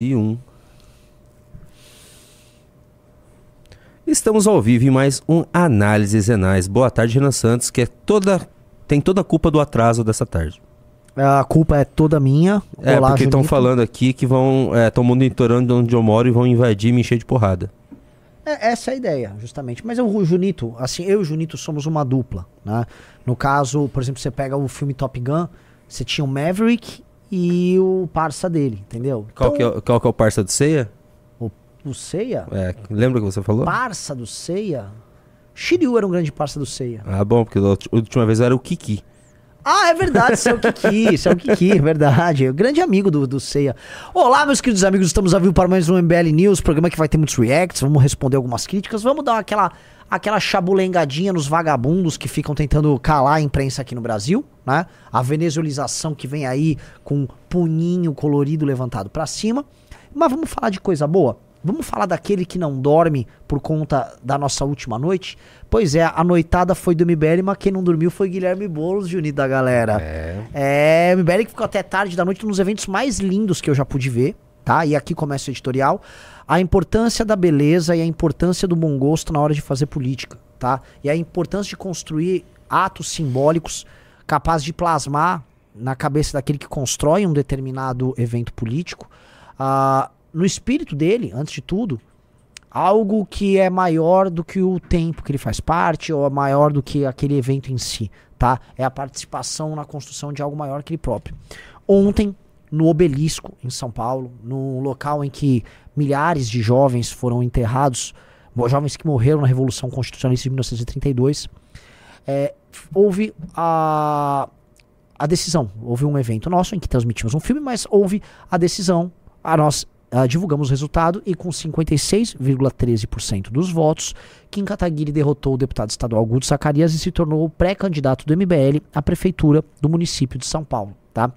E um. Estamos ao vivo em mais um Análises Renais. Boa tarde, Renan Santos, que é toda, tem toda a culpa do atraso dessa tarde. A culpa é toda minha. É, Olá, porque estão falando aqui que vão. Estão monitorando onde eu moro e vão invadir e me encher de porrada. É, essa é a ideia, justamente. Mas o Junito, assim, eu e o Junito somos uma dupla, né? No caso, por exemplo, você pega o filme Top Gun, você tinha o Maverick e o parça dele, entendeu? Qual, que é, Então, o- qual que é o parça do Ceia? o, o Seiya? É, lembra que você falou? Parça do Seiya? Shiryu era um grande parça do Seiya. Ah, bom, porque ulti- última vez era o Kiki. Ah, é verdade, você é o Kiki, você é o Kiki, é verdade. O grande amigo do, do Ceia. Olá, meus queridos amigos, estamos ao vivo para mais um MBL News, programa que vai ter muitos reacts, vamos responder algumas críticas, vamos dar aquela, aquela chabulengadinha nos vagabundos que ficam tentando calar a imprensa aqui no Brasil, né? A venezuelização que vem aí com um punhinho colorido levantado para cima. Mas vamos falar de coisa boa? Vamos falar daquele que não dorme por conta da nossa última noite? Pois é, a noitada foi do MBL, mas quem não dormiu foi Guilherme Boulos, Junito da galera. É. É, MBL que ficou até tarde da noite, um dos eventos mais lindos que eu já pude ver, tá? E aqui começa o editorial. A importância da beleza e a importância do bom gosto na hora de fazer política, tá? E a importância de construir atos simbólicos capazes de plasmar na cabeça daquele que constrói um determinado evento político, ah, no espírito dele, antes de tudo, algo que é maior do que o tempo que ele faz parte ou é maior do que aquele evento em si, tá? É a participação na construção de algo maior que ele próprio. Ontem, no Obelisco, em São Paulo, no local em que milhares de jovens foram enterrados, jovens que morreram na Revolução Constitucionalista de 1932, é, houve a, a decisão. Houve um evento nosso em que transmitimos um filme, mas houve a decisão. A nós divulgamos o resultado e com 56,13% dos votos, Kim Kataguiri derrotou o deputado estadual Guto Zacarias e se tornou o pré-candidato do MBL à prefeitura do município de São Paulo, tá?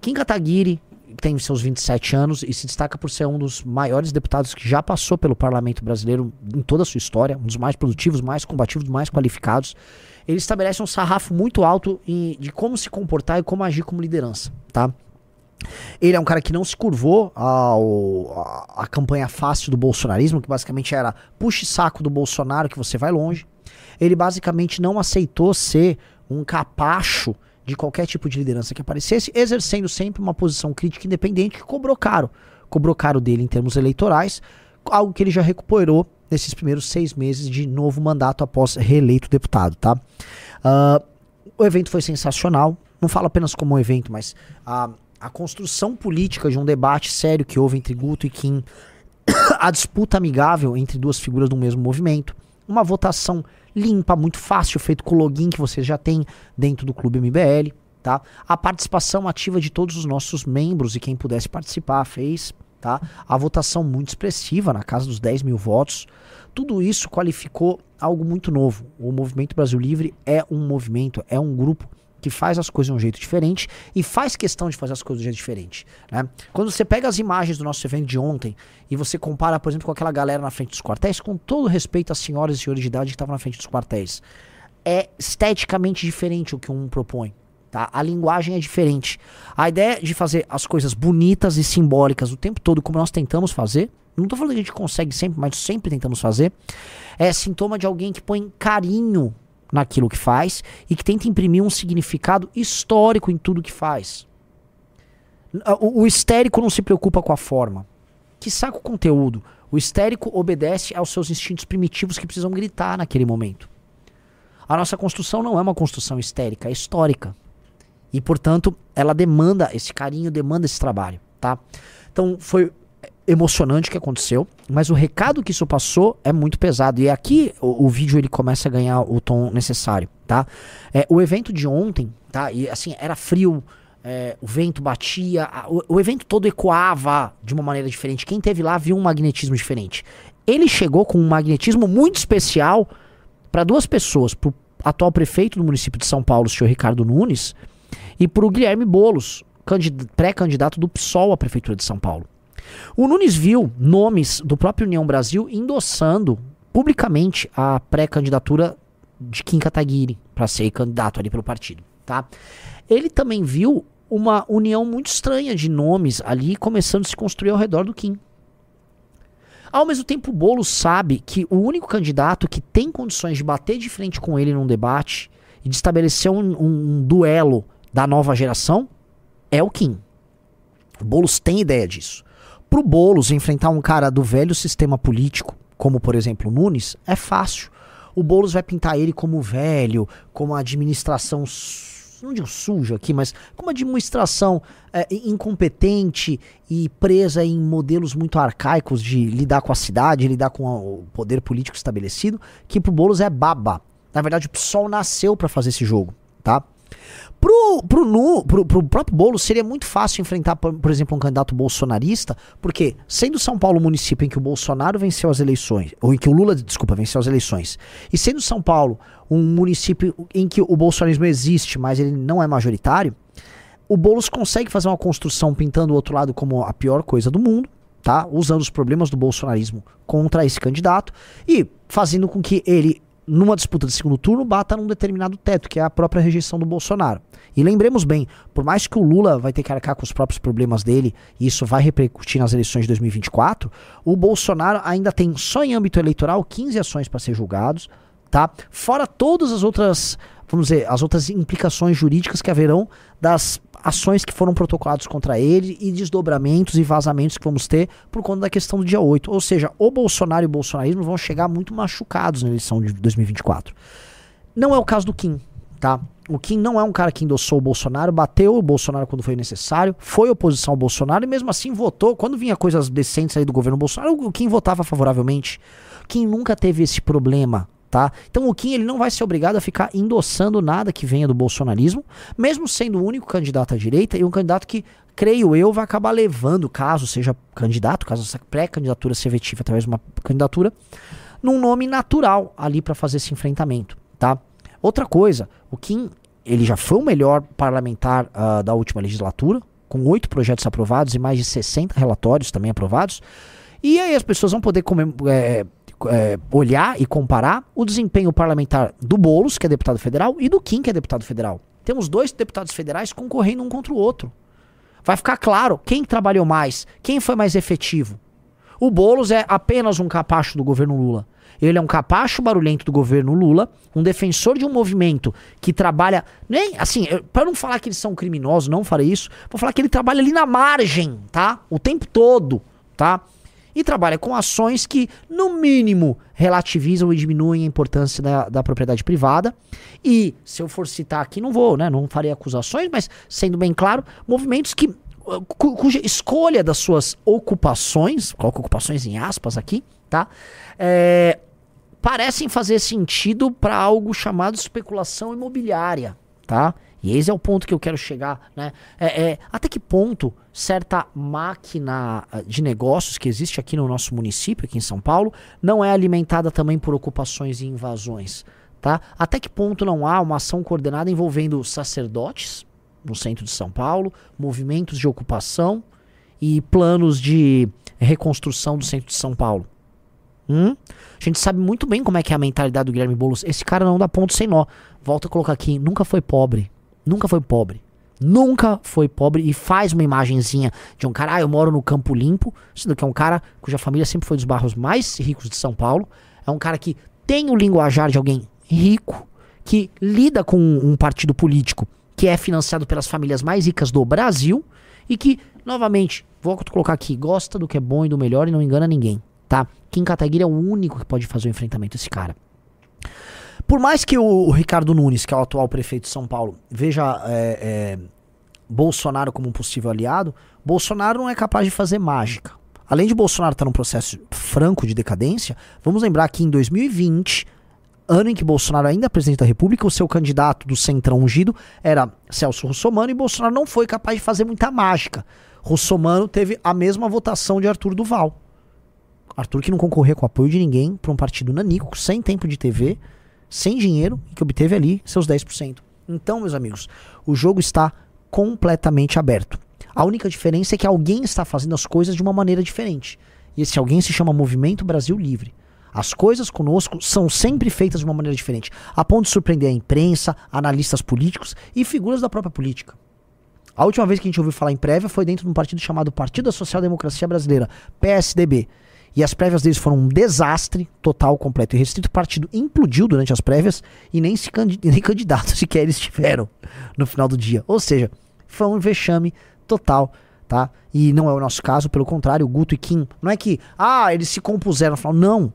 Kim Kataguiri tem seus 27 anos e se destaca por ser um dos maiores deputados que já passou pelo parlamento brasileiro em toda a sua história, um dos mais produtivos, mais combativos, mais qualificados. Ele estabelece um sarrafo muito alto em- de como se comportar e como agir como liderança, tá? Ele é um cara que não se curvou ao, a, a campanha fácil do bolsonarismo, que basicamente era puxe saco do Bolsonaro que você vai longe. Ele basicamente não aceitou ser um capacho de qualquer tipo de liderança que aparecesse, exercendo sempre uma posição crítica independente que cobrou caro. Cobrou caro dele em termos eleitorais, algo que ele já recuperou nesses primeiros seis meses de novo mandato após reeleito deputado, tá? Ah, o evento foi sensacional. Não falo apenas como um evento, mas a, a construção política de um debate sério que houve entre Guto e Kim, a disputa amigável entre duas figuras do mesmo movimento, uma votação limpa, muito fácil, feito com o login que vocês já têm dentro do Clube MBL, tá? A participação ativa de todos os nossos membros e quem pudesse participar fez, tá? A votação muito expressiva, na casa dos 10 mil votos. Tudo isso qualificou algo muito novo. O Movimento Brasil Livre é um movimento, é um grupo que faz as coisas de um jeito diferente e faz questão de fazer as coisas de um jeito diferente. Né? Quando você pega as imagens do nosso evento de ontem e você compara, por exemplo, com aquela galera na frente dos quartéis, com todo respeito às senhoras e senhores de idade que estavam na frente dos quartéis, é esteticamente diferente o que um propõe. Tá? A linguagem é diferente. A ideia de fazer as coisas bonitas e simbólicas o tempo todo, como nós tentamos fazer, não tô falando que a gente consegue sempre, mas sempre tentamos fazer, é sintoma de alguém que põe carinho naquilo que faz e que tenta imprimir um significado histórico em tudo que faz. O, o histérico não se preocupa com a forma. Que saca o conteúdo. O histérico obedece aos seus instintos primitivos que precisam gritar naquele momento. A nossa construção não é uma construção histérica, é histórica. E, portanto, ela demanda esse carinho, demanda esse trabalho, tá? Então, foi emocionante que aconteceu, mas o recado que isso passou é muito pesado. E aqui o, o vídeo ele começa a ganhar o tom necessário, tá? É, o evento de ontem, tá? E assim, era frio, é, o vento batia, a- o, o evento todo ecoava de uma maneira diferente. Quem teve lá viu um magnetismo diferente. Ele chegou com um magnetismo muito especial para duas pessoas, pro atual prefeito do município de São Paulo, o senhor Ricardo Nunes, e pro Guilherme Bolos, candid- pré-candidato do PSOL à prefeitura de São Paulo. O Nunes viu nomes do próprio União Brasil endossando publicamente a pré-candidatura de Kim Kataguiri para ser candidato ali pelo partido, tá? Ele também viu uma união muito estranha de nomes ali começando a se construir ao redor do Kim. Ao mesmo tempo, o Boulos sabe que o único candidato que tem condições de bater de frente com ele num debate e de estabelecer um, um, um duelo da nova geração é o Kim. O Boulos tem ideia disso. Pro Boulos enfrentar um cara do velho sistema político, como por exemplo o Nunes, é fácil. O Boulos vai pintar ele como velho, como a administração não digo sujo aqui, mas com uma administração é, incompetente e presa em modelos muito arcaicos de lidar com a cidade, lidar com o poder político estabelecido, que pro Boulos é baba. Na verdade, o PSOL nasceu para fazer esse jogo, tá? Pro, pro, nu, pro, pro próprio Boulos seria muito fácil enfrentar, por, por, exemplo, um candidato bolsonarista, porque sendo São Paulo o município em que o Bolsonaro venceu as eleições, ou em que o Lula, desculpa, venceu as eleições, e sendo São Paulo um município em que o bolsonarismo existe, mas ele não é majoritário, o Boulos consegue fazer uma construção pintando o outro lado como a pior coisa do mundo, tá? Usando os problemas do bolsonarismo contra esse candidato e fazendo com que ele numa disputa de segundo turno, bata num determinado teto, que é a própria rejeição do Bolsonaro. E lembremos bem, por mais que o Lula vai ter que arcar com os próprios problemas dele, e isso vai repercutir nas eleições de 2024, o Bolsonaro ainda tem só em âmbito eleitoral 15 ações para ser julgados, tá? Fora todas as outras, vamos dizer, as outras implicações jurídicas que haverão das ações que foram protocoladas contra ele e desdobramentos e vazamentos que vamos ter por conta da questão do dia 8. Ou seja, o Bolsonaro e o bolsonarismo vão chegar muito machucados na eleição de 2024. Não é o caso do Kim, tá? O Kim não é um cara que endossou o Bolsonaro, bateu o Bolsonaro quando foi necessário, foi oposição ao Bolsonaro e mesmo assim votou. Quando vinha coisas decentes aí do governo Bolsonaro, o Kim votava favoravelmente. Kim nunca teve esse problema Tá? Então o Kim ele não vai ser obrigado a ficar endossando nada que venha do bolsonarismo, mesmo sendo o único candidato à direita e um candidato que, creio eu, vai acabar levando, caso seja candidato, caso essa pré-candidatura seja efetiva através de uma candidatura, num nome natural ali para fazer esse enfrentamento, tá? Outra coisa, o Kim ele já foi o melhor parlamentar uh, da última legislatura, com oito projetos aprovados e mais de 60 relatórios também aprovados. E aí as pessoas vão poder comer, é, é, olhar e comparar o desempenho parlamentar do Boulos, que é deputado federal, e do Kim, que é deputado federal. Temos dois deputados federais concorrendo um contra o outro. Vai ficar claro quem trabalhou mais, quem foi mais efetivo. O Boulos é apenas um capacho do governo Lula. Ele é um capacho barulhento do governo Lula, um defensor de um movimento que trabalha. Nem assim, para não falar que eles são criminosos, não farei isso. Vou falar que ele trabalha ali na margem, tá? O tempo todo, tá? E trabalha com ações que, no mínimo, relativizam e diminuem a importância da, da propriedade privada. E, se eu for citar aqui, não vou, né? Não farei acusações, mas sendo bem claro, movimentos que cu, cuja escolha das suas ocupações, coloco ocupações em aspas aqui, tá? É, parecem fazer sentido para algo chamado especulação imobiliária, tá? E esse é o ponto que eu quero chegar, né? É, é, até que ponto certa máquina ah, de negócios que existe aqui no nosso município, aqui em São Paulo, não é alimentada também por ocupações e invasões, tá? Até que ponto não há uma ação coordenada envolvendo sacerdotes no centro de São Paulo, movimentos de ocupação e planos de reconstrução do centro de São Paulo? Hum? A gente sabe muito bem como é que é a mentalidade do Guilherme Boulos. Esse cara não dá ponto sem nó. Volta a colocar aqui, nunca foi pobre. Nunca foi pobre. Nunca foi pobre e faz uma imagenzinha de um cara, ah, eu moro no Campo Limpo, sendo que é um cara cuja família sempre foi dos bairros mais ricos de São Paulo. É um cara que tem o linguajar de alguém rico, que lida com um partido político que é financiado pelas famílias mais ricas do Brasil e que, novamente, vou colocar aqui, gosta do que é bom e do melhor e não engana ninguém, tá? Kim Kataguiri é o único que pode fazer o enfrentamento desse cara. Por mais que o Ricardo Nunes, que é o atual prefeito de São Paulo, veja é, é, Bolsonaro como um possível aliado, Bolsonaro não é capaz de fazer mágica. Além de Bolsonaro estar num processo franco de decadência, vamos lembrar que em 2020, ano em que Bolsonaro ainda é presidente da República, o seu candidato do centrão ungido era Celso Russomano e Bolsonaro não foi capaz de fazer muita mágica. Russomano teve a mesma votação de Arthur Duval. Arthur que não concorria com apoio de ninguém para um partido nanico, sem tempo de TV, sem dinheiro e que obteve ali seus 10%. Então, meus amigos, o jogo está completamente aberto. A única diferença é que alguém está fazendo as coisas de uma maneira diferente. E esse alguém se chama Movimento Brasil Livre. As coisas conosco são sempre feitas de uma maneira diferente, a ponto de surpreender a imprensa, analistas políticos e figuras da própria política. A última vez que a gente ouviu falar em prévia foi dentro de um partido chamado Partido da Social Democracia Brasileira, PSDB. E as prévias deles foram um desastre total, completo e restrito. O partido implodiu durante as prévias e nem, se candid nem candidatos sequer eles tiveram no final do dia. Ou seja, foi um vexame total, tá? E não é o nosso caso, pelo contrário, o Guto e Kim. Não é que, ah, eles se compuseram. Falam, não.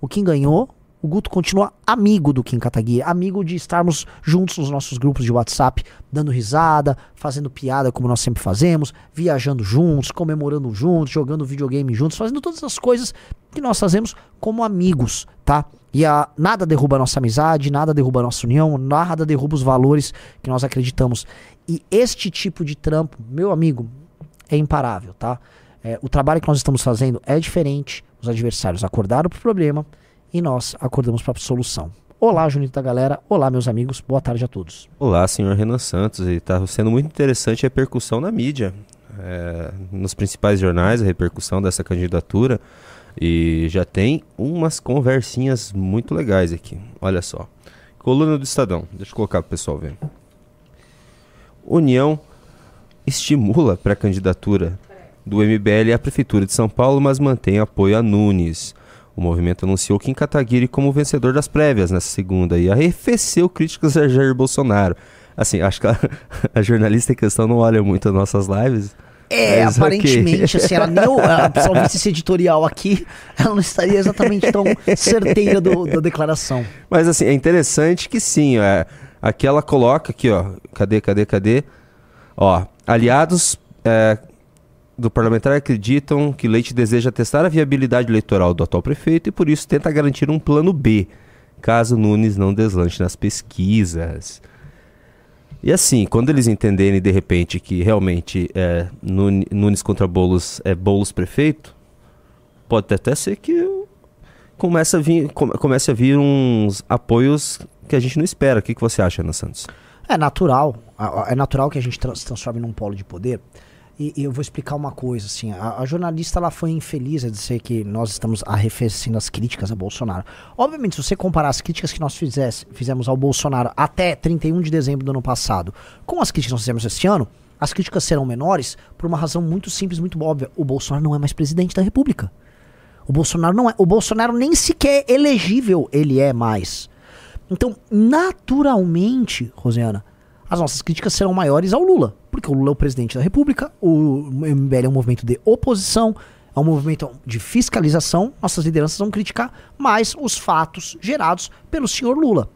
O Kim ganhou, o Guto continua amigo do Kim Kataguiri, amigo de estarmos juntos nos nossos grupos de WhatsApp, dando risada, fazendo piada como nós sempre fazemos, viajando juntos, comemorando juntos, jogando videogame juntos, fazendo todas as coisas que nós fazemos como amigos, tá? E a, nada derruba a nossa amizade, nada derruba a nossa união, nada derruba os valores que nós acreditamos. E este tipo de trampo, meu amigo, é imparável, tá? É, o trabalho que nós estamos fazendo é diferente. Os adversários acordaram para o problema e nós acordamos para a solução. Olá, Junito da galera. Olá, meus amigos. Boa tarde a todos. Olá, senhor Renan Santos. E está sendo muito interessante a repercussão na mídia. É, nos principais jornais, a repercussão dessa candidatura. E já tem umas conversinhas muito legais aqui. Olha só. Coluna do Estadão. Deixa eu colocar para o pessoal ver. União estimula para a candidatura do MBL à Prefeitura de São Paulo, mas mantém apoio a Nunes. O movimento anunciou Kim Kataguiri como vencedor das prévias nessa segunda e arrefeceu críticas a Jair Bolsonaro. Assim, acho que a, a jornalista em questão não olha muito as nossas lives. É, aparentemente, okay. assim, ela nem, ela visse esse editorial aqui, ela não estaria exatamente tão certeira do, da declaração. Mas assim, é interessante que sim, é, aqui ela coloca aqui, ó, cadê, cadê, cadê? Ó, aliados é, do parlamentar acreditam que Leite deseja testar a viabilidade eleitoral do atual prefeito e por isso tenta garantir um plano B, caso Nunes não deslanche nas pesquisas. E assim, quando eles entenderem de repente que realmente é, Nunes contra Boulos é Boulos prefeito, pode até ser que comece a vir, comece a vir uns apoios que a gente não espera. O que, que você acha, Ana Santos? É natural. É natural que a gente se transforme num polo de poder. E, eu vou explicar uma coisa, assim, a, a, jornalista ela foi infeliz a dizer que nós estamos arrefecendo as críticas a Bolsonaro. Obviamente, se você comparar as críticas que nós fizesse, fizemos ao Bolsonaro até 31 de dezembro do ano passado com as críticas que nós fizemos esse ano, as críticas serão menores por uma razão muito simples, muito óbvia. O Bolsonaro não é mais presidente da República. O Bolsonaro não é. O Bolsonaro nem sequer elegível ele é mais. Então, naturalmente, Rosiana, as nossas críticas serão maiores ao Lula, porque o Lula é o presidente da República, o MBL é um movimento de oposição, é um movimento de fiscalização, nossas lideranças vão criticar mais os fatos gerados pelo senhor Lula.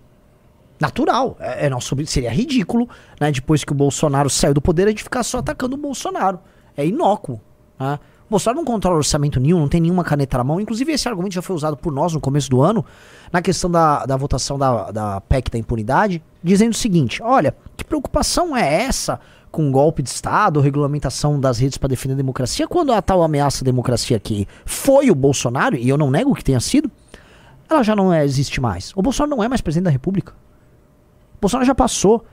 Natural, é, é nosso, seria ridículo, né, depois que o Bolsonaro saiu do poder, a gente ficar só atacando o Bolsonaro. É inócuo. Né? Bolsonaro não controla orçamento nenhum, não tem nenhuma caneta na mão. Inclusive, esse argumento já foi usado por nós no começo do ano, na questão da, da votação da, da PEC da impunidade, dizendo o seguinte: olha, que preocupação é essa com golpe de Estado, regulamentação das redes para defender a democracia, quando a tal ameaça à democracia que foi o Bolsonaro, e eu não nego que tenha sido, ela já não é, existe mais. O Bolsonaro não é mais presidente da República. O Bolsonaro já passou.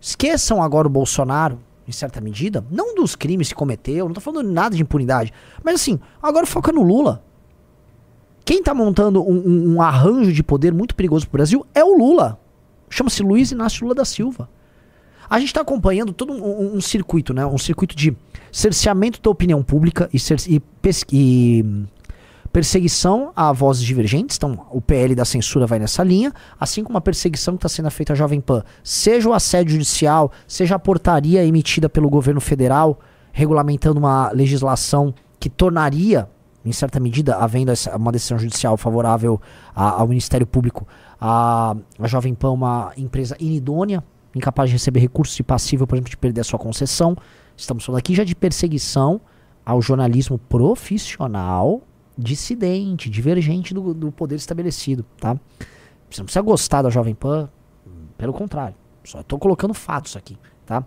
Esqueçam agora o Bolsonaro, em certa medida, não dos crimes que cometeu, não tô falando nada de impunidade, mas assim, agora foca no Lula. Quem tá montando um, um, um arranjo de poder muito perigoso pro Brasil é o Lula. Chama-se Luiz Inácio Lula da Silva. A gente está acompanhando todo um, um, circuito, né? Um circuito de cerceamento da opinião pública e, e, e, perseguição a vozes divergentes. Então, o PL da censura vai nessa linha, assim como a perseguição que está sendo feita à Jovem Pan. Seja o assédio judicial, seja a portaria emitida pelo governo federal regulamentando uma legislação que tornaria, em certa medida, havendo essa, uma decisão judicial favorável a, ao Ministério Público, a, a Jovem Pan uma empresa inidônea incapaz de receber recursos e passível, por exemplo, de perder a sua concessão. Estamos falando aqui já de perseguição ao jornalismo profissional, dissidente, divergente do, do poder estabelecido, tá? Você não precisa gostar da Jovem Pan, pelo contrário. Só estou colocando fatos aqui, tá?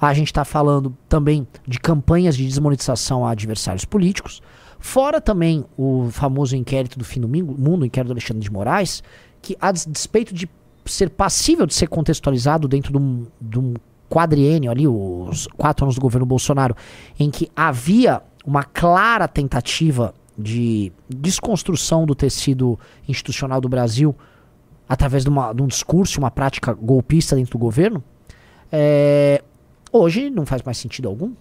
A gente está falando também de campanhas de desmonetização a adversários políticos. Fora também o famoso inquérito do fim do mundo, o inquérito do Alexandre de Moraes, que a despeito de ser passível de ser contextualizado dentro de um, de um quadriênio ali, os quatro anos do governo Bolsonaro, em que havia uma clara tentativa de desconstrução do tecido institucional do Brasil através de, uma, de um discurso, uma prática golpista dentro do governo, é, Hoje não faz mais sentido algum.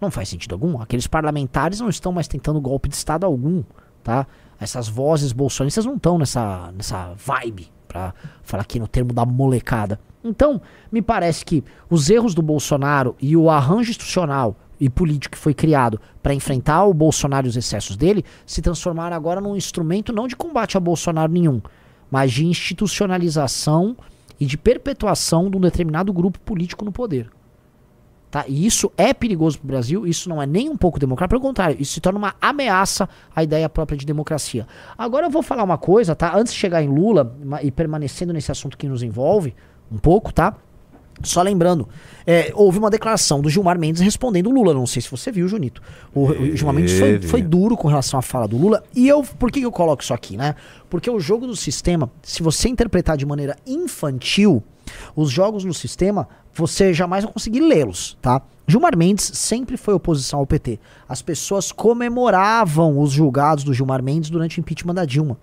Não faz sentido algum. Aqueles parlamentares não estão mais tentando golpe de Estado algum, tá? Essas vozes bolsonaristas não estão nessa, nessa vibe, pra falar aqui no termo da molecada. Então, me parece que os erros do Bolsonaro e o arranjo institucional e político que foi criado para enfrentar o Bolsonaro e os excessos dele se transformaram agora num instrumento não de combate a Bolsonaro nenhum, mas de institucionalização e de perpetuação de um determinado grupo político no poder. Tá? E isso é perigoso para o Brasil, isso não é nem um pouco democrático, pelo contrário, isso se torna uma ameaça à ideia própria de democracia. Agora eu vou falar uma coisa, tá? Antes de chegar em Lula e permanecendo nesse assunto que nos envolve um pouco, tá? Só lembrando, é, houve uma declaração do Gilmar Mendes respondendo o Lula. Não sei se você viu, Junito. O, o Gilmar Mendes foi, foi, duro com relação à fala do Lula. E eu, por que eu coloco isso aqui, né? Porque o jogo do sistema, se você interpretar de maneira infantil, os jogos no sistema, você jamais vai conseguir lê-los, tá? Gilmar Mendes sempre foi oposição ao PT. As pessoas comemoravam os julgados do Gilmar Mendes durante o impeachment da Dilma.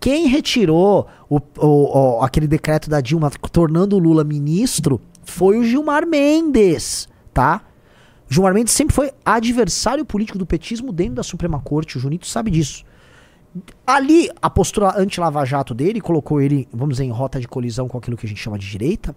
Quem retirou o, o, o, aquele decreto da Dilma tornando o Lula ministro foi o Gilmar Mendes, tá? Gilmar Mendes sempre foi adversário político do petismo dentro da Suprema Corte, o Junito sabe disso. Ali, a postura anti-Lava Jato dele colocou ele, vamos dizer, em rota de colisão com aquilo que a gente chama de direita.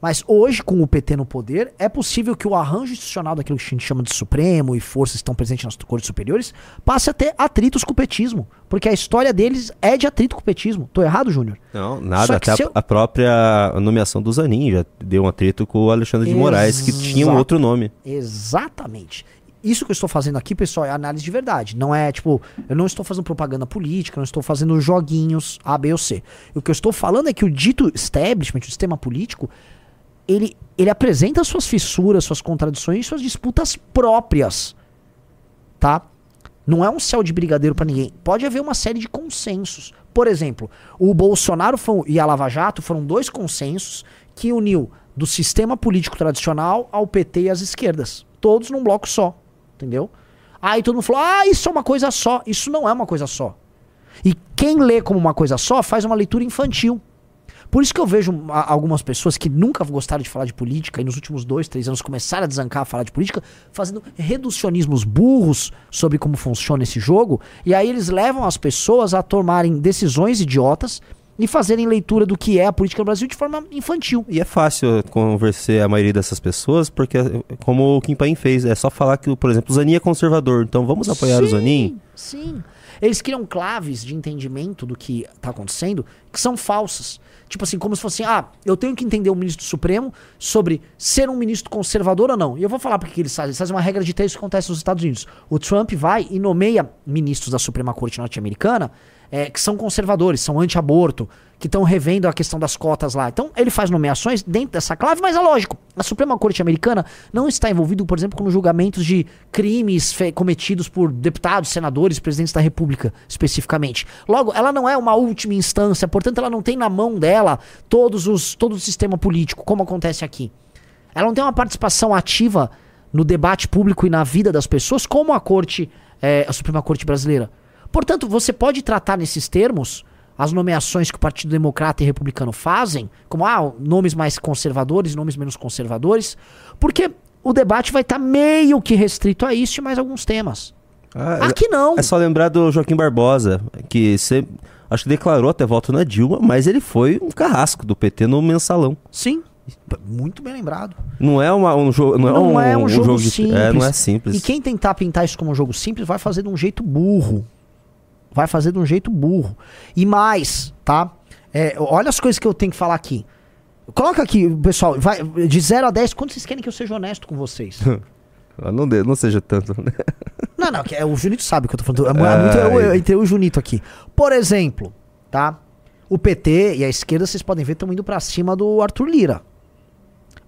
Mas hoje, com o PT no poder, é possível que o arranjo institucional daquilo que a gente chama de Supremo e forças que estão presentes nas cortes superiores passe a ter atritos com o petismo. Porque a história deles é de atrito com o petismo. Tô errado, Júnior? Não, nada. Até a, eu... a, própria nomeação do Zanin já deu um atrito com o Alexandre de Moraes, que tinha um outro nome. Exatamente isso que eu estou fazendo aqui, pessoal, é análise de verdade. Não é tipo, eu não estou fazendo propaganda política, não estou fazendo joguinhos A, B ou C. O que eu estou falando é que o dito establishment, o sistema político, ele, ele apresenta suas fissuras, suas contradições, suas disputas próprias. Tá? Não é um céu de brigadeiro para ninguém. Pode haver uma série de consensos. Por exemplo, o Bolsonaro e a Lava Jato foram dois consensos que uniu do sistema político tradicional ao PT e às esquerdas. Todos num bloco só. Entendeu? Aí todo mundo falou: ah, isso é uma coisa só. Isso não é uma coisa só. E quem lê como uma coisa só faz uma leitura infantil. Por isso que eu vejo algumas pessoas que nunca gostaram de falar de política e nos últimos dois, três anos começaram a desancar a falar de política, fazendo reducionismos burros sobre como funciona esse jogo, e aí eles levam as pessoas a tomarem decisões idiotas e fazerem leitura do que é a política no Brasil de forma infantil. E é fácil convencer a maioria dessas pessoas, porque, como o Kim Paim fez, é só falar que, por exemplo, o Zanin é conservador, então vamos apoiar sim, o Zanin? Sim. Eles criam claves de entendimento do que está acontecendo que são falsas. Tipo assim, como se fosse assim, ah, eu tenho que entender o ministro Supremo sobre ser um ministro conservador ou não. E eu vou falar porque que eles fazem. Eles fazem uma regra de três que acontece nos Estados Unidos. O Trump vai e nomeia ministros da Suprema Corte norte-americana é, que são conservadores, são anti-aborto, que estão revendo a questão das cotas lá. Então, ele faz nomeações dentro dessa clave, mas é lógico. A Suprema Corte Americana não está envolvida, por exemplo, com julgamentos de crimes cometidos por deputados, senadores, presidentes da República, especificamente. Logo, ela não é uma última instância, portanto, ela não tem na mão dela todos os, todo o sistema político, como acontece aqui. Ela não tem uma participação ativa no debate público e na vida das pessoas, como a Corte, é, a Suprema Corte Brasileira. Portanto, você pode tratar nesses termos as nomeações que o Partido Democrata e Republicano fazem, como ah, nomes mais conservadores, nomes menos conservadores, porque o debate vai estar tá meio que restrito a isso e mais alguns temas. Ah, Aqui não. É só lembrar do Joaquim Barbosa, que você acho que declarou até voto na Dilma, mas ele foi um carrasco do PT no mensalão. Sim. Muito bem lembrado. Não é uma, um jogo, não, é não é um, é um, um jogo, jogo simples. É, não é simples. E quem tentar pintar isso como um jogo simples vai fazer de um jeito burro. Vai fazer de um jeito burro. E mais, tá? É, olha as coisas que eu tenho que falar aqui. Coloca aqui, pessoal, vai, de 0 a 10, quanto vocês querem que eu seja honesto com vocês? não, de, não seja tanto, né? Não, não, é, o Junito sabe o que eu tô falando. É, é muito, eu, eu, entrei o Junito aqui. Por exemplo, tá? O PT e a esquerda, vocês podem ver, estão indo para cima do Arthur Lira.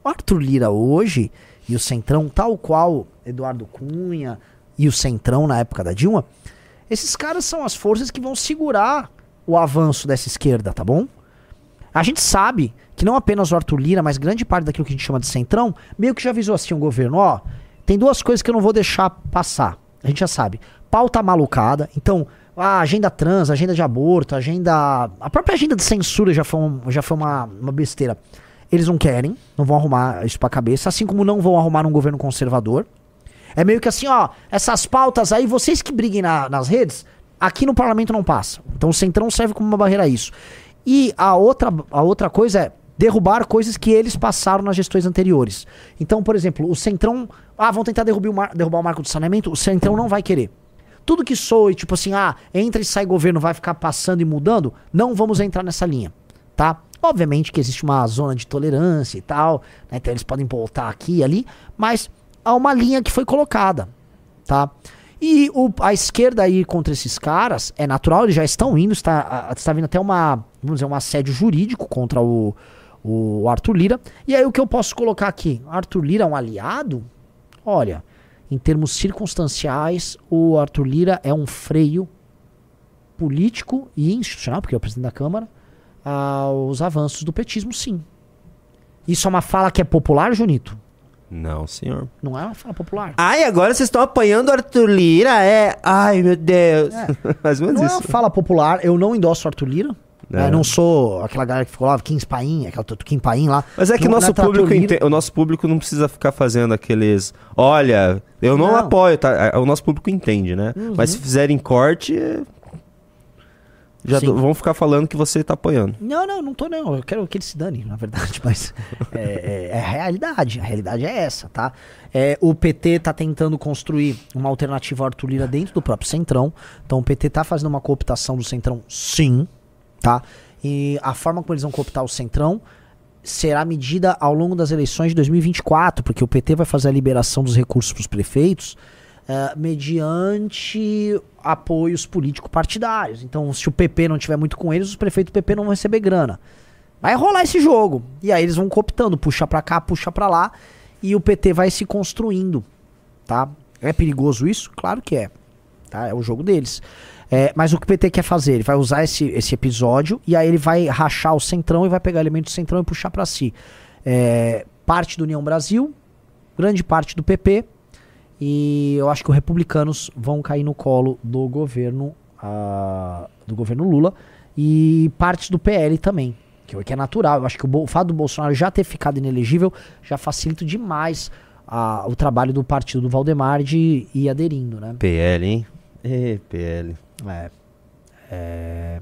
O Arthur Lira hoje e o Centrão, tal qual Eduardo Cunha e o Centrão na época da Dilma, esses caras são as forças que vão segurar o avanço dessa esquerda, tá bom? A gente sabe que não apenas o Arthur Lira, mas grande parte daquilo que a gente chama de centrão, meio que já avisou assim o governo, ó, tem duas coisas que eu não vou deixar passar. A gente já sabe. Pauta malucada, então, a agenda trans, a agenda de aborto, a agenda. A própria agenda de censura já foi, um, já foi uma, uma besteira. Eles não querem, não vão arrumar isso pra cabeça, assim como não vão arrumar um governo conservador. É meio que assim, ó, essas pautas aí, vocês que briguem na- nas redes, aqui no parlamento não passa. Então o Centrão serve como uma barreira a isso. E a outra, a outra coisa é derrubar coisas que eles passaram nas gestões anteriores. Então, por exemplo, o Centrão. Ah, vão tentar derrubar o, mar- derrubar o marco do saneamento, o Centrão não vai querer. Tudo que soe, tipo assim, ah, entra e sai governo, vai ficar passando e mudando, não vamos entrar nessa linha, tá? Obviamente que existe uma zona de tolerância e tal, né? Então eles podem voltar aqui e ali, mas há uma linha que foi colocada, tá? E o- a esquerda aí contra esses caras é natural, eles já estão indo, está, a- está vindo até uma, vamos dizer, um assédio jurídico contra o, o Arthur Lira. E aí o que eu posso colocar aqui? Arthur Lira é um aliado? Olha, em termos circunstanciais, o Arthur Lira é um freio político e institucional, porque é o presidente da Câmara, aos avanços do petismo, sim. Isso é uma fala que é popular, Junito? Não, senhor. Não é uma fala popular. Ai, agora vocês estão apanhando o Arthur Lira, é? Ai, meu Deus. É. Mais ou menos Não é isso. uma fala popular, eu não endosso o Arthur Lira. É. né? Não sou aquela galera que ficou lá, Kim Paim, aquela Kim Paim lá. Mas é que Não- nosso é público o nosso público não precisa ficar fazendo aqueles. Olha, eu não, Não. apoio, tá? O nosso público entende, né? Mas se fizerem corte, é, já do- vão ficar falando que você tá apoiando. Não, não, não tô não. Eu quero que ele se dane, na verdade, mas é, é- é a realidade. A realidade é essa, tá? É, o PT tá tentando construir uma alternativa ao Arthur Lira dentro do próprio Centrão. Então o PT tá fazendo uma cooptação do Centrão, sim, tá? E a forma como eles vão cooptar o Centrão será medida ao longo das eleições de 2024, porque o PT vai fazer a liberação dos recursos para os prefeitos eh, mediante apoios político-partidários. Então, se o PP não tiver muito com eles, os prefeitos do PP não vão receber grana. Vai rolar esse jogo. E aí eles vão cooptando, puxa pra cá, puxa pra lá, e o PT vai se construindo, tá? É perigoso isso? Claro que é. Tá? É o jogo deles. É, mas o que o PT quer fazer? Ele vai usar esse, esse episódio e aí ele vai rachar o centrão e vai pegar elementos do centrão e puxar pra si. É, parte do União Brasil, grande parte do PP, e eu acho que os republicanos vão cair no colo do governo ah, do governo Lula e partes do PL também, que é- que é natural. Eu acho que o, o fato do Bolsonaro já ter ficado inelegível já facilita demais o trabalho do partido do Valdemar de ir aderindo, né? PL, hein? É, PL. É, é,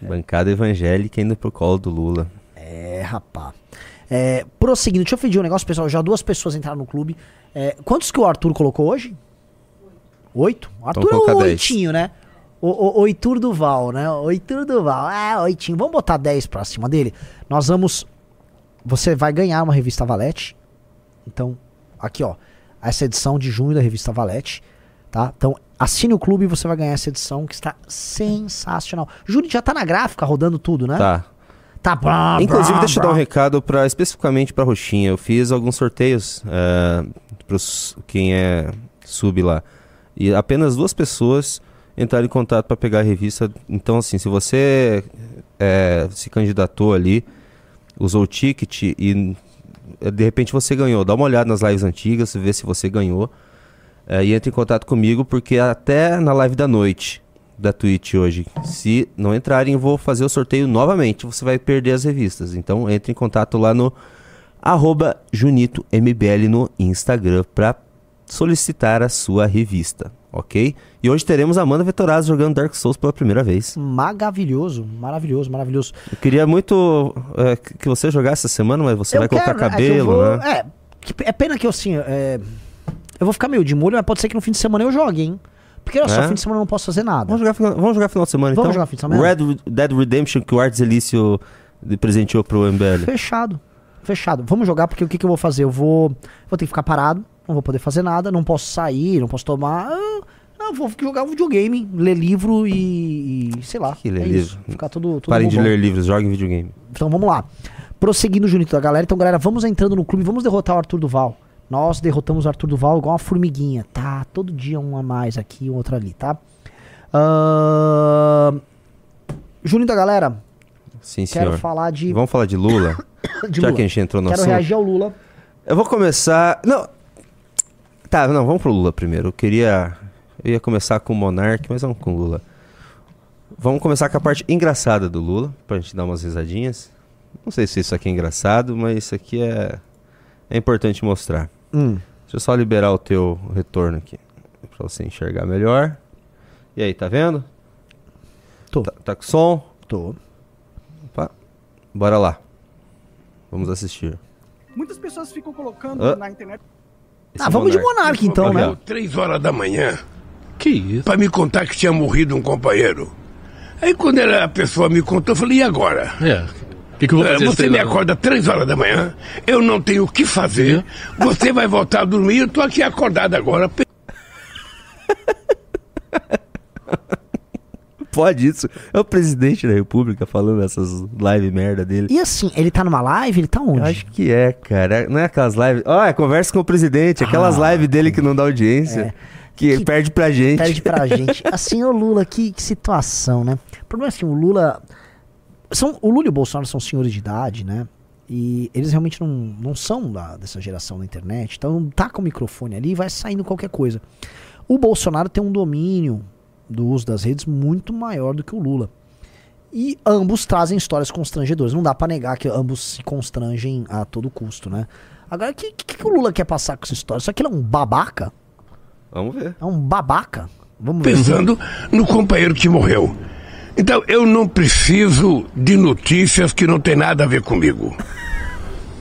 Bancada evangélica indo pro colo do Lula. é rapá. É, prosseguindo, deixa eu pedir um negócio, pessoal. Já duas pessoas entraram no clube. É, quantos que o Arthur colocou hoje? Oito? O Arthur é colocar o dez. oitinho, né? O, o, Oitur Duval, né? Oitur Duval. É, oitinho. Vamos botar 10 pra cima dele? Nós vamos. Você vai ganhar uma revista Valete. Então, aqui, ó. Essa edição de junho da revista Valete. Tá? Então, assine o clube e você vai ganhar essa edição que está sensacional. Júlio já tá na gráfica rodando tudo, né? Tá. Tá. Inclusive, deixa eu dar um recado pra, especificamente pra Roxinha. Eu fiz alguns sorteios é, pros quem é sub lá. E apenas duas pessoas entraram em contato pra pegar a revista. Então, assim, se você é, se candidatou ali, usou o ticket e é, de repente você ganhou, dá uma olhada nas lives antigas, vê se você ganhou. É, e entre em contato comigo, porque até na live da noite da Twitch hoje, se não entrarem, vou fazer o sorteio novamente. Você vai perder as revistas. Então entre em contato lá no arroba JunitoMBL no Instagram para solicitar a sua revista, ok? E hoje teremos Amanda Vetorazzo jogando Dark Souls pela primeira vez. Maravilhoso, maravilhoso, maravilhoso. Eu queria muito é, que você jogasse essa semana, mas você Eu vai colocar quero, é que eu cabelo, vou- né? É, é pena que eu assim, é, eu vou ficar meio de molho, mas pode ser que no fim de semana eu jogue, hein? Porque olha só, É? fim de semana eu não posso fazer nada. Vamos jogar, final- vamos jogar final de semana, Vamos então? jogar fim de semana? Red Dead Redemption que o Arts Elício presenteou pro MBL. Fechado. Fechado. Vamos jogar porque o que, que eu vou fazer? Eu vou, vou ter que ficar parado, não vou poder fazer nada, não posso sair, não posso tomar. ah, Eu vou jogar um videogame, ler livro e, e sei lá. Que ler é livro? isso. Ficar tudo, tudo Parem de ler livros, joguem videogame. Então vamos lá. Prosseguindo o Junito da galera. Então, galera, vamos entrando no clube, vamos derrotar o Arthur Duval. Nós derrotamos o Arthur Duval igual uma formiguinha. Tá, todo dia um a mais aqui, um outro ali, tá? Ahn, Junito da galera, Sim, quero senhor. falar de, Vamos falar de Lula? de Já Lula. que a gente entrou no Quero assunto. reagir ao Lula. Eu vou começar. Não. Tá, não, vamos pro Lula primeiro. Eu queria. Eu ia começar com o Monark, mas vamos com o Lula. Vamos começar com a parte engraçada do Lula, pra gente dar umas risadinhas. Não sei se isso aqui é engraçado, mas isso aqui é, é importante mostrar. Hum. Deixa eu só liberar o teu retorno aqui. Pra você enxergar melhor. E aí, tá vendo? Tô. Tá, tá com som? Tô. Opa. Bora lá. Vamos assistir. Muitas pessoas ficam colocando Ah. na internet. Esse Ah, vamos de Monark. Monark então, né? Três horas da manhã Que isso? para me contar que tinha morrido um companheiro. Aí quando ela- a pessoa me contou, eu falei, e agora? É. Que, que eu vou É, fazer? Você me acorda três horas da manhã, eu não tenho o que fazer, você vai voltar a dormir, eu tô aqui acordado agora. Pode isso. É o presidente da república falando essas live merda dele. E assim, ele tá numa live? Ele tá onde? Eu acho que é, cara. Não é aquelas lives. Ó, é conversa com o presidente. Aquelas Ah, lives dele que não dá audiência. Que, Que perde pra gente. Perde pra gente. Assim, o Lula, que, que situação, né? O problema é assim, o Lula. São, o Lula e o Bolsonaro são senhores de idade, né? E eles realmente não, não são da, dessa geração da internet. Então, tá com o microfone ali e vai saindo qualquer coisa. O Bolsonaro tem um domínio do uso das redes muito maior do que o Lula. E ambos trazem histórias constrangedoras. Não dá pra negar que ambos se constrangem a todo custo, né? Agora, o que, que, que o Lula quer passar com essa história? Só que ele é um babaca? Vamos ver. É um babaca? Vamos ver. pensando no companheiro que morreu. Então eu não preciso de notícias que não tem nada a ver comigo.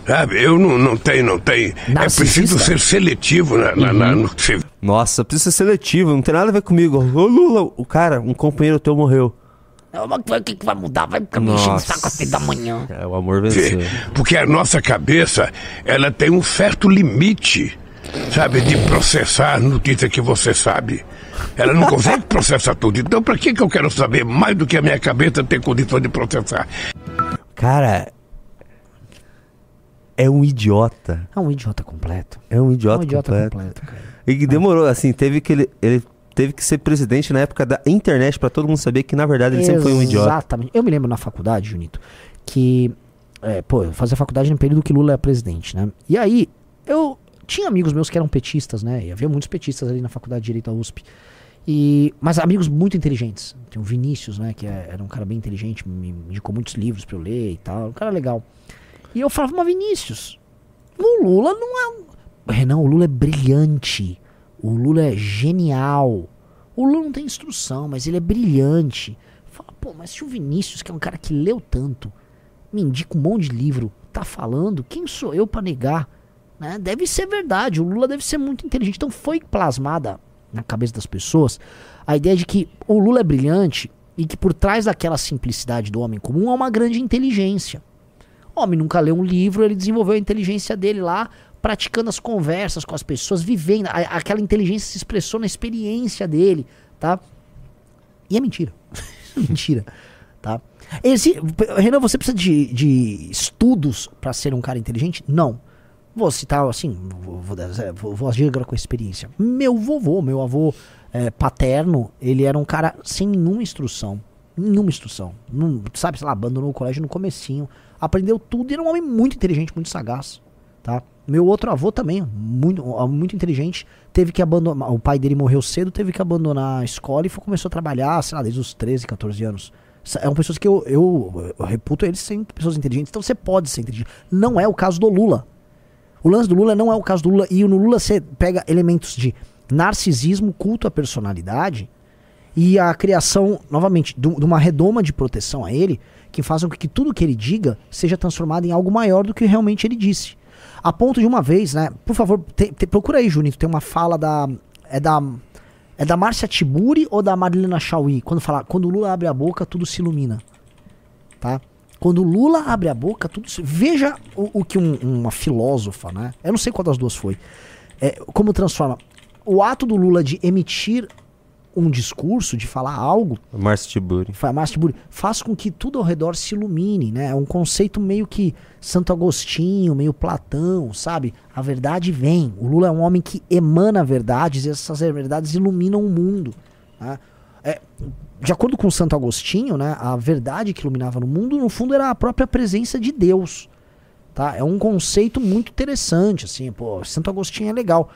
Sabe, eu não, não tenho, não tenho. É Narcisista? preciso ser seletivo na, na, na- no que você Nossa, precisa ser seletivo. Não tem nada a ver comigo. Ô, Lula, o cara, um companheiro teu morreu. O que, que vai mudar? Vai ficar me enchendo o saco seis da manhã. É, o amor venceu. Porque a nossa cabeça, ela tem um certo limite, sabe, de processar notícia que você sabe. Ela não consegue processar tudo. Então, para que, que eu quero saber mais do que a minha cabeça ter condição de processar? Cara, é um idiota. É um idiota completo. É um É idiota, um idiota completo. completo, cara. E que demorou, assim, teve que ele, ele teve que ser presidente na época da internet pra todo mundo saber que na verdade ele sempre foi um idiota. Exatamente. Eu me lembro na faculdade, Junito, que. É, pô, eu fazia faculdade no período que Lula era presidente, né? E aí, eu tinha amigos meus que eram petistas, né? E havia muitos petistas ali na faculdade de Direito da USP. E, mas amigos muito inteligentes. Tem o Vinícius, né? Que é- era um cara bem inteligente, me indicou muitos livros pra eu ler e tal. Um cara legal. E eu falava, mas Vinícius, o Lula não é. Renan, o Lula é brilhante. O Lula é genial. O Lula não tem instrução, mas ele é brilhante. Fala, pô, mas se o Vinícius, que é um cara que leu tanto, me indica um monte de livro, tá falando, quem sou eu pra negar? Né? Deve ser verdade, o Lula deve ser muito inteligente. Então foi plasmada na cabeça das pessoas a ideia de que o Lula é brilhante e que por trás daquela simplicidade do homem comum há uma grande inteligência. O homem nunca leu um livro, ele desenvolveu a inteligência dele lá, praticando as conversas com as pessoas, vivendo. Aquela inteligência se expressou na experiência dele, tá? E é mentira. mentira, tá? Exi Renan, você precisa de, de estudos para ser um cara inteligente? Não. Vou citar assim, vou, dar- vou, vou agir agora com experiência. Meu vovô, meu avô eh, paterno, ele era um cara sem nenhuma instrução. Nenhuma instrução. Não, sabe, sei lá, abandonou o colégio no comecinho. Aprendeu tudo e era um homem muito inteligente, muito sagaz. Tá? Meu outro avô também, muito, muito inteligente, teve que abandonar. O pai dele morreu cedo, teve que abandonar a escola e foi, começou a trabalhar, sei lá, desde os 13, 14 anos. São pessoas que eu, eu, eu reputo eles sendo pessoas inteligentes. Então você pode ser inteligente. Não é o caso do Lula. O lance do Lula não é o caso do Lula. E no Lula você pega elementos de narcisismo, culto à personalidade e a criação, novamente, de uma redoma de proteção a ele, que façam com que tudo que ele diga seja transformado em algo maior do que realmente ele disse. A ponto de uma vez, né? Por favor, te- te- procura aí, Junito, tem uma fala da. É da. É da Márcia Tiburi ou da Marilena Chauí? Quando fala, quando o Lula abre a boca, tudo se ilumina. Tá? Quando o Lula abre a boca, tudo se. Veja o, o que um- uma filósofa, né? Eu não sei qual das duas foi. É, como transforma. O ato do Lula de emitir um discurso, de falar algo, Márcio Tiburi. fa- Márcio Tiburi, faz com que tudo ao redor se ilumine, né? É um conceito meio que Santo Agostinho, meio Platão, sabe? A verdade vem. O Lula é um homem que emana verdades e essas verdades iluminam o mundo. né? É, de acordo com Santo Agostinho, né? A verdade que iluminava no mundo, no fundo, era a própria presença de Deus. Tá? É um conceito muito interessante, assim, pô, Santo Agostinho é legal.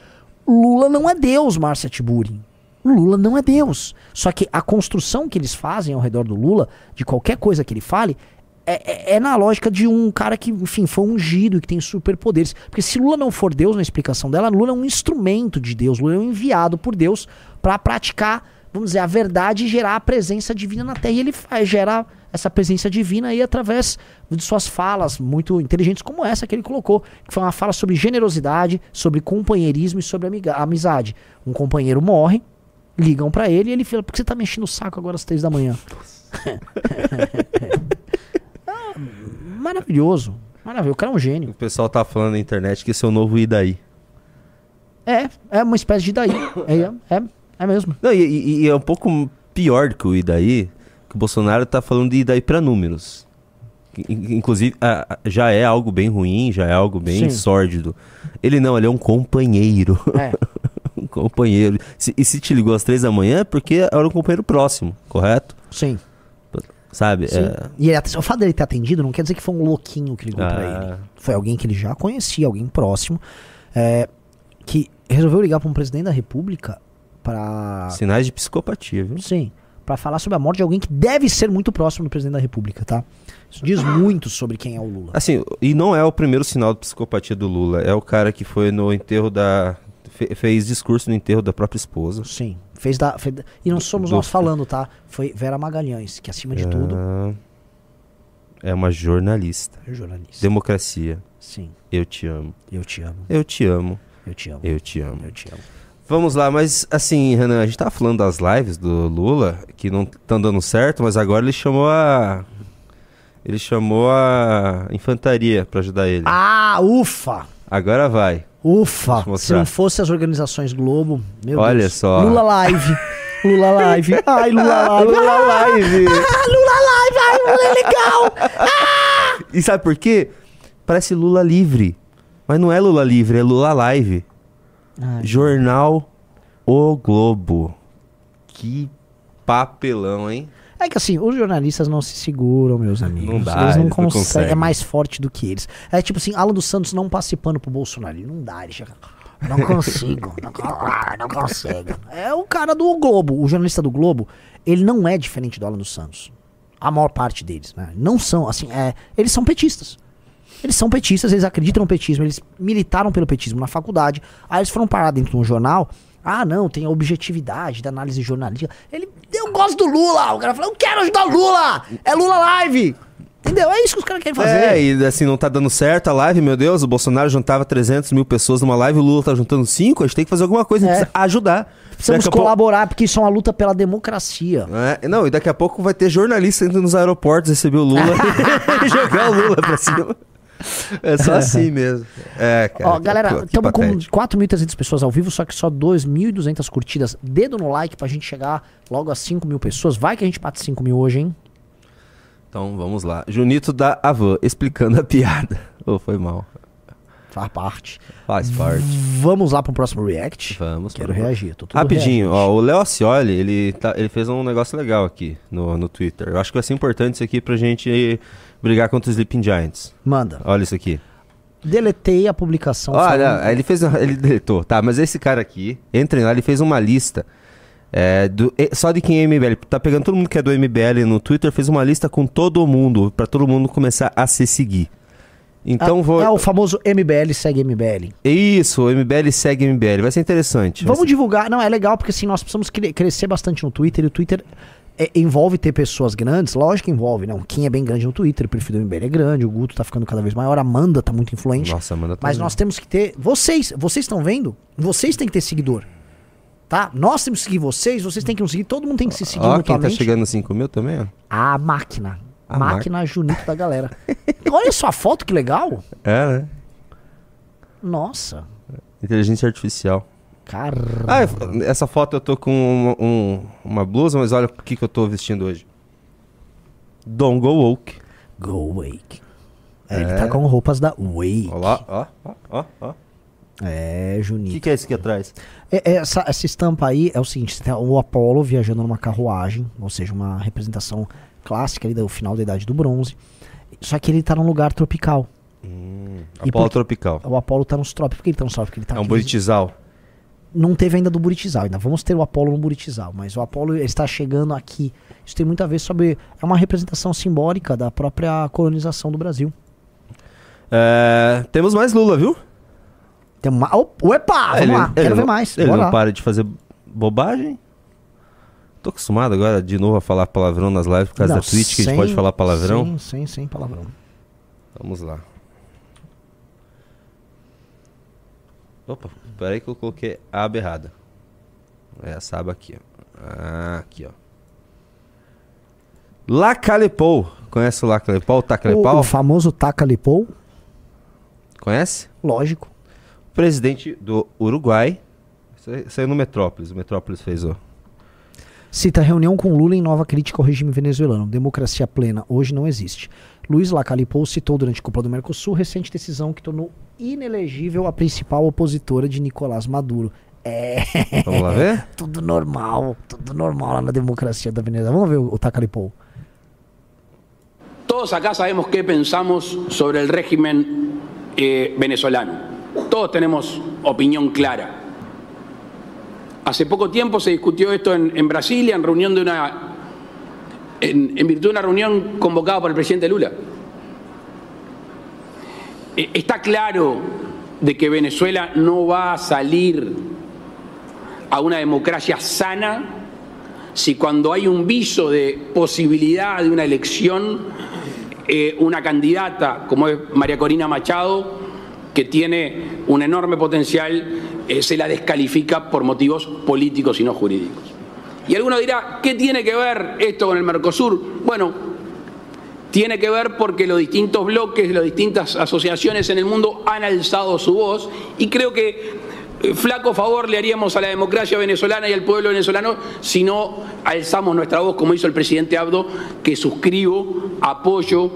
Lula não é Deus, Márcia Tiburi. Lula não é Deus. Só que a construção que eles fazem ao redor do Lula, de qualquer coisa que ele fale, é, é- é na lógica de um cara que, enfim, foi ungido e que tem superpoderes. Porque se Lula não for Deus na explicação dela, Lula é um instrumento de Deus, Lula é um enviado por Deus pra praticar, vamos dizer, a verdade e gerar a presença divina na Terra. E ele faz, gera essa presença divina aí através de suas falas muito inteligentes, como essa que ele colocou, que foi uma fala sobre generosidade, sobre companheirismo e sobre amiga- amizade. Um companheiro morre, ligam pra ele e ele fala: Por que você tá mexendo o saco agora às três da manhã? Ah, maravilhoso. Maravilhoso. O cara é um gênio. O pessoal tá falando na internet que esse é o novo Idaí. É, é uma espécie de daí. É, é, é mesmo. Não, e, e- e é um pouco pior do que o Idaí, que o Bolsonaro tá falando de Idaí pra números. In- Inclusive, já é algo bem ruim, já é algo bem Sim. sórdido. Ele não, ele é um companheiro. É. um companheiro. E se te ligou às três da manhã é porque era um companheiro próximo, correto? Sim. Sabe? sim. É, E ele, o fato dele ter atendido não quer dizer que foi um louquinho que ligou pra Ah. ele. Foi alguém que ele já conhecia, alguém próximo, é, que resolveu ligar pra um presidente da república pra. sinais de psicopatia, viu? Sim. Pra falar sobre a morte de alguém que deve ser muito próximo do presidente da república, tá? Isso diz muito sobre quem é o Lula. Assim, e não é o primeiro sinal de psicopatia do Lula. É o cara que foi no enterro da. fe- fez discurso no enterro da própria esposa. Sim. Fez da, fez E não somos Do- nós falando, tá? Foi Vera Magalhães, que acima de tudo Ah, É uma jornalista. é jornalista. Democracia. Sim. Eu te amo. Eu te amo. Eu te amo. Eu te amo. Eu te amo. Eu te amo. Vamos lá, mas assim, Renan, a gente tava falando das lives do Lula, que não estão dando certo, mas agora ele chamou a. Ele chamou a infantaria pra ajudar ele. Ah, ufa! Agora vai. Ufa! Se não fosse as organizações Globo, meu Olha Deus. só. Lula Live. Lula Live. Ai, Lula Live. Lula Live! Ah, Lula Live. Ai, Lula é legal. E sabe por quê? Parece Lula livre. Mas não é Lula livre, é Lula Live. Ai, Jornal O Globo. Que papelão, hein? É que assim, os jornalistas não se seguram, meus amigos. Não dá, eles não eles não conseguem. conseguem. É mais forte do que eles. É tipo assim, Alan dos Santos não passe pano pro Bolsonaro. Ele não dá, ele chega. Não consigo, não, ah, não consigo. É o cara do Globo, o jornalista do Globo, ele não é diferente do Alan dos Santos. A maior parte deles, né? Não são, assim, é, eles são petistas. Eles são petistas, eles acreditam no petismo, eles militaram pelo petismo na faculdade. Aí eles foram parar dentro de um jornal. Ah, não, tem a objetividade da análise jornalística. Ele, eu gosto do Lula. O cara falou, eu quero ajudar o Lula. É Lula Live. Entendeu? É isso que os caras querem fazer. É, e assim, não tá dando certo a live, meu Deus. O Bolsonaro juntava 300 mil pessoas numa live, o Lula tá juntando 5. A gente tem que fazer alguma coisa, a gente É. precisa ajudar. Precisamos Daqui a pouco- colaborar, porque isso é uma luta pela democracia. É, não, e daqui a pouco vai ter jornalista indo nos aeroportos receber o Lula e jogar o Lula pra cima. É só assim mesmo. É, cara. Ó, galera, estamos com patético. 4.300 pessoas ao vivo, só que só 2.200 curtidas. Dedo no like pra gente chegar logo a 5 mil pessoas. Vai que a gente bate 5 mil hoje, hein? Então, vamos lá. Junito da Avan, explicando a piada. Ô, foi mal. Faz parte. Faz parte. Vamos lá pro próximo react. Vamos. Quero vamos. reagir. Rapidinho, ó, o Léo Acioli, ele, tá, ele fez um negócio legal aqui no, no Twitter. Eu acho que vai ser importante isso aqui pra gente brigar contra os Sleeping Giants. Manda. Olha isso aqui. Deletei a publicação. Olha, falando- ele fez. Ele deletou, tá? Mas esse cara aqui, entrem lá, ele fez uma lista. é, do, só de quem é MBL. Tá pegando todo mundo que é do MBL no Twitter, fez uma lista com todo mundo, pra todo mundo começar a se seguir. Então Ah, vou. É o famoso MBL segue MBL. Isso, o MBL segue MBL. Vai ser interessante. Vamos divulgar. Não, é legal porque assim, nós precisamos cre- crescer bastante no Twitter. E o Twitter é, envolve ter pessoas grandes. Lógico que envolve, não. Quem é bem grande no Twitter, o perfil do MBL é grande, o Guto tá ficando cada vez maior, a Amanda tá muito influente. Nossa, Amanda tá Mas vendo. nós temos que ter. Vocês, vocês estão vendo? Vocês têm que ter seguidor. Tá? Nós temos que seguir vocês, vocês têm que nos seguir, todo mundo tem que se seguir Ó, quem tá chegando nos 5 mil também, ó. A máquina. A máquina Junito da galera. Olha só a foto, que legal. É, né? Nossa. Inteligência artificial. Caramba. Ah, essa foto eu tô com um- um- uma blusa, mas olha o que, que eu tô vestindo hoje. Don't go woke. Go Wake. É, Ele tá com roupas da Wake. Olha lá, ó, ó, ó, ó. É, O Junito. que, que é isso aqui atrás? É- é essa, essa estampa aí é o seguinte: você tem o Apollo viajando numa carruagem, ou seja, uma representação clássica ali do final da Idade do Bronze. Só que ele tá num lugar tropical. E Apolo por- tropical. O Apollo tá nos trópicos. Por que ele tá nos trópicos? Ele tá É um aqui- buritizal. Não teve ainda do Buritizal, ainda vamos ter o Apolo no Buritizal, mas o Apolo está chegando aqui. Isso tem muito a ver sobre. É uma representação simbólica da própria colonização do Brasil. É, temos mais Lula, viu? Tem uma. Opa! Vamos ele, lá, ele quero ver mais. Ele Bora não lá. para de fazer bobagem. Tô acostumado agora de novo a falar palavrão nas lives por causa Não, da Twitch que a gente pode falar palavrão. Sim, sim, sem palavrão. Vamos lá. Opa, peraí que eu coloquei a aba errada. É essa aba aqui, ó. Ah, aqui, ó. Lacalepou. Conhece o Lacalepou? O O, o famoso Taca-Lipou, Conhece? lógico. Presidente do Uruguai. Sa- Saiu no Metrópolis. O Metrópolis fez o. Cita reunião com Lula em nova crítica ao regime venezuelano. Democracia plena hoje não existe. Luiz Lacalipou citou durante a cúpula do Mercosul recente decisão que tornou inelegível a principal opositora de Nicolás Maduro. É, Vamos lá ver? tudo normal, tudo normal lá na democracia da Venezuela. Vamos ver o, o Tacaripou. Todos acá sabemos qué pensamos sobre el régimen eh, venezolano. Todos tenemos opinión clara. Hace poco tiempo se discutió esto en, en Brasilia, en reunión de una, en, en virtud de una reunión convocada por el presidente Lula. Eh, Está claro de que Venezuela no va a salir a una democracia sana si cuando hay un viso de posibilidad de una elección, eh, una candidata como es María Corina Machado, que tiene un enorme potencial, eh, se la descalifica por motivos políticos y no jurídicos. Y alguno dirá, ¿qué tiene que ver esto con el Mercosur? Bueno, tiene que ver porque los distintos bloques, las distintas asociaciones en el mundo han alzado su voz y creo que eh, flaco favor le haríamos a la democracia venezolana y al pueblo venezolano si no alzamos nuestra voz como hizo el presidente Abdo, que suscribo, apoyo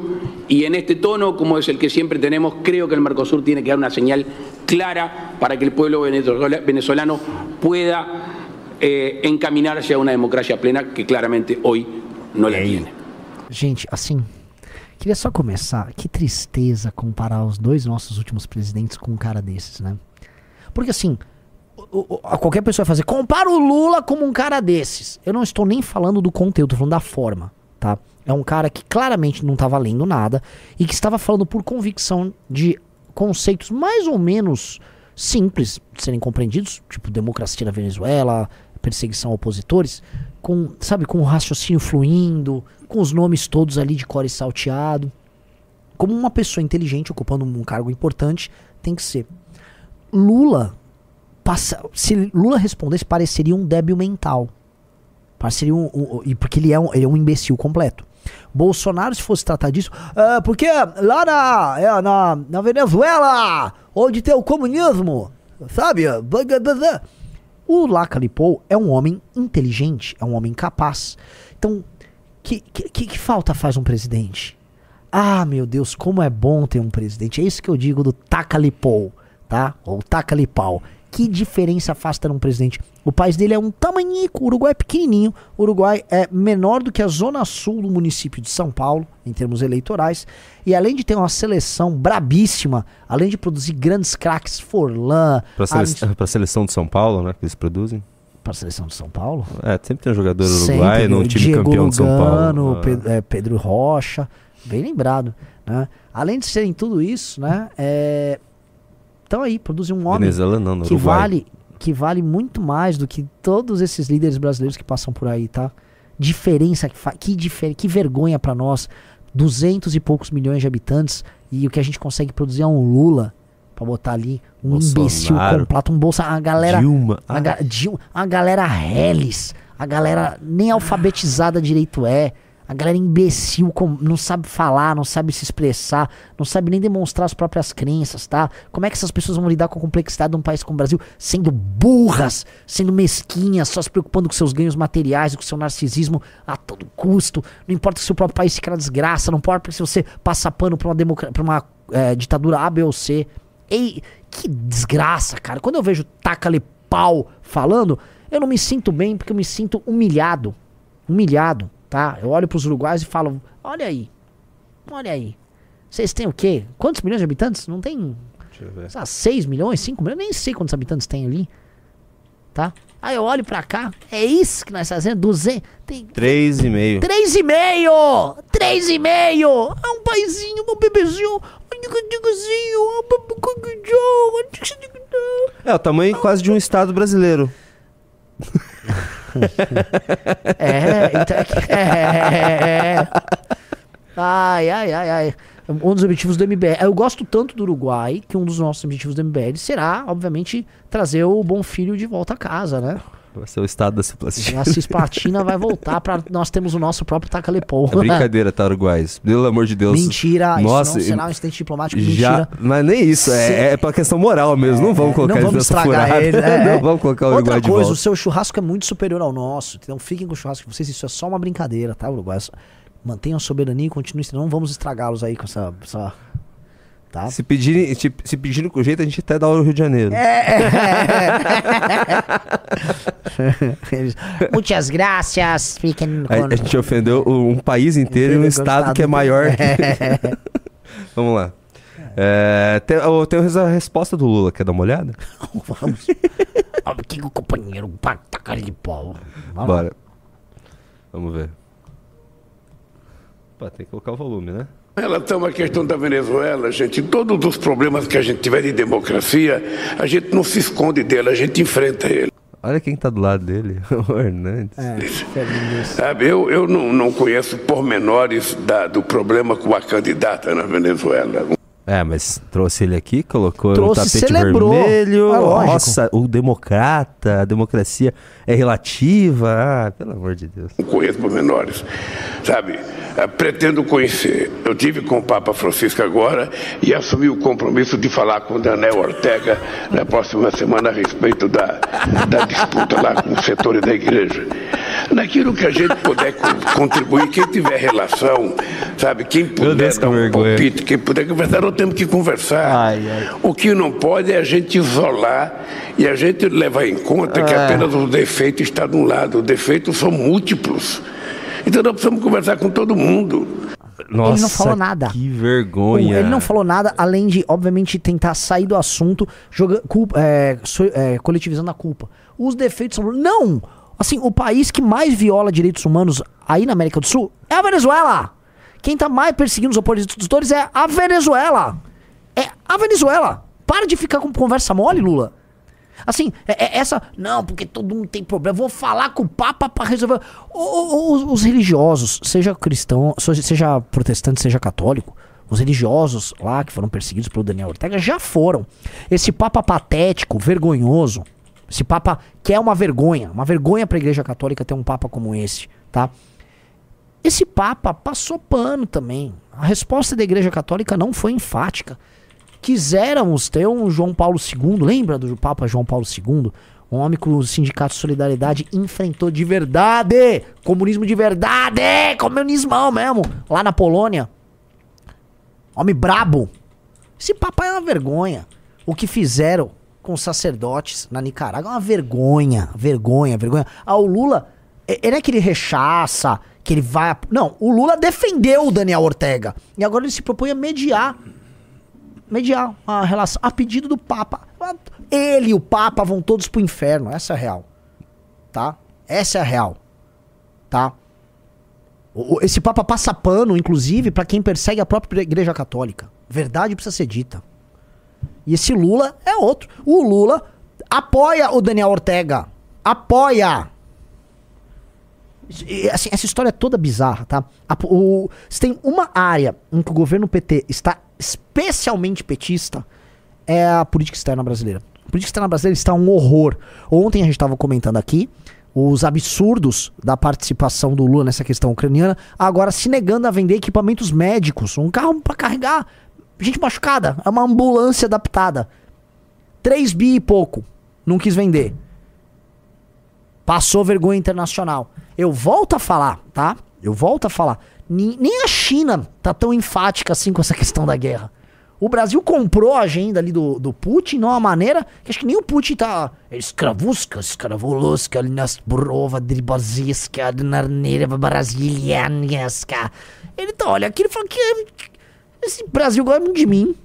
y en este tono, como es el que siempre tenemos, creo que el Mercosur tiene que dar una señal clara para que el pueblo venezolano pueda eh, encaminarse a una democracia plena que claramente hoy no la tiene. Gente, assim, queria só começar. Que tristeza comparar os dois nossos últimos presidentes com um cara desses, né? Porque assim, o- o- a qualquer pessoa vai fazer, compara o Lula como um cara desses. Eu não estou nem falando do conteúdo, tô falando da forma, tá? É um cara que claramente não estava lendo nada e que estava falando por convicção de conceitos mais ou menos simples de serem compreendidos, tipo democracia na Venezuela, perseguição a opositores, com, sabe, com o raciocínio fluindo, com os nomes todos ali de core salteado. Como uma pessoa inteligente ocupando um cargo importante tem que ser. Lula passa, se Lula respondesse pareceria um débil mental. Pareceria um, um- e porque ele é um, ele é um imbecil completo. Bolsonaro, se fosse tratar disso, "Ah, porque lá na, é, na, na Venezuela, onde tem o comunismo, sabe? blá, blá, blá, blá." O Lacalipou é um homem inteligente, é um homem capaz. Então, que, que, que, falta faz um presidente? Ah, meu Deus, como é bom ter um presidente. É isso que eu digo do Tacalipou, tá? Ou Tacalipau. Que diferença faz ter um presidente? O país dele é um tamanico, o Uruguai é pequenininho. O Uruguai é menor do que a zona sul do município de São Paulo, em termos eleitorais. E além de ter uma seleção brabíssima, além de produzir grandes craques, Forlan, além sele... pra seleção de São Paulo, né? Que eles produzem. Para a seleção de São Paulo? É, sempre tem um jogador Sempre, uruguai num time Diego campeão de São Lugano, Paulo. Ah. Pe- é, Pedro Rocha, bem lembrado, né? Além de serem tudo isso, né? É... Então aí, produzir um homem Venezuela não, no que Uruguai. vale, que vale muito mais do que todos esses líderes brasileiros que passam por aí, tá? Diferença, que, que, difer... que vergonha pra nós, duzentos e poucos milhões de habitantes e o que a gente consegue produzir é um Lula pra botar ali um imbecil Bolsonaro. completo, um bolsa, a galera Dilma. a, Ah, ga- Dil- a galera reles, a galera nem alfabetizada direito é, a galera imbecil, com- não sabe falar, não sabe se expressar, não sabe nem demonstrar as próprias crenças, tá? Como é que essas pessoas vão lidar com a complexidade de um país como o Brasil, sendo burras, sendo mesquinhas, só se preocupando com seus ganhos materiais, com seu narcisismo a todo custo, não importa se o próprio país fica na desgraça, não importa se você passa pano pra uma, democra- pra uma eh, ditadura A, B ou C. Ei, que desgraça, cara. Quando eu vejo Taca-lhe pau falando, eu não me sinto bem porque eu me sinto humilhado. Humilhado, tá? Eu olho pros uruguaios e falo: olha aí, olha aí. Vocês têm o quê? Quantos milhões de habitantes? Não tem. Deixa eu ver. Sei lá, 6 milhões, 5 milhões? Nem sei quantos habitantes tem ali. tá? Aí eu olho pra cá, é isso que nós fazemos, 200, tem 3,5. 3,5! 3,5! É um paizinho, um bebezinho, É, o tamanho quase de um estado brasileiro. É, então, é, é. Ai, ai, ai, ai. Um dos objetivos do MBL. Eu gosto tanto do Uruguai que um dos nossos objetivos do MBL será, obviamente, trazer o bom filho de volta a casa, né? Vai ser o estado da Cisplatina. A Cisplatina vai voltar para nós temos o nosso próprio Tacalepou. É brincadeira, tá, Uruguais? Pelo amor de Deus. Mentira, Nossa, isso não será um incidente diplomático, Já, mentira. mas nem isso, é, é pra questão moral mesmo. não vamos colocar não eles vamos nessa estragar furada. ele. é, não é. vamos colocar o Outra Uruguai de coisa, o volta. seu churrasco é muito superior ao nosso. Então fiquem com o churrasco de vocês. Isso é só uma brincadeira, tá, Uruguai? Mantenham a soberania e continuem. Não vamos estragá-los aí com essa. essa- tá? Se pedirem, se, se pedirem com jeito, a gente até dá o Rio de Janeiro. Eles- Muitas graças. Fiquem A, a gente ofendeu um país inteiro e um estado que é maior. que- Vamos lá. É, tem, eu tenho a resposta do Lula. Quer dar uma olhada? Vamos. Aqui com o companheiro. Pá, taca de pau. Vamos lá. Bora. Vamos ver. Opa, tem que colocar o volume, né? Relação à questão da Venezuela, gente, todos os problemas que a gente tiver de democracia, a gente não se esconde dele, a gente enfrenta ele. Olha quem tá do lado dele. o Hernandes. É. Sabe, eu, eu não, não conheço pormenores da, do problema com a candidata na Venezuela. É, mas trouxe ele aqui, colocou Trouxe, no tapete celebrou. vermelho. Lógico. Nossa, o democrata, a democracia é relativa. Ah, pelo amor de Deus. Não conheço pormenores. Sabe, pretendo conhecer. Eu tive com o Papa Francisco agora e assumi o compromisso de falar com o Daniel Ortega na próxima semana a respeito da, da disputa lá com os setores da igreja. Naquilo que a gente puder co- contribuir, quem tiver relação, sabe, quem puder dar um palpite, quem puder conversar, nós temos que conversar. Ai, ai. O que não pode é a gente isolar e a gente levar em conta que Ah. apenas o defeito está de um lado. Os defeitos são múltiplos. Então nós precisamos conversar com todo mundo. Nossa, falou nada. Que vergonha. Ele não falou nada, além de, obviamente, tentar sair do assunto, joga, culpa, é, so- é, coletivizando a culpa. Os defeitos são. Não! Assim, o país que mais viola direitos humanos aí na América do Sul é a Venezuela! Quem tá mais perseguindo os opositores é a Venezuela! É a Venezuela! Para de ficar com conversa mole, Lula! Assim, é, é essa. Não, porque todo mundo tem problema. Vou falar com o Papa pra resolver. Os, os religiosos, seja cristão, seja protestante, seja católico, os religiosos lá que foram perseguidos pelo Daniel Ortega já foram. Esse Papa patético, vergonhoso, esse Papa que é uma vergonha, uma vergonha pra Igreja Católica ter um Papa como esse, tá? Esse Papa passou pano também. A resposta da Igreja Católica não foi enfática quiséramos ter um João Paulo II, lembra do Papa João Paulo II? Um homem que o Sindicato de Solidariedade enfrentou de verdade, comunismo de verdade, comunismão mesmo, lá na Polônia. Homem brabo. Esse Papa é uma vergonha. O que fizeram com os sacerdotes na Nicarágua é uma vergonha, vergonha, vergonha. Ah, o Lula, ele é que ele rechaça, que ele vai... Não, o Lula defendeu o Daniel Ortega. E agora ele se propõe a mediar mediar a relação a pedido do Papa. Ele e o Papa vão todos pro inferno. Essa é a real. Tá? Essa é a real. Tá? Esse Papa passa pano, inclusive, pra quem persegue a própria Igreja Católica. Verdade precisa ser dita. E esse Lula é outro. O Lula apoia o Daniel Ortega. Apoia. Assim, essa história é toda bizarra, tá? A- o- se tem uma área em que o governo PT está especialmente petista, é a política externa brasileira. A política externa brasileira está um horror. Ontem a gente estava comentando aqui os absurdos da participação do Lula nessa questão ucraniana, agora se negando a vender equipamentos médicos, um carro para carregar gente machucada, é uma ambulância adaptada. 3 bi e pouco. Não quis vender. Passou vergonha internacional. Eu volto a falar, tá? Eu volto a falar. Ni- Nem a China tá tão enfática assim com essa questão da guerra. O Brasil comprou a agenda ali do, do Putin de uma maneira que acho que nem o Putin tá. Escravuska, escravuluska, nas prova de basiska, narneira brasilianesca. Ele tá, olha, aqui ele fala que esse Brasil gosta muito de mim.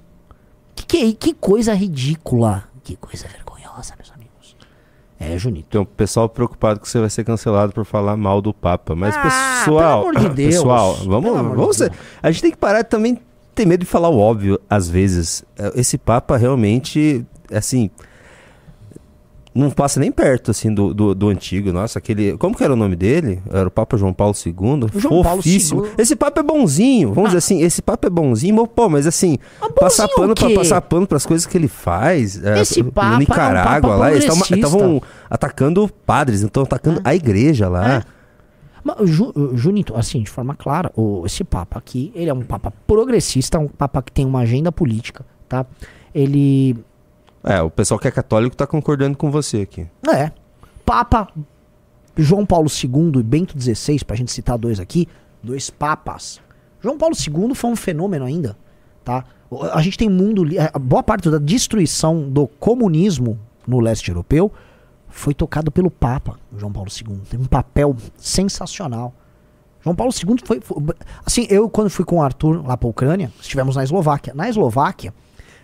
Que, que, que coisa ridícula. Que coisa vergonhosa, meus amigos. É, Junito. Tem um pessoal preocupado que você vai ser cancelado por falar mal do Papa. Mas, Ah, pessoal. pelo amor de Deus. Pessoal, vamos. de vamos ser- a gente tem que parar de também ter medo de falar o óbvio, às vezes. É, Esse Papa realmente, assim. Não passa nem perto, assim, do, do, do antigo. Nossa, aquele. Como que era o nome dele? Era o Papa João Paulo II. João Paulo Fofíssimo. II. Esse Papa é bonzinho. Vamos dizer assim, esse Papa é bonzinho, mas, pô, mas assim, passar bonzinho pano pra passar pano pras coisas que ele faz. é, Esse no Papa é um Nicarágua Papa lá, eles estavam atacando padres, então atacando a igreja lá. Mas, Ju, Junito, assim, de forma clara, o, esse Papa aqui, ele é um Papa progressista, um Papa que tem uma agenda política, tá? Ele. É, o pessoal que é católico tá concordando com você aqui. É. Papa João Paulo II e Bento XVI, pra gente citar dois aqui, dois papas. João Paulo II foi um fenômeno ainda, tá? A gente tem mundo, a boa parte da destruição do comunismo no leste europeu foi tocado pelo Papa João Paulo II. Tem um papel sensacional. João Paulo II foi, foi- assim, eu quando fui com o Arthur lá pra Ucrânia, estivemos na Eslováquia. Na Eslováquia,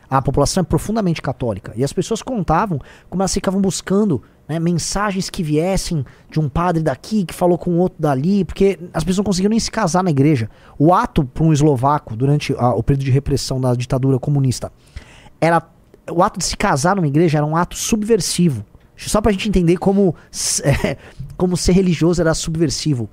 a população é profundamente católica. E as pessoas contavam como elas ficavam buscando né, mensagens que viessem de um padre daqui que falou com outro dali, porque as pessoas não conseguiam nem se casar na igreja. O ato para um eslovaco durante a- o período de repressão da ditadura comunista era o ato de se casar numa igreja era um ato subversivo. Só pra gente entender como, é, como ser religioso era subversivo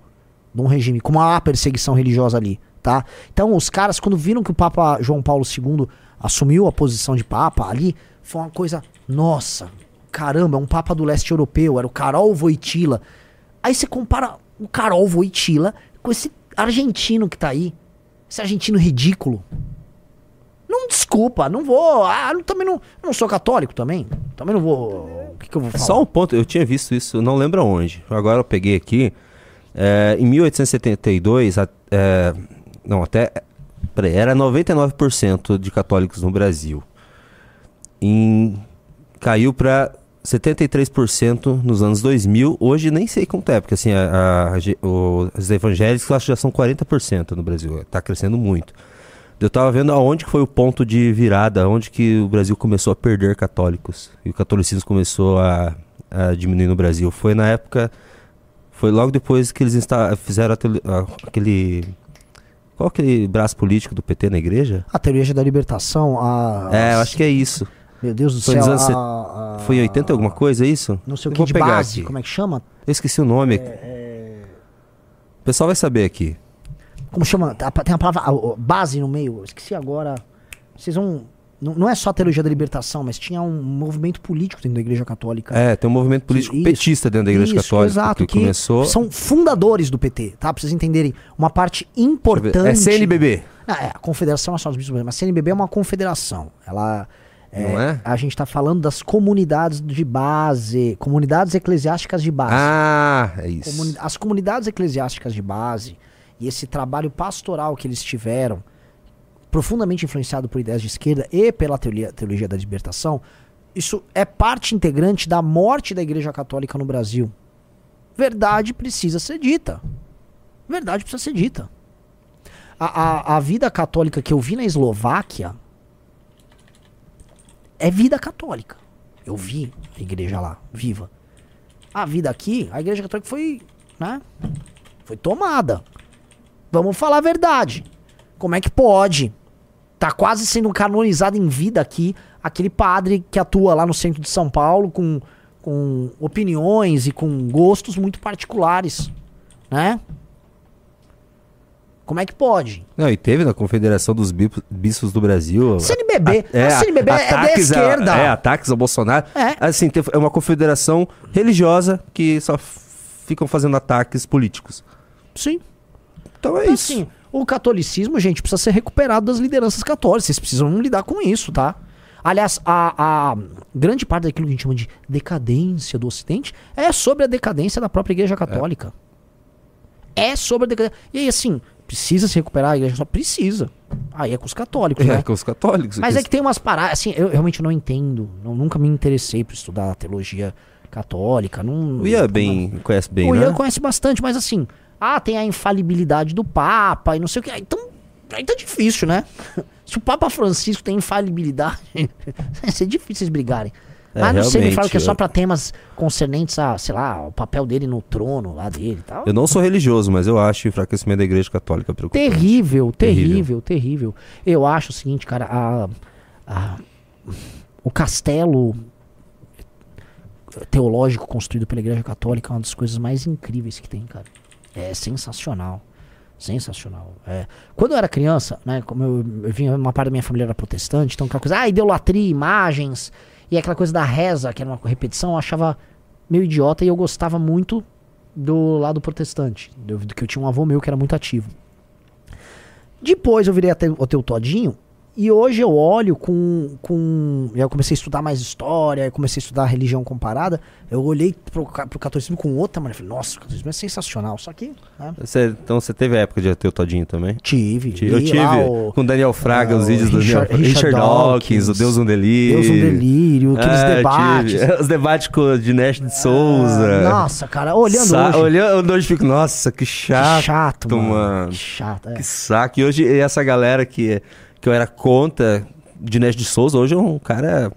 num regime, como há perseguição religiosa ali, tá? Então os caras, quando viram que o Papa João Paulo II assumiu a posição de Papa ali, foi uma coisa, nossa, caramba, é um Papa do leste europeu, era o Karol Wojtyla. Aí você compara o Karol Wojtyla com esse argentino que tá aí, esse argentino ridículo. Não desculpa, não vou, ah, eu também não, eu não sou católico também, também não vou, o que que eu vou falar? Só um ponto, eu tinha visto isso, não lembro aonde. Agora eu peguei aqui. é, em 1872, a- é, não, até. Era 99% de católicos no Brasil. Em, caiu para 73% nos anos 2000. Hoje nem sei quanto é, porque assim, a- a- o- os evangélicos acho que já são 40% no Brasil. Está crescendo muito. Eu tava vendo aonde que foi o ponto de virada, onde que o Brasil começou a perder católicos e o catolicismo começou a, a diminuir no Brasil. Foi na época, foi logo depois que eles fizeram aquele qual aquele braço político do PT na igreja? A teoria da libertação, a... É, eu acho que é isso. Meu Deus do Foi céu. nos anos a- a- Foi em 80 alguma coisa, é isso? Não sei o que vou de pegar base, aqui. como é que chama? Eu esqueci o nome. O pessoal vai saber aqui. Como chama? Tem a palavra a- a- base no meio. Eu esqueci agora. Vocês vão. Não, não é só a teologia da libertação, mas tinha um movimento político dentro da Igreja Católica. É, tem um movimento político Isso. petista dentro da igreja Isso, católica exato, que, começou. São fundadores do PT, tá? Pra vocês entenderem. Uma parte importante. É CNBB. Ah, é, a Confederação Nacional dos Bispos, mas a CNBB é uma confederação. Ela. Não é? A gente tá falando das comunidades de base, comunidades eclesiásticas de base. Ah, é isso. Comuni- as comunidades eclesiásticas de base e esse trabalho pastoral que eles tiveram, profundamente influenciado por ideias de esquerda e pela teoria, teologia da libertação, isso é parte integrante da morte da Igreja Católica no Brasil. Verdade precisa ser dita. Verdade precisa ser dita. A, a, a vida católica que eu vi na Eslováquia é vida católica. Eu vi a igreja lá, viva. A vida aqui, a igreja católica foi, né? Foi tomada. Vamos falar a verdade. Como é que pode? Tá quase sendo canonizado em vida aqui aquele padre que atua lá no centro de São Paulo com, com opiniões e com gostos muito particulares, né? Como é que pode? Não, e teve na Confederação dos Bi- Bispos do Brasil. CNBB. a- a CNBB é da ataques a- esquerda. é, ataques ao Bolsonaro. É. Assim, é uma confederação religiosa que só ficam fazendo ataques políticos. Sim. Então é Então, isso. assim, o catolicismo, gente, precisa ser recuperado das lideranças católicas. Vocês precisam lidar com isso, tá? Aliás, a, a grande parte daquilo que a gente chama de decadência do Ocidente é sobre a decadência da própria Igreja Católica. É, sobre a decadência. E aí, assim, precisa se recuperar a Igreja Católica? Precisa. Aí é com os católicos, É, né? com os católicos. Mas é que tem umas paradas, assim, eu realmente não entendo. Eu nunca me interessei por estudar a teologia católica. Não, O Ian bem, conhece bem, o né? Ian conhece bastante, mas assim, ah, tem a infalibilidade do Papa e não sei o que. Então, aí tá difícil, né? Se o Papa Francisco tem infalibilidade, vai ser difícil vocês brigarem. É, Mas não sei, me falaram que é só pra temas concernentes a, sei lá, o papel dele no trono lá dele e tal. Eu não sou religioso, mas eu acho o enfraquecimento da igreja católica preocupante. Terrível, Terrível. terrível, terrível. Eu acho o seguinte, cara, a, a- o castelo teológico construído pela Igreja Católica é uma das coisas mais incríveis que tem, cara. É sensacional. Sensacional. É. Quando eu era criança, né, como eu, eu vinha, uma parte da minha família era protestante, então aquela coisa, ah, idolatria, imagens, e aquela coisa da reza, que era uma repetição, eu achava meio idiota e eu gostava muito do lado protestante, do, do que eu tinha um avô meu que era muito ativo. Depois eu virei até o teu todinho. E hoje eu olho com. com eu comecei a estudar mais história, comecei a estudar religião comparada. Eu olhei pro, pro catolicismo com outra maneira. Falei, nossa, o catolicismo é sensacional. Só que. né, Você- então você teve a época de ter o Todinho também? tive. Ti- Eu tive o com Daniel Fraga, ah, os vídeos do Richard- Daniel Richard, Richard Dawkins, o Deus um Delírio. Deus um Delírio, aqueles É, debates. tive. Os debates com o Dinesh de Souza. Ah, Nossa, cara, olhando Sa- hoje. Olhando hoje, fico, nossa, que chato. que chato, mano. mano. Que chato, é. Que saco. E hoje, essa galera que, que eu era contra Dinesh de Souza, hoje é um cara.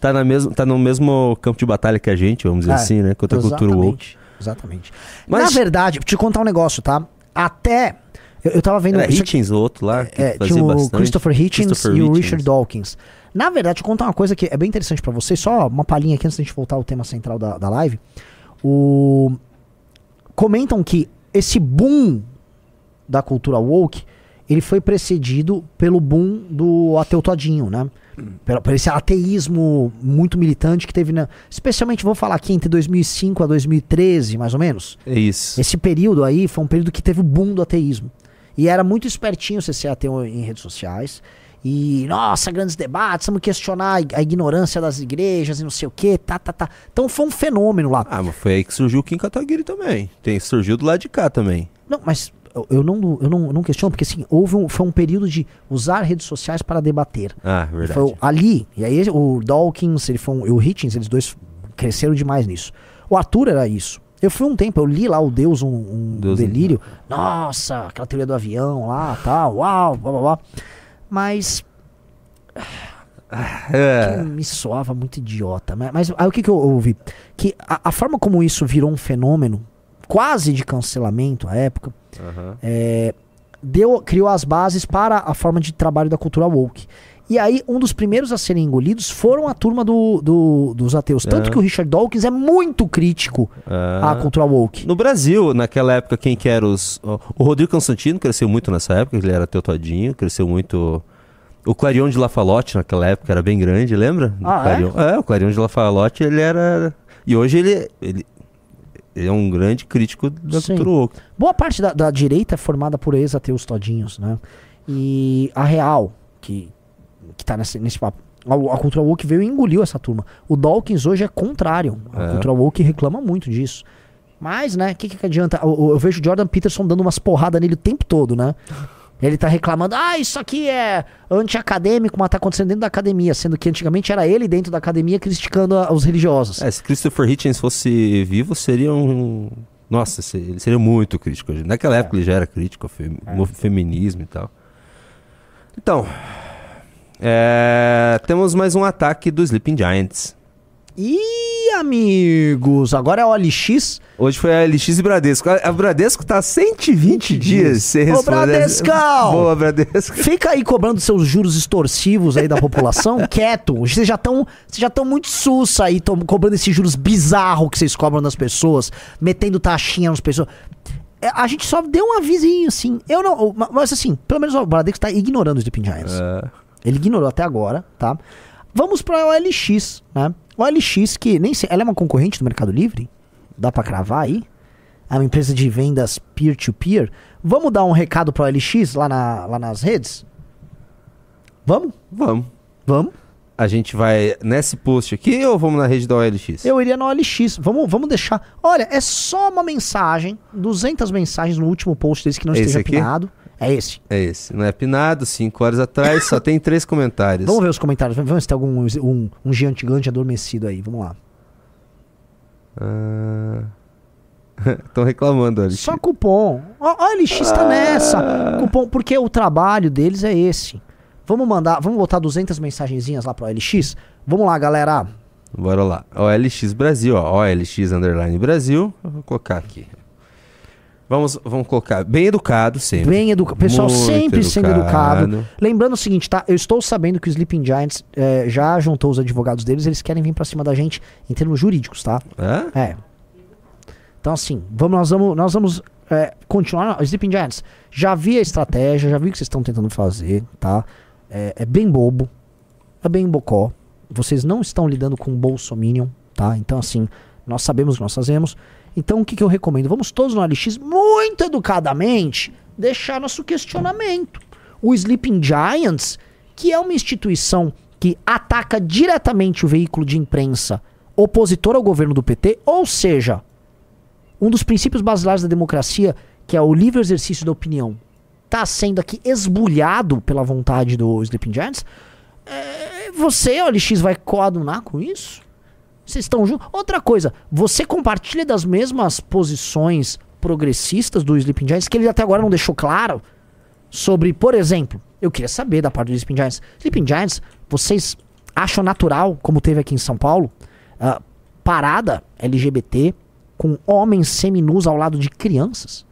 Tá, na mesmo, tá no mesmo campo de batalha que a gente, vamos dizer É, assim, né? Contra a cultura woke. Exatamente. Mas- Na verdade, te contar um negócio, tá? Até. Eu, eu tava vendo. Era aqui- Hitchens, o outro lá, que É, tinha o bastante. Christopher Hitchens Christopher e o Hitchens. Richard Dawkins. Na verdade, te contar uma coisa que é bem interessante pra vocês, só uma palhinha aqui antes da gente voltar ao tema central da, da live. O... Comentam que esse boom da cultura woke, ele foi precedido pelo boom do ateu todinho, né? Pelo, por esse ateísmo muito militante que teve, na, especialmente, vou falar aqui, entre 2005 a 2013, mais ou menos. É isso. Esse período aí foi um período que teve o boom do ateísmo. E era muito espertinho você ser ateu em redes sociais. E, nossa, grandes debates, vamos questionar a ig- a ignorância das igrejas e não sei o que, tá, tá, tá. Então foi um fenômeno lá. Ah, mas foi aí que surgiu o Kim Kataguiri também. Tem, surgiu do lado de cá também. Não, mas eu- não, eu não, eu não questiono, porque assim, houve um, foi um período de usar redes sociais para debater. Ah, E verdade. Foi ali, e aí o Dawkins ele foi um, e o Hitchens, eles dois cresceram demais nisso. O Arthur era isso. Eu fui um tempo, eu li lá o Deus, um, um Deus delírio. Nossa, aquela teoria do avião lá, tal, uau, blá blá blá. Mas É. me soava muito idiota. Mas, mas aí o que, que eu ouvi? Que a, a forma como isso virou um fenômeno, quase de cancelamento à época, Aham. é, deu, criou as bases para a forma de trabalho da cultura woke. E aí, um dos primeiros a serem engolidos foram a turma do, do- dos ateus. Tanto É. que o Richard Dawkins é muito crítico Ah. à cultura woke. No Brasil, naquela época, quem que era os. O Rodrigo Constantino cresceu muito nessa época, ele era teu todinho, cresceu muito. O Clarion de Lafalote naquela época era bem grande, lembra? Ah, é? É? o Clarion de Lafalote ele era. E hoje ele, ele, ele é um grande crítico da Sim. cultura woke. Boa parte da, da direita é formada por ex-ateus todinhos, né? E a Real, que, que tá nesse, nesse papo, a, a cultura woke veio e engoliu essa turma. O Dawkins hoje é contrário. A É. cultura woke reclama muito disso. Mas, né, o que, que adianta? Eu, eu- eu vejo o Jordan Peterson dando umas porradas nele o tempo todo, né? Ele tá reclamando, ah, isso aqui é anti-acadêmico, mas tá acontecendo dentro da academia, sendo que antigamente era ele dentro da academia criticando a- os religiosos. É, se Christopher Hitchens fosse vivo, seria um. Nossa, ele seria muito crítico. Naquela época ele já era crítico ao fem- ao feminismo e tal. Então, é, temos mais um ataque do Sleeping Giants. Ih, amigos, agora é OLX. Hoje foi a LX e Bradesco. A, Bradesco tá 120 dias sem Ô, responder. Bradescão! Boa, Bradesco. Fica aí cobrando seus juros extorsivos aí da população, quieto. Vocês já estão já estão muito sussa aí, tão cobrando esses juros bizarros que vocês cobram das pessoas, metendo taxinha nas pessoas. É, A gente só deu um avisinho, assim. Eu não. ma- Mas assim, pelo menos o Bradesco tá ignorando os Sleeping Giants. É, Ele ignorou até agora, tá? Vamos pra OLX, né? OLX, que nem sei. Ela é uma concorrente do Mercado Livre? Dá pra cravar aí? É uma empresa de vendas peer-to-peer. Vamos dar um recado pra OLX lá, na, lá nas redes? Vamos? vamos. Vamos. A gente vai nesse post aqui ou vamos na rede da OLX? Eu iria no OLX. Vamos, vamos deixar. Olha, é só uma mensagem. 200 mensagens no último post desse que não Esse esteja aqui? pinado. É esse. É esse. Não é pinado, 5 horas atrás, só tem três comentários. Vamos ver os comentários. Vamos ver se tem algum um, um gigante gigante adormecido aí. Vamos lá. Estão reclamando, OLX. Só cupom. Ó, ó, LX tá nessa. Cupom, porque o trabalho deles é esse. Vamos mandar, vamos botar 200 mensagenzinhas lá pro LX? Vamos lá, galera. Bora lá. OLX Brasil, ó. OLX Underline Brasil. Eu vou colocar aqui. Vamos, vamos colocar bem educado sempre. Bem educado. Pessoal Muito sempre sendo educado. Lembrando o seguinte, tá? Eu estou sabendo que o Sleeping Giants eh, já juntou os advogados deles, eles querem vir pra cima da gente em termos jurídicos, tá? Hã? É. Então, assim, vamos, nós vamos, nós vamos é, continuar. Sleeping Giants, já vi a estratégia, já vi o que vocês estão tentando fazer, tá? É, é bem bobo, é bem bocó. Vocês não estão lidando com Bolsominion, tá? Então, assim, nós sabemos o que nós fazemos. Então, o que, que eu recomendo? Vamos todos no LX, muito educadamente, deixar nosso questionamento. O Sleeping Giants, que é uma instituição que ataca diretamente o veículo de imprensa opositor ao governo do PT, ou seja, um dos princípios basilares da democracia, que é o livre exercício da opinião, está sendo aqui esbulhado pela vontade do Sleeping Giants, é, você, OLX, vai coadunar com isso? Vocês estão juntos? Outra coisa, você compartilha das mesmas posições progressistas do Sleeping Giants, que ele até agora não deixou claro, sobre, por exemplo, eu queria saber da parte do Sleeping Giants. Sleeping Giants, vocês acham natural, como teve aqui em São Paulo, ah, parada LGBT com homens seminus ao lado de crianças?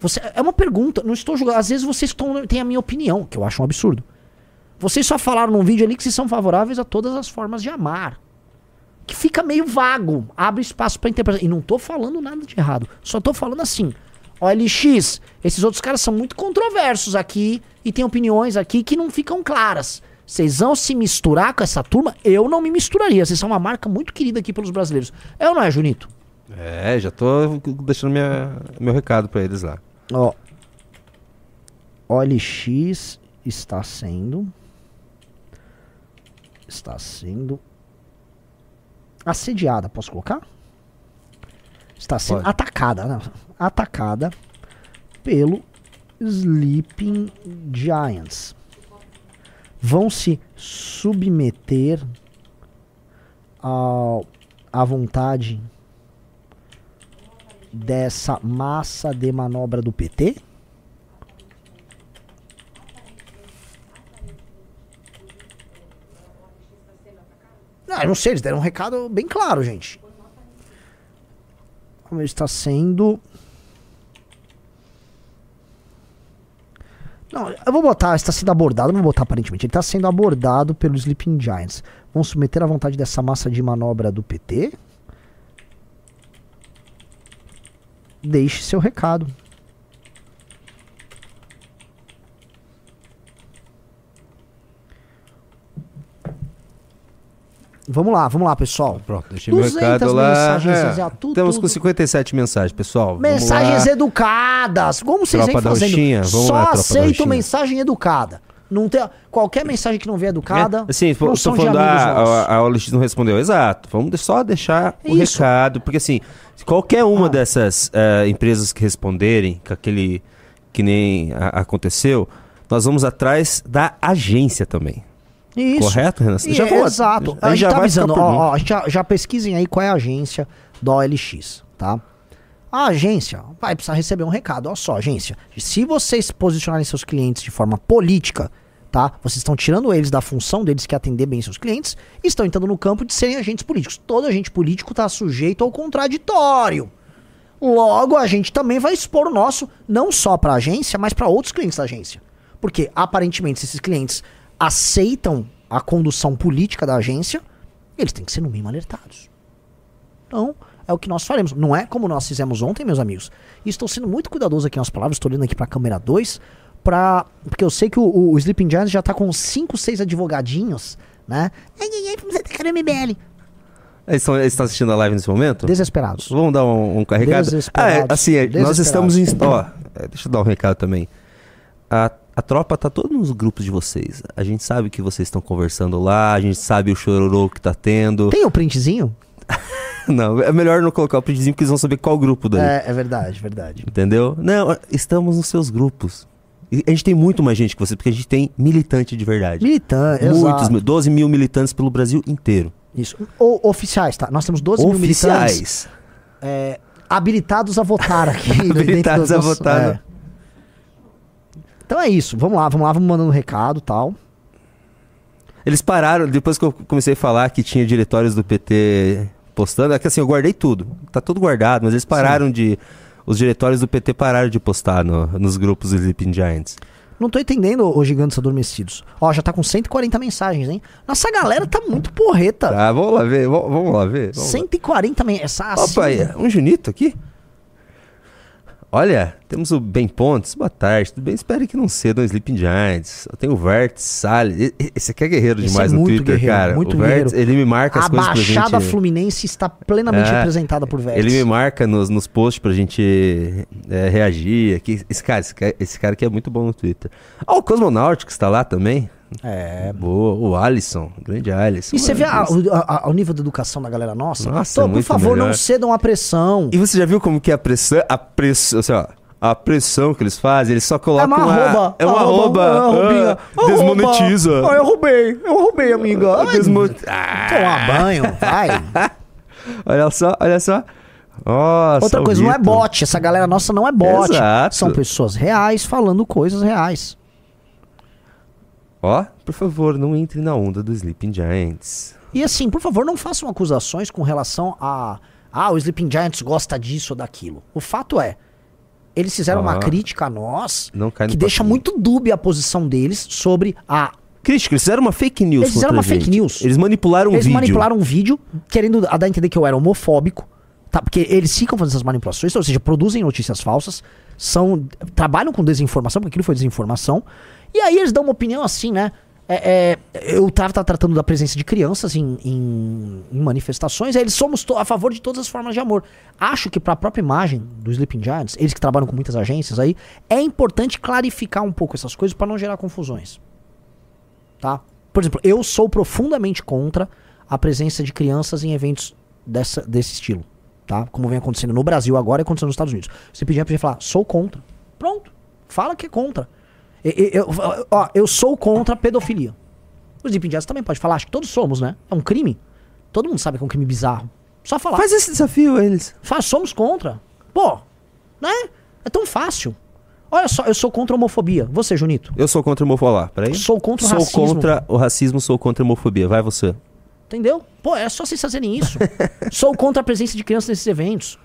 Você, é uma pergunta, não estou julgando. Às vezes vocês tão- têm a minha opinião, que eu acho um absurdo. Vocês só falaram num vídeo ali que vocês são favoráveis a todas as formas de amar. Que fica meio vago, abre espaço pra interpretação. E não tô falando nada de errado, só tô falando assim. OLX, esses outros caras são muito controversos aqui e tem opiniões aqui que não ficam claras. Vocês vão se misturar com essa turma? Eu não me misturaria. Vocês são uma marca muito querida aqui pelos brasileiros. É ou não é, Junito? É, já tô deixando minha, meu recado pra eles lá. Ó. OLX está sendo. Está sendo. Assediada, posso colocar? Está sendo Pode. atacada, né? Atacada pelo Sleeping Giants. Vão se submeter ao, à vontade dessa massa de manobra do PT? Não, eu não sei, eles deram um recado bem claro, gente. Como ele está sendo. Não, eu vou botar, está sendo abordado, não vou botar aparentemente. Ele está sendo abordado pelos Sleeping Giants. Vão submeter à vontade dessa massa de manobra do PT? Deixe seu recado. Vamos lá, vamos lá, pessoal. Pronto, deixei meu 200 recado lá. mensagens, É, tudo, Temos tudo. com 57 mensagens, pessoal. Mensagens educadas. Como vocês Tropa vêm fazendo? Vamos Só lá, aceito mensagem educada. Não tem, qualquer mensagem que não vier educada. É, Sim, não tô são de falando, ah, a, a OLX não respondeu. Exato. Vamos só deixar o Isso. recado, porque assim, qualquer uma Ah. dessas eh, empresas que responderem, com aquele que nem a- aconteceu, nós vamos atrás da agência também. Isso. Correto, Renan? E Já vou- exato. aí A gente já tá vai avisando, ó, ó, já, já pesquisem aí qual é a agência da OLX, tá? A agência vai precisar receber um recado. Olha só, agência. Se vocês posicionarem seus clientes de forma política, tá? Vocês estão tirando eles da função deles que é atender bem seus clientes e estão entrando no campo de serem agentes políticos. Todo agente político está sujeito ao contraditório. Logo, a gente também vai expor o nosso, não só para a agência, mas para outros clientes da agência. Porque, aparentemente, se esses clientes aceitam a condução política da agência, eles têm que ser, no mínimo, alertados. Então, é o que nós faremos. Não é como nós fizemos ontem, meus amigos. E estou sendo muito cuidadoso aqui nas palavras, estou olhando aqui para a câmera 2, pra... porque eu sei que o, o, Sleeping Giants já tá com 5, 6 advogadinhos, né? Ai, ai, ai, vamos atacar o MBL. Eles estão, eles estão assistindo a live nesse momento? Desesperados. Vamos dar um, um carregado? Desesperados. Ah, é, assim, é, nós estamos em... Ó, é, deixa eu dar um recado também. A, a tropa tá toda nos grupos de vocês. A gente sabe que vocês estão conversando lá, a gente sabe o chororô que tá tendo. Tem o printzinho? Não, é melhor não colocar o pedizinho porque eles vão saber qual grupo daí. É, é verdade, verdade. Entendeu? Não, estamos nos seus grupos. E a gente tem muito mais gente que você, porque a gente tem militante de verdade. Militante, Muitos, exato. mil- 12 mil militantes pelo Brasil inteiro. Isso. Ou oficiais, tá? Nós temos 12 mil militantes Oficiais. é, habilitados a votar aqui. Habilitados do a votar, é. Então é isso. Vamos lá, vamos lá, vamos mandando um recado e tal. Eles pararam, depois que eu comecei a falar que tinha diretórios do PT postando, é que assim, eu guardei tudo. Tá tudo guardado, mas eles pararam de. Os diretórios do PT pararam de postar no- nos grupos dos Sleeping Giants. Não tô entendendo os gigantes adormecidos. Ó, já tá com 140 mensagens, hein? Nossa galera tá muito porreta. Tá, vamos lá ver, vamos, lá ver. Vamos lá. 140 mensagens. Opa, aí, um Junito aqui? Olha, temos o Ben Pontes. Boa tarde, tudo bem? Espero que não cedam Sleeping Giants. Eu tenho o Vert Salles. Esse aqui é guerreiro Esse demais é no Twitter, guerreiro, cara. muito o Vert, guerreiro. ele me marca as A coisas pra Baixada. Fluminense está plenamente É, representada por Vélez. Ele me marca nos, nos posts pra gente é, reagir. Aqui. Esse, cara, esse, cara, esse cara aqui é muito bom no Twitter. Ó, o Cosmonautics está lá também. É. Boa. O Alisson, grande Alisson. E você vê a- o, a- o nível da educação da galera nossa? Nossa, Então, é por muito favor, não melhor. cedam à pressão. E você já viu como que é a pressão, a pressão, assim, ó, a pressão que eles fazem, eles só colocam uma a- arroba. é uma arroba, é uma arrobinha. ah, desmonetiza. Arroba. Ah, eu roubei, eu roubei, amiga. Ah, Ai, desmo- Tomar banho, vai. Olha só, olha só. Nossa, Outra coisa, não é bot. Essa galera nossa não é bot. Exato. São pessoas reais falando coisas reais. Ó, por favor, não entre na onda do Sleeping Giants. E assim, por favor, não façam acusações com relação a. Ah, o Sleeping Giants gosta disso ou daquilo. O fato é, eles fizeram uma crítica a nós que deixa muito dúbia a posição deles sobre a. Crítico, eles fizeram uma fake news Eles fizeram uma a fake gente. news. Eles manipularam um eles vídeo. manipularam um vídeo querendo dar a entender que eu era homofóbico. Tá? Porque eles ficam fazendo essas manipulações, ou seja, produzem notícias falsas, são trabalham com desinformação, porque aquilo foi desinformação. E aí eles dão uma opinião assim, né? É, é, eu tava tava tratando da presença de crianças em, em- em manifestações, eles somos a favor de todas as formas de amor. Acho que para a própria imagem do Sleeping Giants, eles que trabalham com muitas agências aí, é importante clarificar um pouco essas coisas para não gerar confusões. Tá? Por exemplo, eu sou profundamente contra a presença de crianças em eventos dessa, desse estilo. Tá? Como vem acontecendo no Brasil agora e acontecendo nos Estados Unidos. Você pedir pra falar, sou contra. Pronto. Fala que é contra. Eu, ó, eu sou contra a pedofilia. Os Giants também pode falar, acho que todos somos, né? É um crime. Todo mundo sabe que é um crime bizarro. Só falar. Faz esse desafio a eles. Faz, somos contra. Pô, né? É tão fácil. Olha só, eu sou contra a homofobia. Você, Junito? Eu sou contra a homofobia. Peraí. Sou contra o sou racismo. contra o racismo, sou contra a homofobia. Vai você. Entendeu? Pô, é só vocês fazerem isso. sou contra a presença de crianças nesses eventos.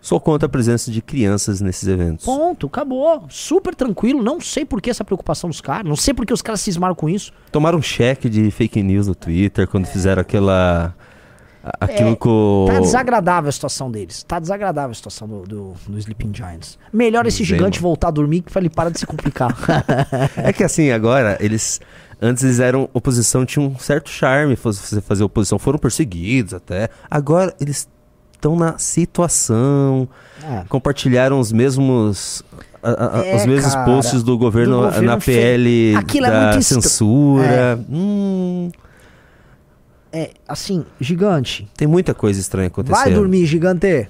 Sou contra a presença de crianças nesses eventos. Ponto, acabou. Super tranquilo. Não sei por que essa preocupação dos caras. Não sei por que os caras cismaram com isso. Tomaram um cheque de fake news no Twitter quando fizeram aquela. Aquilo É, com. Tá desagradável a situação deles. Tá desagradável a situação do, do, do Sleeping Giants. Melhor esse gigante mano. voltar a dormir pra ele parar de se complicar. É que assim, agora, eles. Antes eles eram oposição, tinha um certo charme você fazer oposição. Foram perseguidos até. Agora eles estão na situação. É. Compartilharam os mesmos. a- a- É, os mesmos cara, posts do governo, do governo na PL Aquilo é da estr- censura. Hum, é, assim, gigante. tem muita coisa estranha acontecendo. Vai dormir, gigante.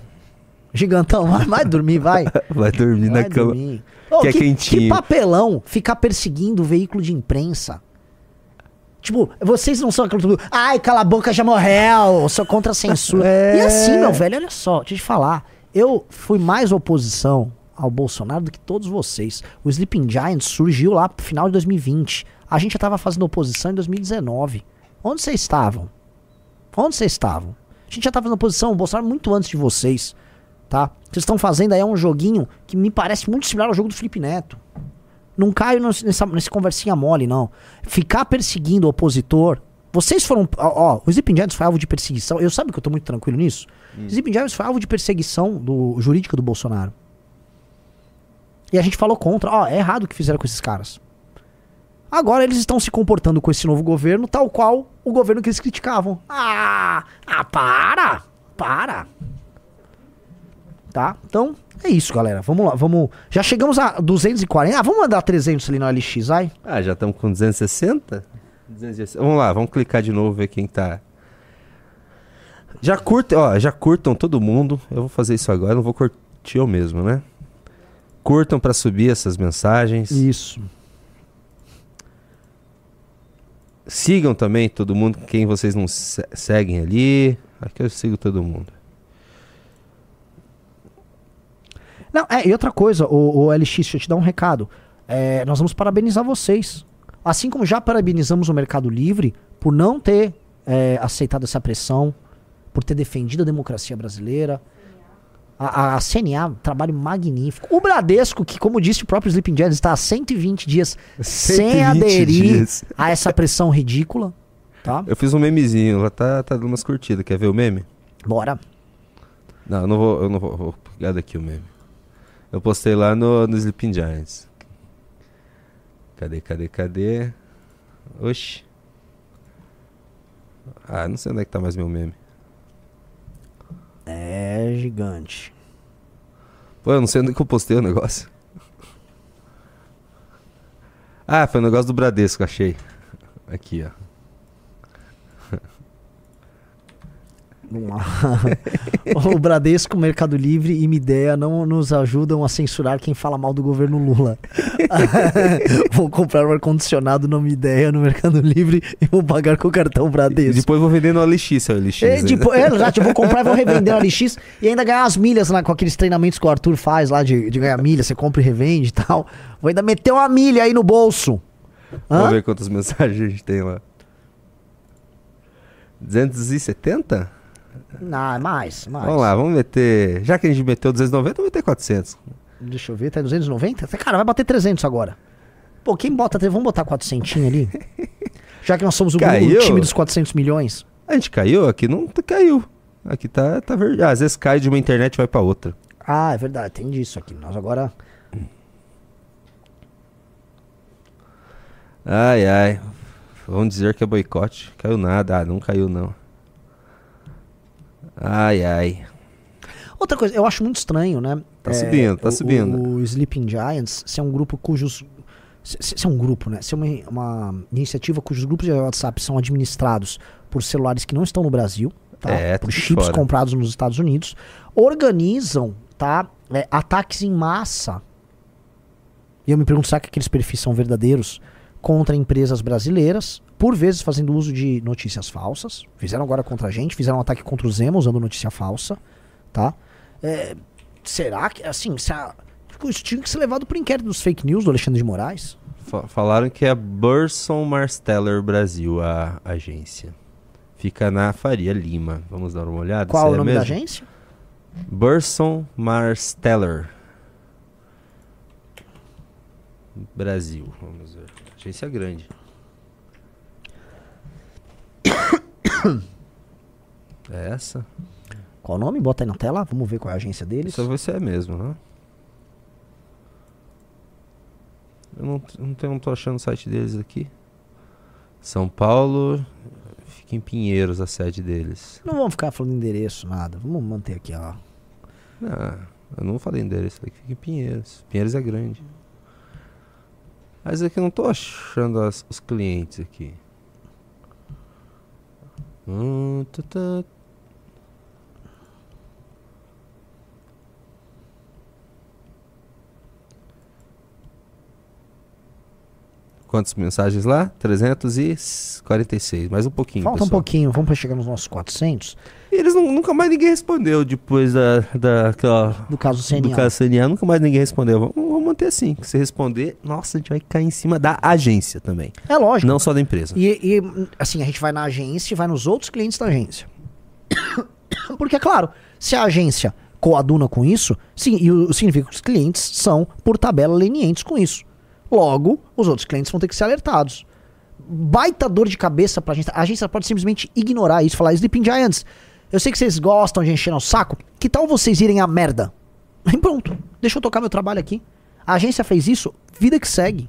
Gigantão, vai, vai dormir, vai. Vai dormir Vai na cama. dormir. Ô, que é que, quentinho. que papelão ficar perseguindo o veículo de imprensa. Tipo, vocês não são aquilo tudo. Ai, cala a boca, já morreu. Sou contra a censura. É. E assim, meu velho, olha só, deixa eu te falar. Eu fui mais oposição ao Bolsonaro do que todos vocês. O Sleeping Giants surgiu lá pro final de 2020. A gente já tava fazendo oposição em 2019. Onde vocês estavam? Onde vocês estavam? A gente já tava fazendo oposição ao Bolsonaro muito antes de vocês. Tá? Vocês estão fazendo aí um joguinho que me parece muito similar ao jogo do Felipe Neto. Não caio nesse- nessa, nesse conversinha mole, não. Ficar perseguindo o opositor. Vocês foram. Ó, ó, o Sleeping Giants foi alvo de perseguição. Eu sabe que eu tô muito tranquilo nisso? O Sleeping Giants foi alvo de perseguição do, jurídica do Bolsonaro. E a gente falou contra. Ó, é errado o que fizeram com esses caras. Agora eles estão se comportando com esse novo governo tal qual o governo que eles criticavam. Ah, ah para! Para! Tá? Então, é isso, galera. Vamos lá, vamos. Já chegamos a 240. Ah, vamos mandar 300 ali no LX, vai? Ah, já estamos com 260? 260. Vamos lá, vamos clicar de novo ver quem tá. Já curtem, ó, já curtam todo mundo. Eu vou fazer isso agora, não vou curtir eu mesmo, né? Curtam pra subir essas mensagens. Isso. Sigam também todo mundo, quem vocês não se- seguem ali. Aqui eu sigo todo mundo. Não, é, e outra coisa, o, o LX, deixa eu te dar um recado. É, nós vamos parabenizar vocês. Assim como já parabenizamos o Mercado Livre por não ter é, aceitado essa pressão, por ter defendido a democracia brasileira. A, a- a CNA, trabalho magnífico. O Bradesco, que como disse o próprio Sleeping Giants, está há 120 dias sem 120 aderir dias. a essa pressão ridícula. Tá? Eu fiz um memezinho, lá tá, tá dando umas curtidas. Quer ver o meme? Bora. Não, eu não vou, eu não vou, vou pegar daqui o meme. Eu postei lá no, no Sleeping Giants. Cadê, cadê, cadê? Oxi. Ah, não sei onde é que tá mais meu meme. É gigante. Pô, eu não sei onde é que eu postei o negócio. Ah, foi o negócio do Bradesco, achei. Aqui, ó. Vamos lá. o Bradesco, Mercado Livre e Midea não nos ajudam a censurar quem fala mal do governo Lula. vou comprar um ar-condicionado no Midea no Mercado Livre e vou pagar com o cartão E Bradesco. depois vou vender no OLX, seu OLX. É, tipo, é, exato, eu vou comprar e vou revender no LX e ainda ganhar as milhas lá com aqueles treinamentos que o Arthur faz lá de, de ganhar milha, você compra e revende e tal. Vou ainda meter uma milha aí no bolso. Vamos Hã? ver quantas mensagens a gente tem lá. 270? Não, é mais, mais. Vamos lá, vamos meter. Já que a gente meteu 290, vamos meter 400. Deixa eu ver, tá 290? Cara, vai bater 300 agora. Pô, quem bota, vamos botar 400 ali? Já que nós somos o, o time dos 400 milhões. A gente caiu? Aqui não caiu. Aqui tá, tá verdade. às vezes cai de uma internet e vai pra outra. Ah, é verdade, tem disso aqui. Nós agora. Ai, ai. Vamos dizer que é boicote. Caiu nada. Ah, não caiu não. Ai, ai. Outra coisa, eu acho muito estranho, né? Tá subindo, tá o- subindo. O, Sleeping Giants ser um grupo cujos. Ser um grupo, né? Ser uma, uma iniciativa cujos grupos de WhatsApp são administrados por celulares que não estão no Brasil, tá? É, por tudo de chips fora. comprados nos Estados Unidos, organizam, tá? É, ataques em massa. E eu me pergunto, será que aqueles perfis são verdadeiros contra empresas brasileiras, por vezes fazendo uso de notícias falsas. Fizeram agora contra a gente, fizeram um ataque contra o Zema usando notícia falsa, tá? É, será que, assim, se a- isso tinha que ser levado pro inquérito dos fake news do Alexandre de Moraes? Fa- falaram que é Burson Marsteller Brasil, a agência. Fica na Faria Lima. Vamos dar uma olhada? Qual se o é nome da mesmo? agência? Burson Marsteller. Brasil. Vamos. Agência grande. É essa? Qual o nome? Bota aí na tela, vamos ver qual é a agência deles. Isso vai ser mesmo, né? Eu não, não, tenho, não tô achando o site deles aqui. São Paulo. Fica em Pinheiros a sede deles. Não vamos ficar falando endereço, nada. Vamos manter aqui, ó. Ah, eu não falei endereço fica em Pinheiros. Pinheiros é grande. Mas aqui eu não tô achando as- os clientes aqui. Hum. Quantas mensagens lá? 346, mais um pouquinho. Falta um pessoal. pouquinho, vamos pra chegar nos nossos 400. E eles não- nunca mais ninguém respondeu depois da, daquela Do caso CNA. do caso CNA, nunca mais ninguém respondeu. Vamos, vamos manter assim. Se responder, nossa, a gente vai cair em cima da agência também. É lógico. Não só da empresa. E, e, assim, a gente vai na agência e vai nos outros clientes da agência. Porque, é claro, se a agência coaduna com isso, sim, e o, significa que os clientes são, por tabela, lenientes com isso. Logo, os outros clientes vão ter que ser alertados. Baita dor de cabeça pra agência. A agência pode simplesmente ignorar isso, falar, Sleeping Giants, eu sei que vocês gostam de encher no saco, que tal vocês irem à merda? E pronto, deixa eu tocar meu trabalho aqui. A agência fez isso, vida que segue.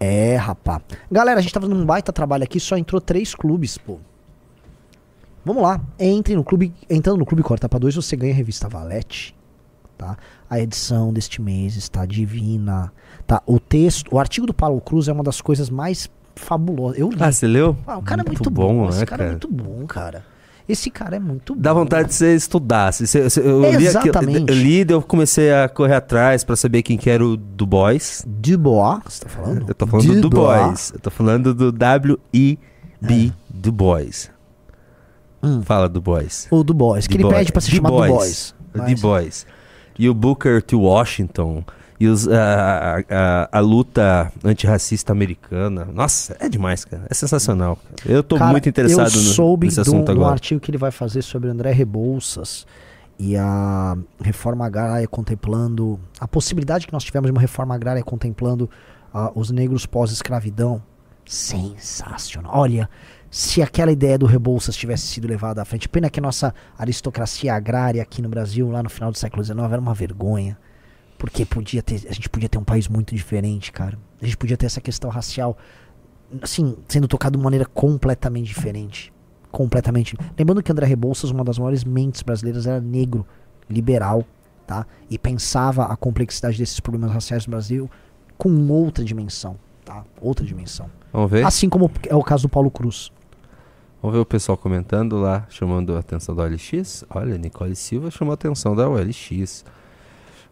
É, rapá. Galera, a gente tá fazendo um baita trabalho aqui, só entrou três clubes, pô. Vamos lá, entre no clube, entrando no clube Corta pra dois, você ganha a revista Valete, tá? A edição deste mês está divina, tá? O texto, o artigo do Paulo Cruz é uma das coisas mais fabulosas. Eu li. Ah, você leu? Ah, o cara é muito bom, né, esse cara, é muito bom, cara. Esse cara é muito bom. Dá vontade de você estudar. Se, se- se- eu, li Exatamente. eu li, eu comecei a correr atrás pra saber quem que era o Du Bois. Dubois, você tá falando? Eu tô falando do Du. Bois. Eu tô falando do W-I-B Du Bois. Hum. Fala Du Bois. O Dubois, que Du ele Bois. pede pra ser Du chamado Bois. Dubois. O Du Bois. E o Booker T. Washington. E os, a, a, a luta antirracista americana. Nossa, é demais, cara. É sensacional. Eu tô Cara, muito interessado eu no- soube nesse de um, assunto um agora. artigo que ele vai fazer sobre André Rebouças e a reforma agrária contemplando a possibilidade que nós tivemos de uma reforma agrária contemplando ah, os negros pós-escravidão. Sensacional. Olha, se aquela ideia do Rebouças tivesse sido levada à frente, pena que a nossa aristocracia agrária aqui no Brasil, lá no final do século XIX, era uma vergonha. Porque podia ter, a gente podia ter um país muito diferente, cara. A gente podia ter essa questão racial, assim, sendo tocado de uma maneira completamente diferente. Completamente. Lembrando que André Rebouças, uma das maiores mentes brasileiras, era negro, liberal, tá? E pensava a complexidade desses problemas raciais no Brasil com outra dimensão, tá? Outra dimensão. Vamos ver? Assim como é o caso do Paulo Cruz. Vamos ver o pessoal comentando lá, chamando a atenção da OLX. Olha, Nicole Silva chamou a atenção da OLX.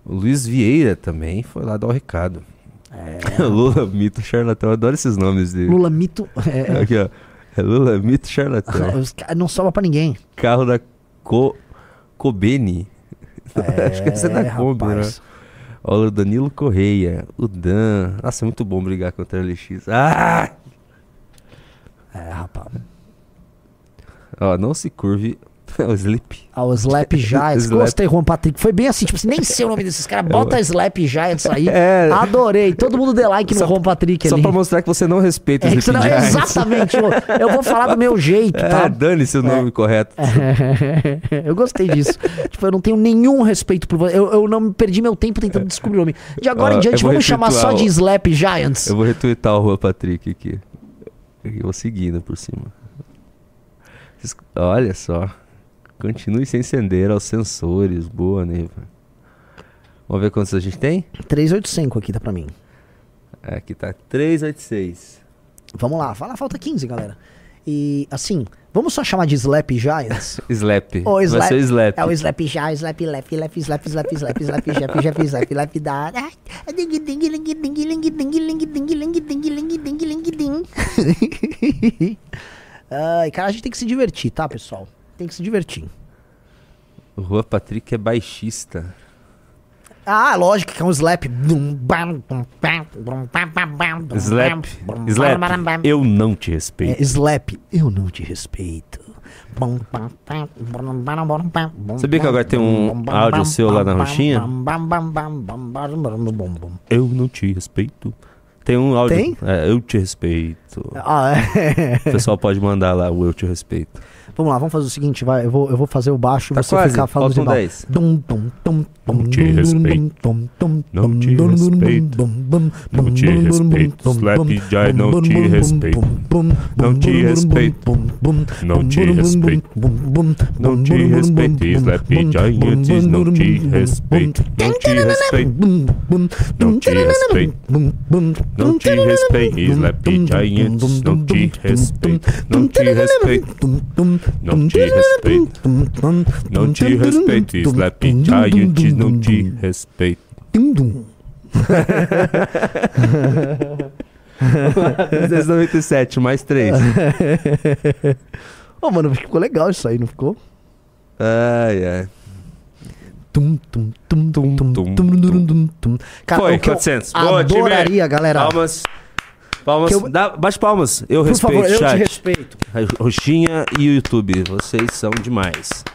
O Luiz Vieira também foi lá dar o recado. Lula, mito, charlatão. Eu adoro esses nomes dele. Lula mito. É, Aqui, ó. É Lula, mito, charlatão. não sobra pra ninguém. Carro da Co... Cobene. Acho que esse é da Kombi, né? Olha o Danilo Correia. O Dan. Nossa, é muito bom brigar contra a OLX. Ah! É, rapaz. Ó, não se curve. o Sleep. Ah, o Slap Giants. Slap. Gostei, Juan Patrick. Foi bem assim, tipo assim, nem sei o nome desses caras. Bota Slap Giants aí. É. Adorei. Todo mundo dê like no Só- Juan Patrick Só ali. pra mostrar que você não respeita É os Sleep Giants. exatamente. Eu, vou falar do meu jeito, É, tá? dane-se o nome correto. eu gostei disso. Tipo, eu não tenho nenhum respeito por você. Eu, eu não perdi meu tempo tentando descobrir o nome. De agora Ó, em diante, vamos chamar só de Slap Giants. Eu vou retweetar o Rua Patrick aqui. Eu vou seguindo por cima. Olha só. Continue sem acender aos sensores. Boa, Neiva. Vamos ver quantos a gente tem? 385 aqui, tá pra mim. É, Aqui tá 386. Vamos lá. Fala, falta 15, galera. E, assim, vamos só chamar de Slap Giants? Slap. O Vai slap, ser o Slap. É o slap já, slap left, left, slap, slap, slap, slap, slap, slap, slap, slap, da. Ai, ding, ding, ding, ding, ding, ding, ding, ding, ding, ding, ding, ding, ding, ding, ding. Ai, cara, a gente tem que se divertir, tá, pessoal? Tem que se divertir. O Rua Patrick é baixista. Ah, lógico que é um slap. Slap. Slap. Eu não te respeito. É, slap, eu não te respeito. Sabia que agora tem um áudio seu lá na roxinha? Eu não te respeito. Tem um áudio. Tem? É, eu te respeito. Ah, é. O pessoal pode mandar lá o eu te respeito. Vamos lá, vamos fazer o seguinte, vai, eu vou, eu vou fazer o baixo, tá você quase, ficar falando de um 10. Dum, dum, dum, não te respeito. Não te respeito. Não te respeito. Slapjack não te respeito. Não te respeito. Não te respeito. Não te respeito. Slapjack antes não te respeito. Não te respeito. Não te respeito. Não te respeito. Slapjack antes não te respeito. Não te respeito. Não te respeito. Não te respeito. Slap Giants, não te respeito. Dum. 397, mais 3. Ô, mano, ficou legal isso aí, não ficou? Ai, ai. Tum, tum, tum, tum, tum, tum, tum, tum, tum. Cara, Foi, o que eu 400. Boa, time. adoraria, galera. Palmas. Palmas. Eu- Dá, bate palmas. Eu Por respeito, favor, eu chat. te respeito. Roxinha e o YouTube. Vocês são demais.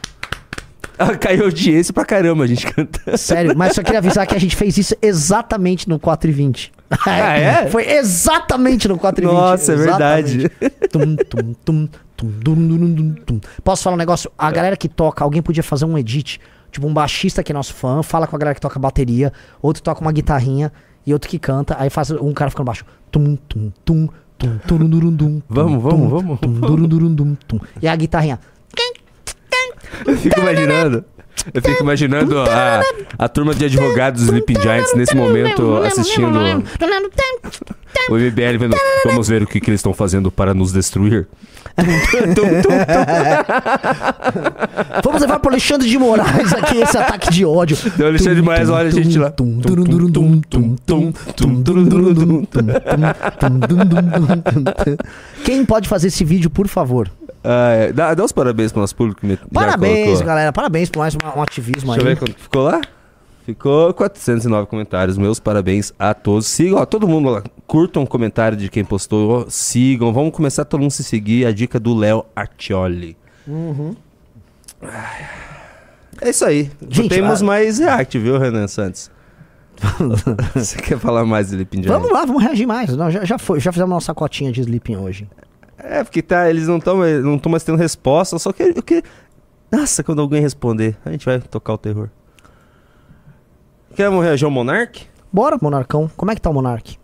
Ah, caiu audiência pra caramba a gente cantando. Sério, mas só queria avisar que a gente fez isso exatamente no 4 e 20. Ah, é? Foi exatamente no 4 e 20. Nossa, é verdade. Tum, tum, tum. Posso falar um negócio? A galera que toca, alguém podia fazer um edit. Tipo, um baixista que é nosso fã, fala com a galera que toca bateria, outro toca uma guitarrinha e outro que canta, aí faz um cara ficando baixo. Tum, tum, tum, tum, turum, durum, dum, tum, Vamos, vamos, vamos. tum, durum, durum, dum, tum. E a guitarrinha. Eu fico imaginando. Eu fico imaginando a, a turma de advogados dos Sleeping Giants nesse momento assistindo o MBL vendo. Vamos ver o que, que eles estão fazendo para nos destruir. Vamos levar pro Alexandre de Moraes aqui esse ataque de ódio. Deu Alexandre de Moraes, olha a gente lá. Quem pode fazer esse vídeo, por favor? Ah, é. dá, dá os parabéns pro nosso público. Que parabéns, galera. Parabéns por mais um, um ativismo Deixa aí. Deixa eu ver quanto ficou lá. Ficou 409 comentários. Meus parabéns a todos. Sigam, ó, todo mundo lá. Curtam o comentário de quem postou. Sigam. Vamos começar todo mundo se seguir. A dica do Léo Artioli. Ai. É isso aí. Gente, Temos ah- mais react, viu, Renan Santos? Você quer falar mais do Sleeping Giants? Vamos lá, vamos reagir mais. Nós já, já, foi, já fizemos nossa cotinha de sleeping hoje. É, porque tá, eles não estão não tão mais tendo resposta, só que eu que. Nossa, quando alguém responder, a gente vai tocar o terror. Queremos reagir ao Monark? Bora, Monarcão. Como é que tá o Monark?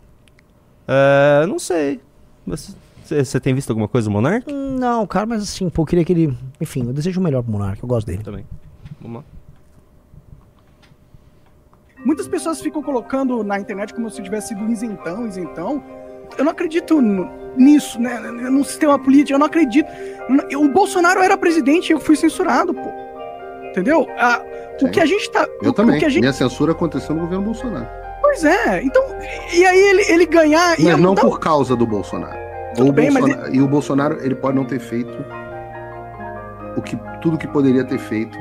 É, não sei. Você, tem visto alguma coisa do Monark? Hum, Não, cara, mas assim, pô, eu queria que ele. Enfim, eu desejo o melhor pro Monark, eu gosto dele. Também. Vamos lá. Muitas pessoas ficam colocando na internet como se eu tivesse sido isentão, isentão. Eu não acredito nisso, né? No sistema político, eu não acredito. O Bolsonaro era presidente e eu fui censurado, pô. Entendeu? Ah, o que a gente tá. Eu o, também. O que a gente, Minha censura aconteceu no governo Bolsonaro. Pois é. Então, e aí ele, ele ganhar. ia Mas não mudar o- por causa do Bolsonaro. Tudo O bem, mas Bolsonaro- E o Bolsonaro, ele pode não ter feito o que, tudo que poderia ter feito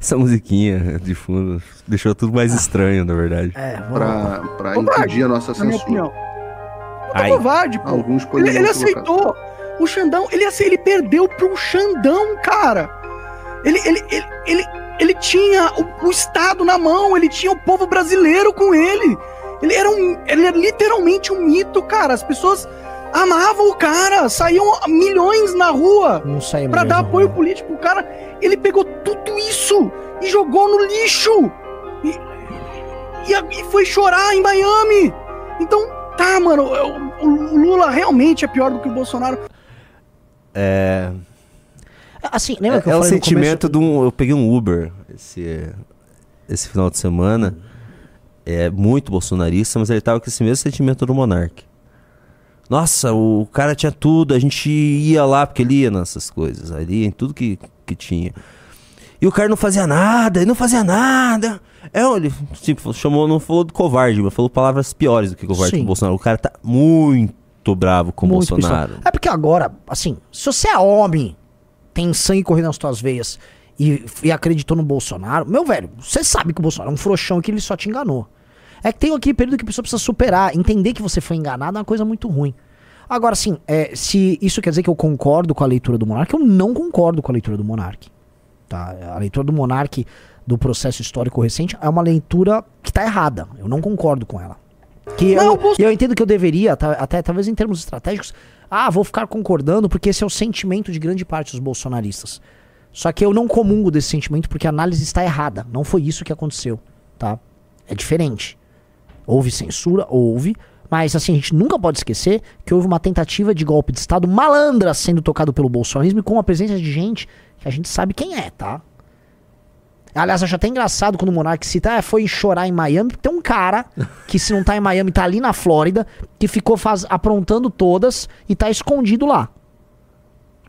Essa musiquinha de fundo deixou tudo mais estranho, na verdade. É, vamos pra, pra Covarde, impedir a nossa na minha censura. opinião. Ai. covarde, pô. Alguns Ele, ele aceitou. O Xandão, ele, ele perdeu pro Xandão, cara. Ele, ele, ele, ele, ele tinha o, o Estado na mão, ele tinha o povo brasileiro com ele. Ele era, um, ele era literalmente um mito, cara. As pessoas amavam o cara, saíam milhões na rua mesmo, dar apoio né? político pro cara. Ele pegou tudo isso e jogou no lixo. E, e, e foi chorar em Miami. Então, tá, mano, o, o Lula realmente é pior do que o Bolsonaro. É, Assim, lembra que é, eu é o falei no sentimento começo? de um. Eu peguei um Uber esse, esse final de semana. É muito bolsonarista, mas ele tava com esse mesmo sentimento do Monark. Nossa, o cara tinha tudo, a gente ia lá, porque ele ia nessas coisas, ali em tudo que, que tinha. E o cara não fazia nada, ele não fazia nada. É, ele tipo, chamou, não falou do covarde, mas falou palavras piores do que covarde Sim. com o Bolsonaro. O cara tá muito bravo com o Bolsonaro. pistola. É porque agora, assim, se você é homem, tem sangue correndo nas tuas veias e, e acreditou no Bolsonaro, meu velho, você sabe que o Bolsonaro é um frouxão que ele só te enganou. É que tem aquele período que a pessoa precisa superar, entender que você foi enganado é uma coisa muito ruim. Agora, assim, é, se isso quer dizer que eu concordo com a leitura do Monark, eu não concordo com a leitura do Monark. Tá? A leitura do Monark do processo histórico recente é uma leitura que tá errada. Eu não concordo com ela. Que Não, eu, eu entendo que eu deveria, tá- até talvez em termos estratégicos, ah, vou ficar concordando porque esse é o sentimento de grande parte dos bolsonaristas. Só que eu não comungo desse sentimento porque a análise está errada. Não foi isso que aconteceu, tá? É diferente. Houve censura, houve, mas assim, a gente nunca pode esquecer que houve uma tentativa de golpe de Estado malandra sendo tocado pelo bolsonarismo e com a presença de gente que a gente sabe quem é, tá? Aliás, acho até engraçado quando o Monark cita, ah, foi chorar em Miami, tem um cara que se não tá em Miami, tá ali na Flórida, que ficou faz- aprontando todas e tá escondido lá.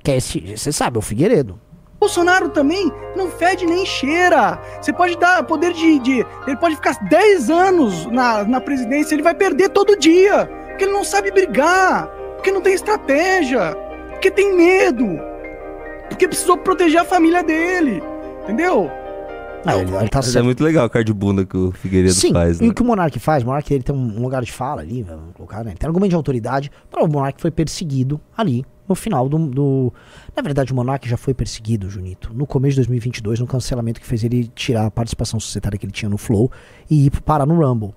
Que é esse, você sabe, é o Figueiredo. Bolsonaro também não fede nem cheira. Você pode dar poder de. de- ele pode ficar 10 anos na, na presidência, ele vai perder todo dia. Porque ele não sabe brigar. Porque não tem estratégia. Porque tem medo. Porque precisou proteger a família dele. Entendeu? Ah, ele, ele tá Mas é muito legal o cara de bunda que o Figueiredo Sim, faz, e né? o que o Monark faz? O Monark ele tem um lugar de fala ali, vamos colocar, né? Ele tem argumento de autoridade. Mas o Monark foi perseguido ali no final do, do- Na verdade, o Monark já foi perseguido, Junito, no começo de 2022, no cancelamento que fez ele tirar a participação societária que ele tinha no Flow e ir parar no Rumble.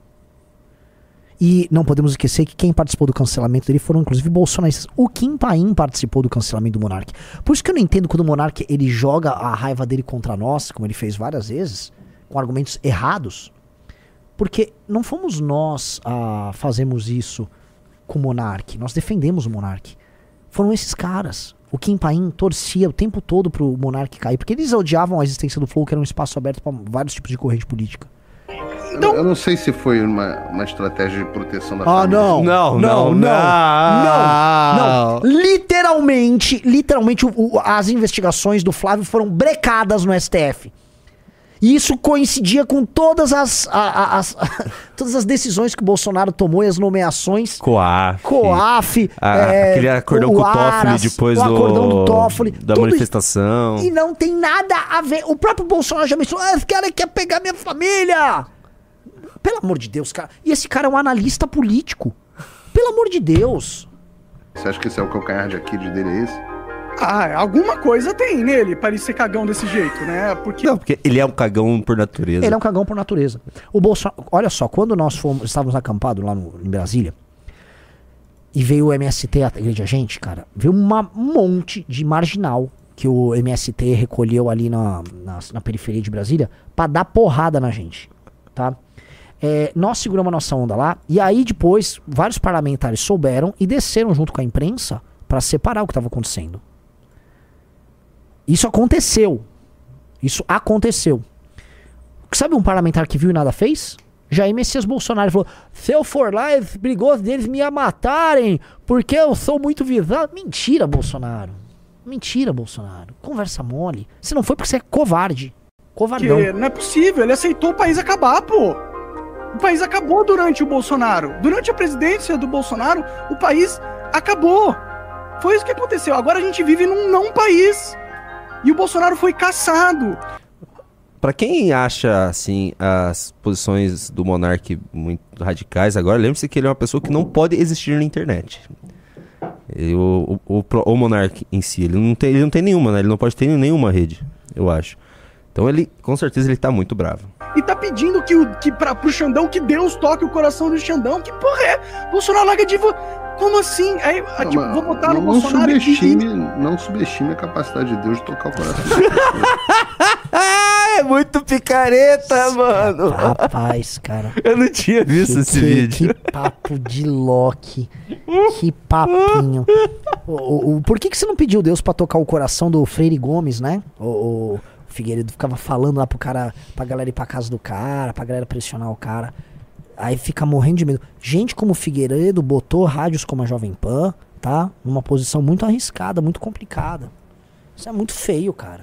E não podemos esquecer que quem participou do cancelamento dele foram inclusive bolsonaristas. O Kim Paim participou do cancelamento do Monark. Por isso que eu não entendo quando o Monark ele joga a raiva dele contra nós, como ele fez várias vezes, com argumentos errados. Porque não fomos nós a fazemos isso com o Monark. Nós defendemos o Monark. Foram esses caras. O Kim Paim torcia o tempo todo pro Monark cair, porque eles odiavam a existência do Flow, que era um espaço aberto para vários tipos de corrente política. Então- Eu não sei se foi uma, uma estratégia de proteção da Ah, família. não. Não, não, não. Não, não. Literalmente, literalmente, o- o- as investigações do Flávio foram brecadas no STF. E isso coincidia com todas as, a- a- as- todas as decisões que o Bolsonaro tomou e as nomeações. Coaf. COAF, A- é, aquele acordão com o Toffoli Aras, depois o acordão do, do Toffoli, da tudo isso. manifestação. E não tem nada a ver. O próprio Bolsonaro já mencionou: ah, esse cara quer pegar minha família. Pelo amor de Deus, cara. E esse cara é um analista político. Pelo amor de Deus. Você acha que esse é o calcanhar de Aquiles dele, é esse? Ah, alguma coisa tem nele pra ele ser cagão desse jeito, né? Porque Não, porque ele é um cagão por natureza. Ele é um cagão por natureza. O Bolsonaro, olha só, quando nós fomos, estávamos acampados lá no, em Brasília, e veio o MST agredir a gente, cara, veio uma- um monte de marginal que o MST recolheu ali na, na, na periferia de Brasília pra dar porrada na gente, tá? É, nós seguramos a nossa onda lá, e aí depois vários parlamentares souberam e desceram junto com a imprensa pra separar o que estava acontecendo. Isso aconteceu. Isso aconteceu. Sabe um parlamentar que viu e nada fez? Jair Messias Bolsonaro falou: se eu for lá, é perigoso deles me matarem, porque eu sou muito visado. Mentira, Bolsonaro. Mentira, Bolsonaro. Conversa mole. Você não foi porque você é covarde. Covardão. que não é possível, ele aceitou o país acabar, pô. O país acabou durante o Bolsonaro. Durante a presidência do Bolsonaro, o país acabou. Foi isso que aconteceu. Agora a gente vive num não país. E o Bolsonaro foi caçado. Pra quem acha, assim, as posições do Monark muito radicais agora, lembre-se que ele é uma pessoa que não pode existir na internet. Ele- o, o, o, o Monark em si, ele não, tem, ele não tem nenhuma, né? Ele não pode ter nenhuma rede, eu acho. Então ele, com certeza, ele tá muito bravo. E tá pedindo que, o, que pra, pro Xandão que Deus toque o coração do Xandão. Que porra é? Bolsonaro larga de. Como assim? Aí, ah, tipo, vou botar não, no não Bolsonaro subestime, não subestime a capacidade de Deus de tocar o coração. É muito picareta, mano! Rapaz, cara. Eu não tinha visto Que- esse que- vídeo. Que papo de Loki. Que papinho. O, o- o- por que, que você não pediu Deus pra tocar o coração do Freire Gomes, né? O, o Figueiredo ficava falando lá pro cara, pra galera ir pra casa do cara, pra galera pressionar o cara. Aí fica morrendo de medo. Gente como o Figueiredo botou rádios como a Jovem Pan, tá? Numa posição muito arriscada, muito complicada. Isso é muito feio, cara.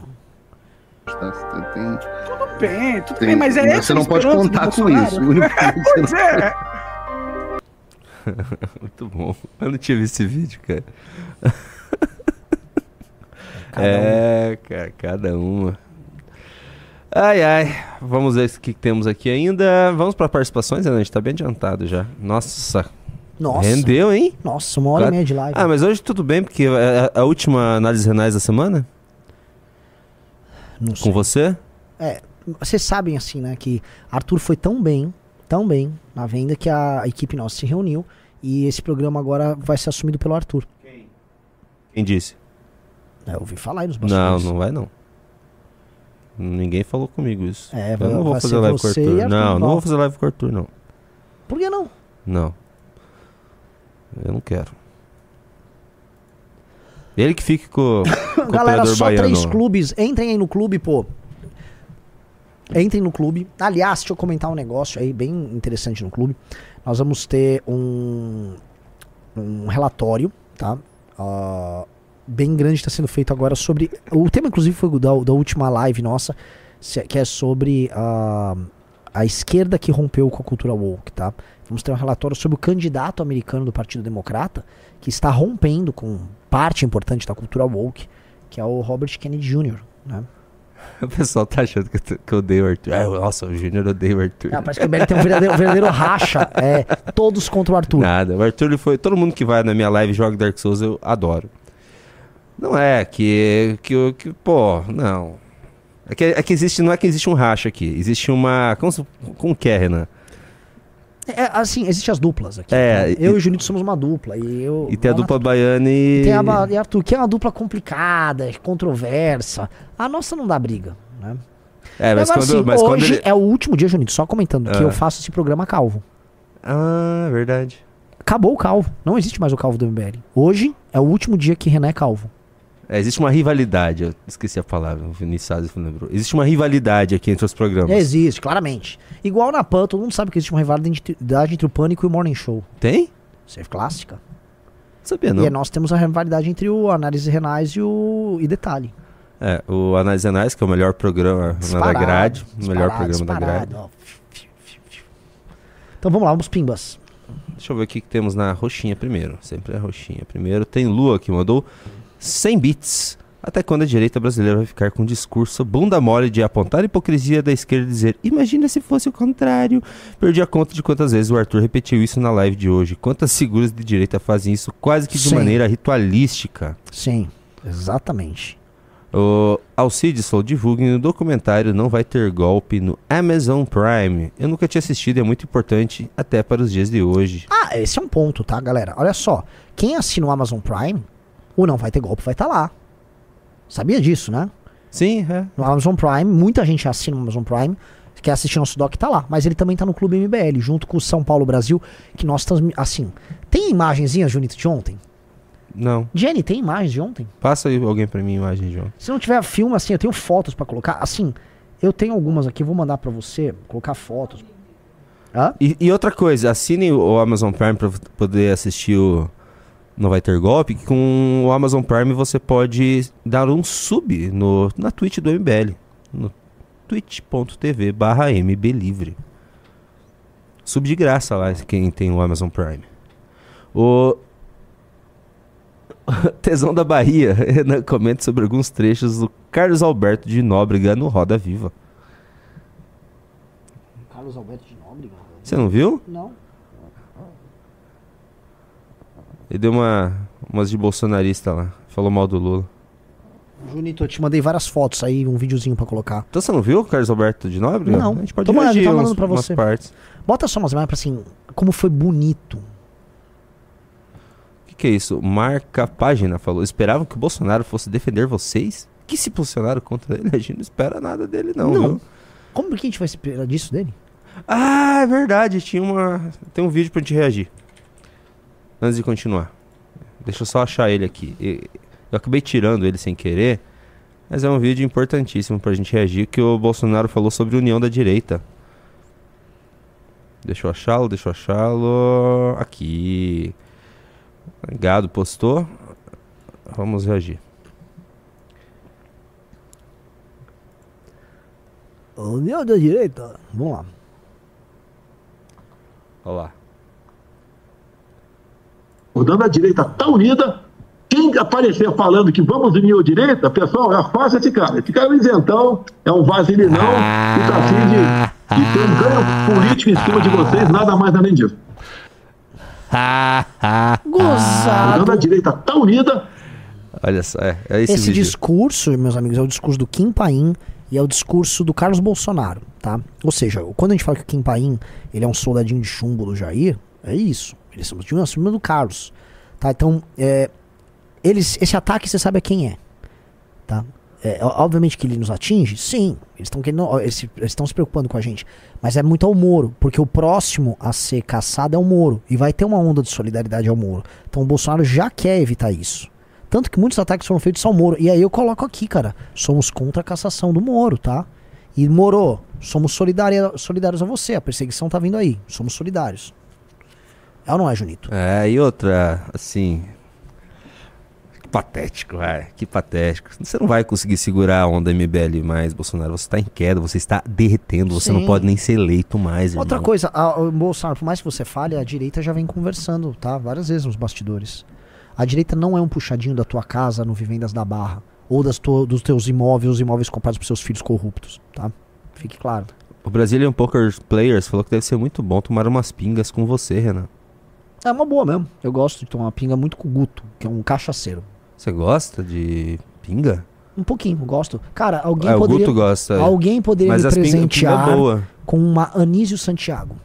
Tem- Tudo bem, tudo tem- bem, mas é essa você não pode contar com isso. Pois é. Muito bom. Eu não tinha visto esse vídeo, cara. Cada um. é, cara, cada uma. Ai, ai. Vamos ver o que temos aqui ainda. Vamos para participações, né? A gente tá bem adiantado já. Nossa, Nossa. rendeu, hein? Nossa, uma hora e Claro. meia de live. Ah, mas hoje tudo bem, porque é a, a última análise renais da semana Não com sei. você. É, vocês sabem assim, né, que Arthur foi tão bem, tão bem na venda que a equipe nossa se reuniu e esse programa agora vai ser assumido pelo Arthur. Quem disse? É, eu ouvi falar aí nos Não, bastidores. não vai não. Ninguém falou comigo isso. É, Eu vai- não vou fazer live com o Arthur. Arthur Não, não vou fazer live com o Arthur, não. Por que não? Não. Eu não quero. Ele que fique com, com o Galera, só baiano. três clubes. Entrem aí no clube, pô. Entrem no clube. Aliás, deixa eu comentar um negócio aí bem interessante no clube. Nós vamos ter um, um relatório, tá? Ah, bem grande está sendo feito agora sobre. O tema, inclusive, foi da, da última live nossa, se- que é sobre ah, a esquerda que rompeu com a cultura woke, tá? Vamos ter um relatório sobre o candidato americano do Partido Democrata que está rompendo com parte importante da cultura woke, que é o Robert Kennedy Jr., né? O pessoal tá achando que eu, te- que eu odeio o Arthur. Ah, nossa, o Júnior odeia o Arthur. Ah, parece que o BL tem um verdadeiro, um verdadeiro racha. É, todos contra o Arthur. Nada. O Arthur ele foi. Todo mundo que vai na minha live e joga Dark Souls eu adoro. Não é que. que, que pô, não. É que, é que existe. Não é que existe um racha aqui. Existe uma. Como, como que é, Renan? É, assim, existem as duplas aqui. É, né? e- Eu e o Junito somos uma dupla. E, eu, E tem a dupla baiana e. E tem a Ba- e Arthur, que é uma dupla complicada, controversa. A nossa não dá briga, né? É, mas Agora, quando, assim, mas hoje ele. é o último dia, Junito, só comentando, que Ah. eu faço esse programa calvo. Ah, verdade. Acabou o calvo. Não existe mais o calvo do MBL. Hoje é o último dia que Renan é calvo. É, existe uma rivalidade. Eu esqueci a palavra. O Vinícius lembrou. Existe uma rivalidade aqui entre os programas. Existe, claramente. Igual na PAN, todo mundo sabe que existe uma rivalidade entre o Pânico e o Morning Show. Tem? Isso é clássica. Sabia, não. E nós temos a rivalidade entre o Análise Renais e o e Detalhe. É, o Análise Análise, que é o melhor programa na da Disparado, grade. O melhor disparado, programa da grade. disparado, ó. Então vamos lá, vamos pimbas. Deixa eu ver o que que temos na roxinha primeiro. Sempre é roxinha. Primeiro tem Lua que mandou 100 bits. Até quando a direita brasileira vai ficar com um discurso bunda mole de apontar a hipocrisia da esquerda e dizer Imagina se fosse o contrário. Perdi a conta de quantas vezes o Arthur repetiu isso na live de hoje. Quantas figuras de direita fazem isso quase que de Sim. maneira ritualística. Sim, exatamente. O Alcides falou, divulguem no documentário Não Vai Ter Golpe no Amazon Prime. Eu nunca tinha assistido e é muito importante até para os dias de hoje. Ah, esse é um ponto, tá, galera? Olha só. Quem assina o Amazon Prime, o Não Vai Ter Golpe vai estar lá. Sabia disso, né? Sim, é. No Amazon Prime, muita gente assina o Amazon Prime, quer assistir nosso doc, tá lá. Mas ele também tá no Clube MBL, junto com o São Paulo Brasil, que nós estamos, assim... Tem imagenzinhas, Junito, de ontem? Não. Jenny, tem imagens de ontem? Passa aí alguém pra mim imagem, João. Se não tiver filme, assim, eu tenho fotos pra colocar. Assim, eu tenho algumas aqui, vou mandar pra você, colocar fotos. Hã? E, e outra coisa, assine o Amazon Prime pra poder assistir o Não Vai Ter Golpe. que Com o Amazon Prime você pode dar um sub no, na Twitch do MBL. No twitch.tv barra mblivre. Sub de graça lá, quem tem o Amazon Prime. O Tesão da Bahia comenta sobre alguns trechos do Carlos Alberto de Nóbrega no Roda Viva. Carlos Alberto de Nóbrega? Você não viu? Não. Ele deu uma, umas de bolsonarista lá. Falou mal do Lula. Junito, eu te mandei várias fotos aí, um videozinho pra colocar. Então você não viu o Carlos Alberto de Nóbrega? Não. A gente pode Tô mandando, reagir tá uns- mandando pra umas você. partes. Bota só umas imagens pra assim, como foi bonito. O que, que é isso? Marca página falou. Esperavam que o Bolsonaro fosse defender vocês? Que se posicionaram contra ele? A gente não espera nada dele, não. Não. viu? Como que a gente vai esperar disso dele? Ah, é verdade. Tinha uma. Tem um vídeo pra gente reagir. Antes de continuar. Deixa eu só achar ele aqui. Eu acabei tirando ele sem querer. Mas é um vídeo importantíssimo pra gente reagir. Que o Bolsonaro falou sobre união da direita. Deixa eu achá-lo, deixa eu achá-lo. Aqui. Gado postou. Vamos reagir. União da direita. Vamos lá. Olha lá. Quando a direita está unida, quem aparecer falando que vamos unir a direita, pessoal, afasta esse cara. Esse cara é um isentão, é um vaselinão e tá afim de, de ter um ganho político em cima de vocês, nada mais além disso. Gozado. Quando a direita está unida, Olha só, é, é esse, Esse, discurso, meus amigos, é o discurso do Kim Paim e é o discurso do Carlos Bolsonaro, tá? Ou seja, quando a gente fala que o Kim Paim ele é um soldadinho de chumbo do Jair, é isso. Eles são de cima do Carlos, tá? Então, é, eles, esse ataque você sabe a quem é, tá? É, obviamente que ele nos atinge, sim. Eles estão eles eles se preocupando com a gente, mas é muito ao Moro, porque o próximo a ser caçado é o Moro e vai ter uma onda de solidariedade ao Moro. Então o Bolsonaro já quer evitar isso. Tanto que muitos ataques foram feitos ao Moro. E aí eu coloco aqui, cara, somos contra a cassação do Moro, tá? E Moro, somos solidários a você. A perseguição tá vindo aí. Somos solidários. É ou não é, Junito? É, e outra, assim. Que patético, vai. Que patético. Você não vai conseguir segurar a onda MBL mais, Bolsonaro. Você está em queda, você está derretendo, você não Sim. pode nem ser eleito mais, Outra irmão. coisa, a, o Bolsonaro, por mais que você fale, a direita já vem conversando, tá? Várias vezes nos bastidores. A direita não é um puxadinho da tua casa no Vivendas da Barra. Ou das tu- dos teus imóveis, os imóveis comprados por seus filhos corruptos, tá? Fique claro. O Brazilian Poker Players falou que deve ser muito bom tomar umas pingas com você, Renan. É uma boa mesmo. Eu gosto de tomar pinga muito com o Guto, que é um cachaceiro. Você gosta de pinga? Um pouquinho, gosto. Cara, alguém o poderia. Guto gosta. Alguém poderia Mas me as pinga- presentear boa. com uma Anísio Santiago.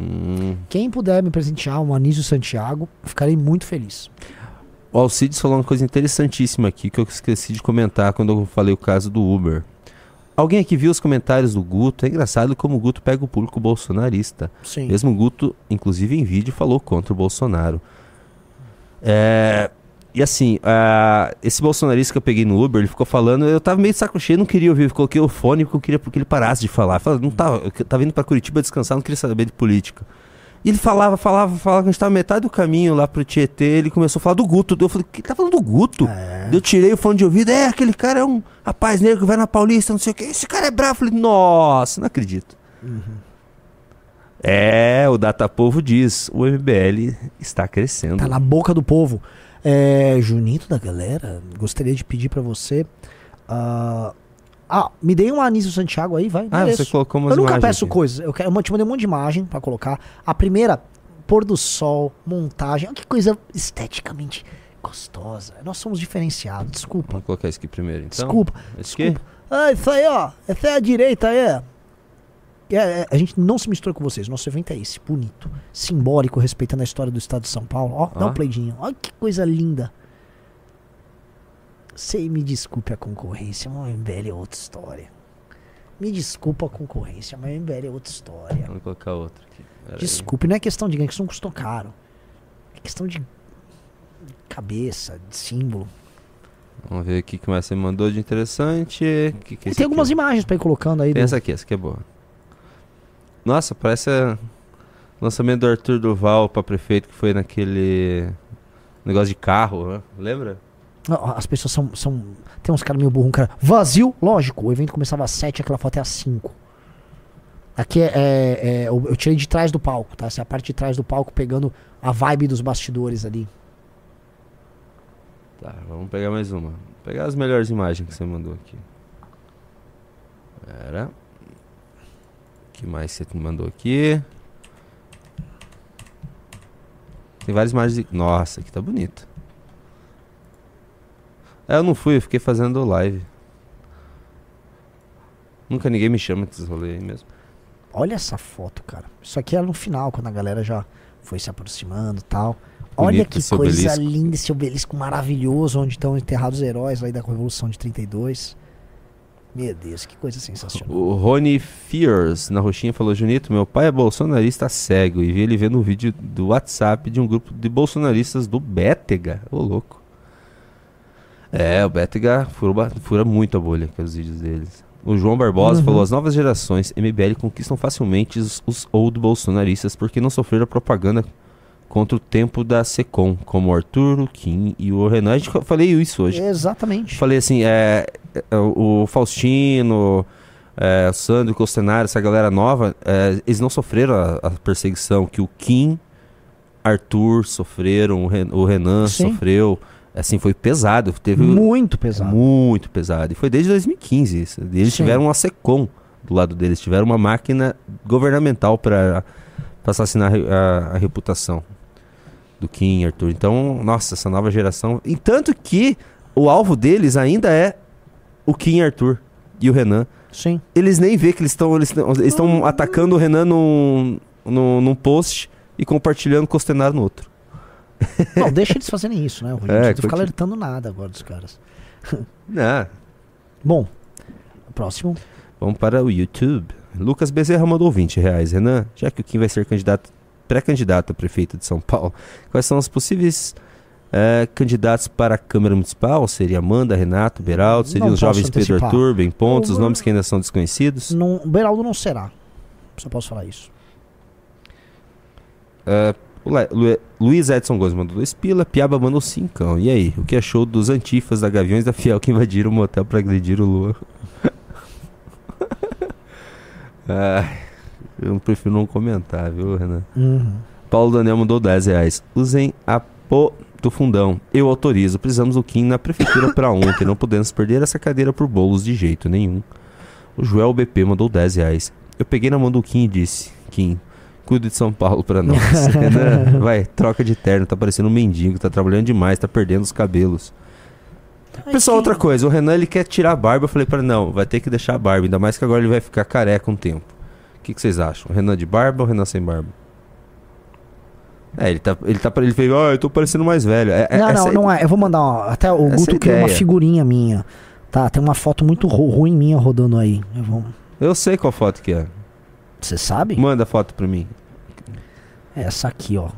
Hum. Quem puder me presentear um Anísio Santiago, ficarei muito feliz. O Alcides falou uma coisa interessantíssima aqui que eu esqueci de comentar quando eu falei o caso do Uber. Alguém aqui viu os comentários do Guto? É engraçado como o Guto pega o público bolsonarista. Sim. Mesmo o Guto, inclusive em vídeo, falou contra o Bolsonaro. É, E assim, ah, esse bolsonarista que eu peguei no Uber, ele ficou falando, eu tava meio de saco cheio, não queria ouvir, coloquei o fone porque eu queria que ele parasse de falar. Eu falei, não tava, eu tava indo pra Curitiba descansar, não queria saber de política. E ele falava, falava, falava, que a gente tava metade do caminho lá pro Tietê, ele começou a falar do Guto. Eu falei, que tá falando do Guto? Eu tirei o fone de ouvido, é, aquele cara é um Rapaz, negro vai na Paulista, não sei o que. Esse cara é bravo. Falei, nossa, não acredito. É, o Datapovo diz, o MBL está crescendo. Tá na boca do povo. É, Junito da galera, gostaria de pedir pra você. ah, ah, me dei um Anísio Santiago aí, vai. Ah, mereço. você colocou umas Eu nunca peço aqui. coisas. Eu, quero, eu te mandei um monte de imagem pra colocar. A primeira, pôr do sol, montagem. Olha que coisa esteticamente gostosa. Nós somos diferenciados. Desculpa. Vamos colocar isso aqui primeiro, então. Desculpa. Esse aqui? Desculpa. Ah, isso aí, ó. Essa é a direita aí. É, é, a gente não se mistura com vocês. Nosso evento é esse, bonito, simbólico, respeitando a história do estado de São Paulo. Ó, dá Ah. um playdinho. Olha que coisa linda. Sei, me desculpe a concorrência, mas o MBL é outra história. Me desculpa a concorrência, mas o MBL é outra história. Vamos colocar outra aqui. Pera aí. Desculpe, não é questão de ganho, é que custou caro. É questão de cabeça, de símbolo. Vamos ver o que mais você mandou de interessante. Que que é tem algumas aqui? imagens pra ir colocando aí. Tem do- essa aqui, essa aqui é boa. Nossa, parece lançamento do Arthur Duval pra prefeito que foi naquele negócio de carro, né? lembra? As pessoas são, são. Tem uns caras meio burro, um cara. Vazio, lógico. O evento começava às 7, aquela foto é às 5. Aqui é, é- é- eu tirei de trás do palco, tá? Essa é a parte de trás do palco pegando a vibe dos bastidores ali. Tá, vamos pegar mais uma. Vou pegar as melhores imagens que você mandou aqui. Pera. O que mais você mandou aqui? Tem várias imagens. de- Nossa, aqui tá bonito. É, eu não fui, eu fiquei fazendo live. Nunca ninguém me chama desses rolês aí mesmo. Olha essa foto, cara. Isso aqui era no final, quando a galera já foi se aproximando e tal. Olha que coisa obelisco. linda esse obelisco maravilhoso, onde estão enterrados os heróis lá da Revolução de 32. Meu Deus, que coisa sensacional. O Rony Fears na roxinha falou: Junito, meu pai é bolsonarista cego e vi ele vendo um vídeo do WhatsApp de um grupo de bolsonaristas do Bétega. Ô louco. É, o Bétega fura, fura muito a bolha com os vídeos deles. O João Barbosa Uhum. falou: as novas gerações MBL conquistam facilmente os, os old bolsonaristas porque não sofreram a propaganda contra o tempo da Secom, como o Arthur, o Kim e o Renan. A gente fa- falei isso hoje. Exatamente. Falei assim, é, é, o Faustino, é, o Sandro, o Costenaro, essa galera nova, é, eles não sofreram a, a perseguição que o Kim, Arthur sofreram, o, Ren- o Renan Sim. sofreu. Assim, foi pesado. Teve Muito pesado. muito pesado. E foi desde 2015 isso. Eles Sim. tiveram uma SECOM do lado deles, tiveram uma máquina governamental para assassinar a- a reputação do Kim, Arthur. Então, nossa, essa nova geração. E tanto que o alvo deles ainda é o Kim, Arthur e o Renan. Sim. Eles nem vê que eles estão eles estão atacando o Renan num, num, num post e compartilhando Costenaro no outro. Não, deixa eles fazerem isso, né? É, não fica continua. alertando nada agora dos caras. Não, Bom, próximo. Vamos para o YouTube. Lucas Bezerra mandou 20 reais. Renan, já que o Kim vai ser candidato, pré-candidato a prefeito de São Paulo, quais são os possíveis eh, candidatos para a Câmara Municipal? Seria Amanda, Renato, Beraldo? Seriam os jovens posso Pedro antecipar. Arthur, Bem Pontos, os nomes que ainda são desconhecidos? Não, o Beraldo não será. Só posso falar isso. Le- Lu- Luiz Edson Gomes mandou 2 pila, Piaba mandou 5. E aí, o que achou dos antifas da Gaviões da Fiel que invadiram o motel para agredir o Lua? Ai, eu prefiro não comentar, viu, Renan? Uhum. Paulo Daniel mandou 10 reais. Usem a pô do fundão. Eu autorizo. Precisamos do Kim na prefeitura para ontem. Não podemos perder essa cadeira por bolos de jeito nenhum. O Joel BP mandou 10 reais. Eu peguei na mão do Kim e disse: Kim, cuida de São Paulo pra nós. Vai, troca de terno. Tá parecendo um mendigo. Tá trabalhando demais. Tá perdendo os cabelos. Pessoal, outra coisa. O Renan ele quer tirar a barba. Eu falei para não, vai ter que deixar a barba. Ainda mais que agora ele vai ficar careca um tempo. O que, que vocês acham? Renan de barba ou Renan sem barba? É, ele tá. Ele tá. Ele fez, ó, eu tô parecendo mais velho. É, é- não, não, aí- não é. Eu vou mandar. ó, até o é Guto criou uma ideia. figurinha minha. Tá, tem uma foto muito ru- ruim minha rodando aí. Eu vou- Eu sei qual foto que é. Você sabe? Manda a foto pra mim. Essa aqui, ó.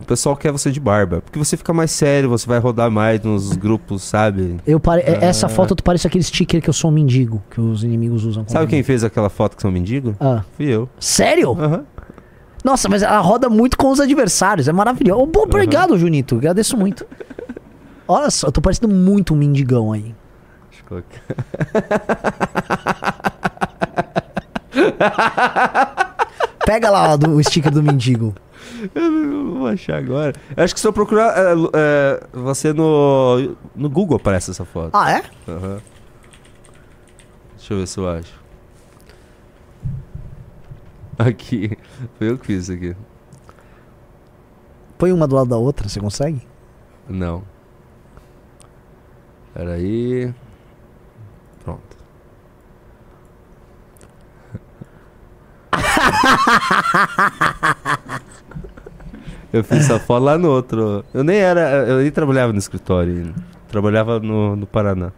O pessoal quer você de barba. Porque você fica mais sério, você vai rodar mais nos grupos, sabe? Eu pare... é- Ah. Essa foto tu parece aquele sticker que eu sou um mendigo, que os inimigos usam. Sabe quem fez aquela foto que são mendigo? Ah. Fui eu. Sério? Aham. Nossa, mas ela roda muito com os adversários. É maravilhoso. Bom, obrigado, Junito. Agradeço muito. Olha só, eu tô parecendo muito um mendigão aí. Qual que- Pega lá ó, do, o sticker do mendigo. Eu não vou achar agora. Eu acho que se eu procurar é, é, você no, no Google aparece essa foto. Ah, é? Aham. Deixa eu ver se eu acho. Aqui. Foi eu que fiz isso aqui. Põe uma do lado da outra, você consegue? Não. Pera aí. Pronto. Eu fiz essa foto lá no outro. Eu nem era. Eu nem trabalhava no escritório ainda. Trabalhava no, no Paraná.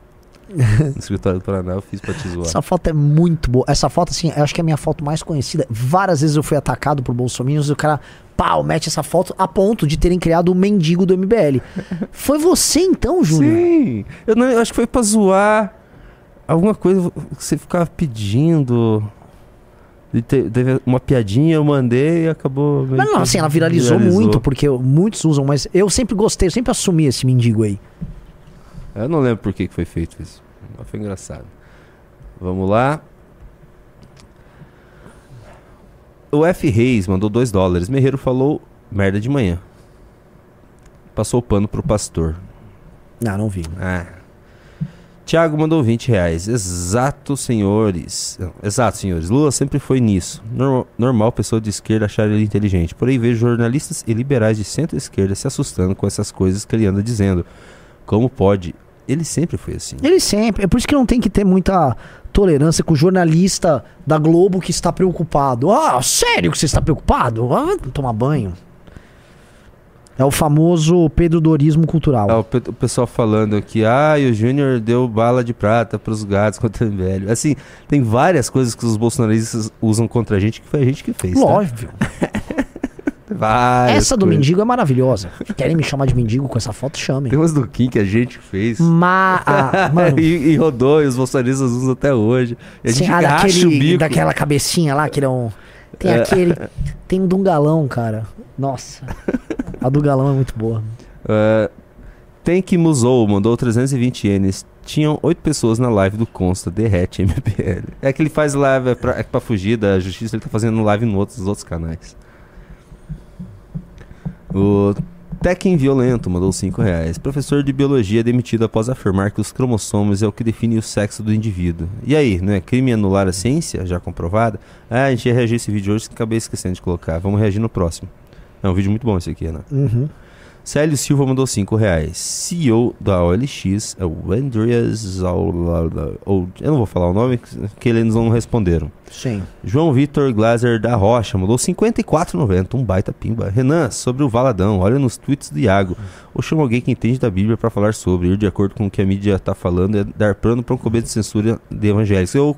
No escritório do Paraná, eu fiz pra te zoar. Essa foto é muito boa. Essa foto, assim, eu acho que é a minha foto mais conhecida. Várias vezes eu fui atacado por bolsominions e o cara, pau, mete essa foto a ponto de terem criado o mendigo do MBL. Foi você então, Júnior? Sim! Eu, não, eu acho que foi pra zoar alguma coisa que você ficava pedindo. E te- Teve uma piadinha, eu mandei e acabou. Mas não, assim, ela viralizou, muito, porque muitos usam, mas eu sempre gostei, eu sempre assumi esse mendigo aí. Eu não lembro por que que foi feito isso. Mas foi engraçado. Vamos lá. O F Reis mandou 2 dólares. Merreiro falou merda de manhã. Passou o pano pro pastor. Não, não vi. Ah. Tiago mandou 20 reais. Exato, senhores. Exato, senhores. Lula sempre foi nisso. Nor- normal pessoa de esquerda achar ele inteligente. Porém, vejo jornalistas e liberais de centro-esquerda se assustando com essas coisas que ele anda dizendo. Como pode? Ele sempre foi assim. Ele sempre. É por isso que não tem que ter muita tolerância com o jornalista da Globo que está preocupado. Ah, sério que você está preocupado? Ah, tomar banho. É o famoso Pedro Dorismo cultural. Ah, o, pe- o pessoal falando aqui, ah, e o Júnior deu bala de prata pros gatos contra o velho. Assim, tem várias coisas que os bolsonaristas usam contra a gente que foi a gente que fez. tá? Lógico. Várias Essa do coisas. mendigo é maravilhosa. Querem me chamar de mendigo com essa foto? Chamem. Tem umas do Kim que a gente fez. Ma ah, mano, e, e rodou, e os bolsonaristas usam até hoje. E a sim, gente ah, racha o daquele, bico. daquela cabecinha lá, que ele é um. Tem É. aquele. Tem um um galão, cara. Nossa. A do galão é muito boa. É, tem que Musou mandou 320 ienes. Tinham oito pessoas na live do Consta, derrete MPL. É que ele faz live é pra, é pra fugir da justiça, ele tá fazendo live no outros, nos outros canais. O Tekken Violento mandou 5 reais. Professor de biologia demitido após afirmar que os cromossomos é o que define o sexo do indivíduo. E aí, não é crime anular a ciência, já comprovada? Ah, a gente ia reagir esse vídeo hoje, acabei esquecendo de colocar. Vamos reagir no próximo. É um vídeo muito bom esse aqui, né? Uhum. Célio Silva mandou 5 reais. CEO da OLX, é o Andreas. Ou- Eu não vou falar o nome, que eles não responderam. Sim. João Vitor Glaser da Rocha mandou 54,90. Um baita pimba. Renan, sobre o Valadão, olha nos tweets do Iago. Ou chama alguém que entende da Bíblia pra falar sobre. Ir de acordo com o que a mídia tá falando é dar plano pra um começo de censura de evangélicos. Eu,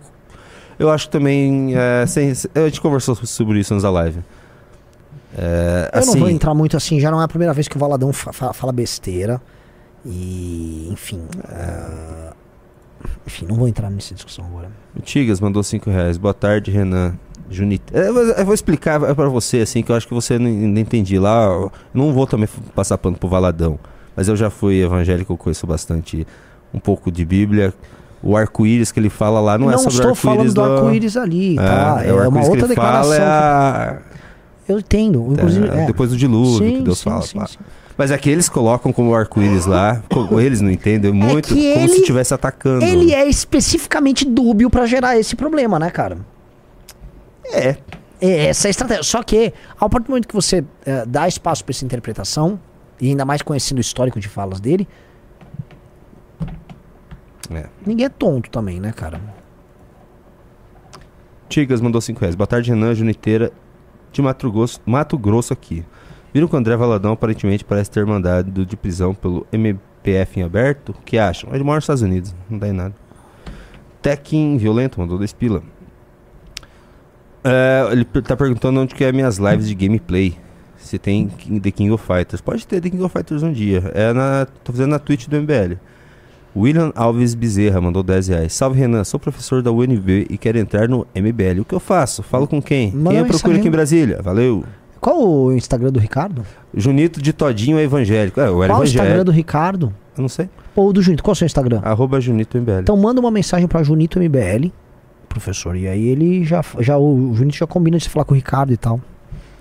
eu acho também. é, sem- a gente conversou sobre isso antes da live. É, Eu assim, não vou entrar muito assim, já não é a primeira vez que o Valadão fa- fa- fala besteira. E, enfim. ah, enfim, não vou entrar nessa discussão agora. Tigas mandou 5 reais. Boa tarde, Renan. Junita. Eu, vou- eu vou explicar pra você, assim, que eu acho que você não, não entendi lá. Eu não vou também passar pano pro Valadão. Mas eu já fui evangélico, eu conheço bastante um pouco de Bíblia. O arco-íris que ele fala lá não, é sobre o estou falando arco-íris do arco-íris ali, tá? É, o uma arco-íris outra ele fala declaração. é a- Eu entendo. Inclusive, é, é. depois do dilúvio Sim, que Deus sim, fala. sim. Mas aqui eles colocam como arco-íris lá, eles não entendem muito, que como se ele- estivesse atacando. Ele é especificamente dúbio pra gerar esse problema, né, cara? É. É essa é a estratégia. Só que, ao partir do momento que você eh, dá espaço pra essa interpretação, e ainda mais conhecendo o histórico de falas dele, É. ninguém é tonto também, né, cara? Tigas mandou 5 reais. Boa tarde, Renan Juniteira de Mato Grosso, Mato Grosso aqui. Viram que o André Valadão aparentemente parece ter mandado de prisão pelo MPF em aberto? O que acham? Ele mora nos Estados Unidos, não dá em nada. Tekken Violento mandou 2 pila. É, ele tá perguntando onde que é minhas lives de gameplay. Se tem The King of Fighters. Pode ter The King of Fighters um dia. É na, tô fazendo na Twitch do MBL. William Alves Bezerra mandou 10 reais. Salve Renan, sou professor da UNB e quero entrar no MBL. O que eu faço? Falo com quem? Manda quem eu procuro aqui em Brasília? Valeu. Qual o Instagram do Ricardo? Junito de Todinho é evangélico. É, eu era Qual o. Instagram do Ricardo? Eu não sei. Ou do Junito. Qual é o seu Instagram? Arroba Junito MBL. Então manda uma mensagem pra Junito MBL, professor. E aí ele já, já o Junito já combina de falar com o Ricardo e tal.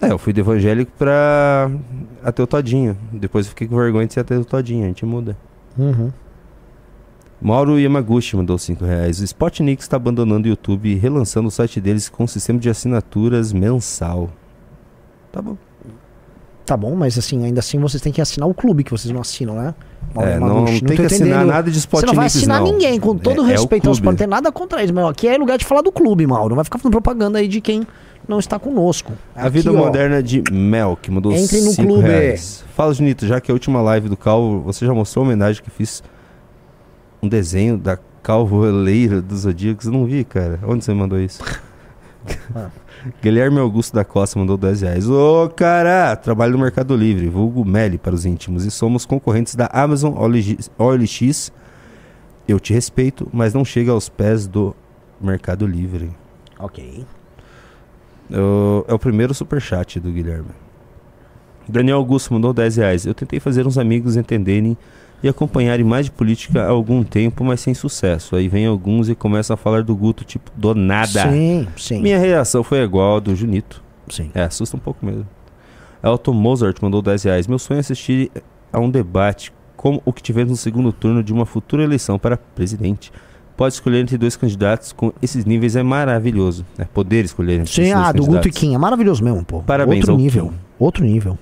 É, eu fui do evangélico pra até o Todinho. Depois eu fiquei com vergonha de ser até o Todinho. A gente muda. Uhum. Mauro Yamaguchi mandou 5 reais. O Spotnik está abandonando o YouTube e relançando o site deles com um sistema de assinaturas mensal. Tá bom. Tá bom, mas assim, ainda assim vocês têm que assinar o clube que vocês não assinam, né? É, não, Yamaguchi, tem que assinar entendendo. nada de Você não vai Spotnik, assinar não. ninguém, com todo É- é o respeito aos clube. não tem nada contra eles, mas aqui é lugar de falar do clube, Mauro. Não vai ficar fazendo propaganda aí de quem não está conosco. A vida ó, moderna de Mel, que mandou Entre no 5 clube. reais. Fala, Junito, já que a última live do Calvo, você já mostrou a homenagem que fiz um desenho da calvoleira dos Zodíacos? Eu não vi, cara. Onde você mandou isso? Ah. Guilherme Augusto da Costa mandou 10 reais. Ô, cara, trabalho no Mercado Livre, vulgo Meli para os íntimos, e somos concorrentes da Amazon OLX. Eu te respeito, mas não chega aos pés do Mercado Livre. Ok. É o- é o primeiro superchat do Guilherme. Daniel Augusto mandou 10 reais. Eu tentei fazer uns amigos entenderem e acompanharem mais de política há algum tempo, mas sem sucesso. Aí vem alguns e começam a falar do Guto, tipo, do nada. Sim, sim. Minha reação foi igual a do Junito. Sim. É, assusta um pouco mesmo. Elton Mozart mandou 10 reais. Meu sonho é assistir a um debate como o que tivemos no segundo turno de uma futura eleição para presidente. Pode escolher entre dois candidatos com esses níveis é maravilhoso. É poder escolher entre Sim, ah, do Guto e. Kim. É maravilhoso mesmo, pô. Parabéns Outro nível. Kim. Outro nível.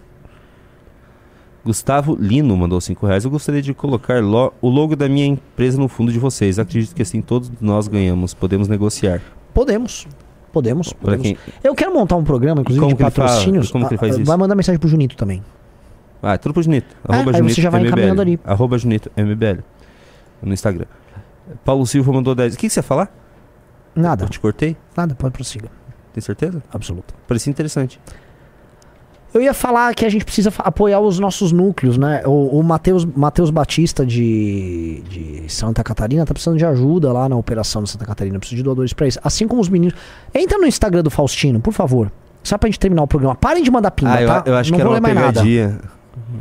Gustavo Lino mandou 5 reais. Eu gostaria de colocar lo- o logo da minha empresa no fundo de vocês. Acredito que assim todos nós ganhamos. Podemos negociar. Podemos. Podemos. Podemos. quem... Eu quero montar um programa, inclusive, como de patrocínios. Como que ele faz Ah, isso? Vai mandar mensagem pro Junito também. Ah, é tudo pro Junito. É, Arroba aí Junito você já vai MBL. encaminhando ali. Arroba Junito MBL. No Instagram. Paulo Silva mandou 10. O que, que você ia falar? Nada. Eu te cortei? Nada, pode prosseguir. Tem certeza? Absoluto. Parecia interessante. Eu ia falar que a gente precisa apoiar os nossos núcleos, né? O, o Matheus Matheus Batista de, de Santa Catarina tá precisando de ajuda lá na operação de Santa Catarina. Precisa de doadores pra isso. Assim como os meninos. Entra no Instagram do Faustino, por favor. Só pra gente terminar o programa. Parem de mandar pinga, ah, eu, tá? eu acho Não que era uma mais nada. pegadinha.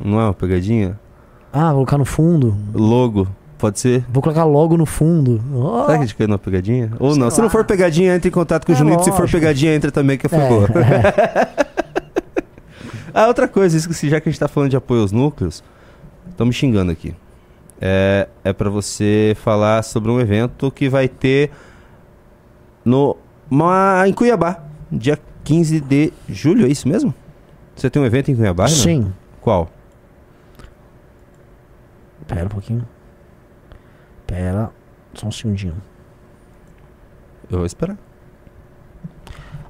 Não é uma pegadinha? Ah, vou colocar no fundo. Logo. Pode ser? Vou colocar logo no fundo. Oh. Será que a gente caiu numa pegadinha? Ou Sei não? Se não lá. for pegadinha, entre em contato com o É, Junito. Se for lógico. pegadinha, entra também, que foi É, boa. ah, outra coisa, esqueci, já que a gente tá falando de apoio aos núcleos, estão me xingando aqui. É, é para você falar sobre um evento que vai ter no, uma, em Cuiabá, dia 15 de julho, é isso mesmo? Você tem um evento em Cuiabá? Sim. Qual? Pera um pouquinho. Pera. Só um segundinho. Eu vou esperar.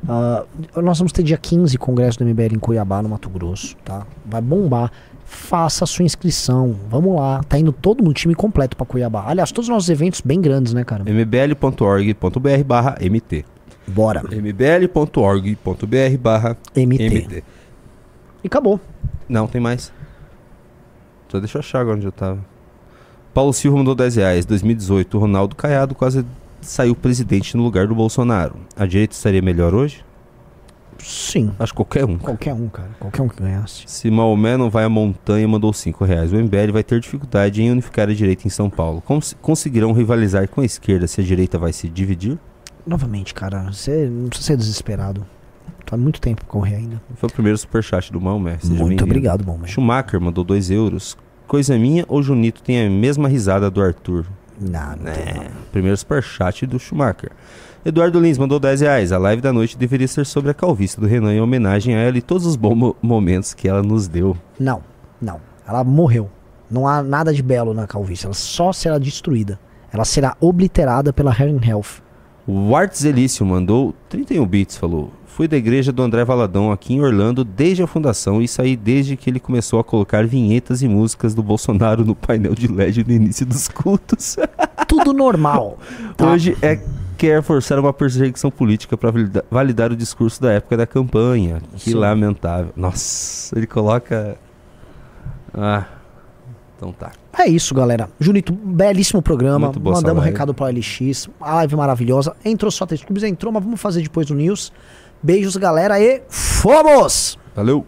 Ah, nós vamos ter dia 15 Congresso do MBL em Cuiabá, no Mato Grosso, tá? Vai bombar. Faça a sua inscrição. Vamos lá. Tá indo todo mundo, time completo pra Cuiabá. Aliás, todos os nossos eventos bem grandes, né, cara? mbl.org.br barra MT. Bora. mbl.org.br barra MT. E acabou. Não, tem mais. Só deixa eu achar agora onde eu tava. Paulo Silva mandou 10 reais. 2018, o Ronaldo Caiado quase saiu presidente no lugar do Bolsonaro. A direita estaria melhor hoje? Sim. Acho que qualquer um. Qualquer um, cara. Qualquer um que ganhasse. Se Maomé não vai à montanha, mandou 5 reais. O MBL vai ter dificuldade em unificar a direita em São Paulo. Cons conseguirão rivalizar com a esquerda se a direita vai se dividir? Novamente, cara. Você não precisa ser desesperado. Tá muito tempo pra correr ainda. Foi o primeiro superchat do Maomé. Seja muito obrigado, bom, Schumacher mandou 2 euros. Coisa minha ou Junito tem a mesma risada do Arthur? Não, não tem não. Primeiro superchat do Schumacher. Eduardo Lins mandou 10 reais. A live da noite deveria ser sobre a calvície do Renan em homenagem a ela e todos os bons mo- momentos que ela nos deu. Não, não. Ela morreu. Não há nada de belo na calvície. Ela só será destruída. Ela será obliterada pela and Health. O Arts Elício mandou 31 bits, falou. Fui da igreja do André Valadão aqui em Orlando desde a fundação e saí desde que ele começou a colocar vinhetas e músicas do Bolsonaro no painel de LED no início dos cultos. Tudo normal. tá? Hoje é quer forçar uma perseguição política para valida- validar o discurso da época da campanha. Que Sim. lamentável. Nossa, ele coloca. Ah, então tá. É isso, galera. Junito, belíssimo programa. Muito boa Mandamos um recado pra LX. A live maravilhosa. Entrou só três clubes, entrou, mas vamos fazer depois do News. Beijos, galera, e fomos! Valeu!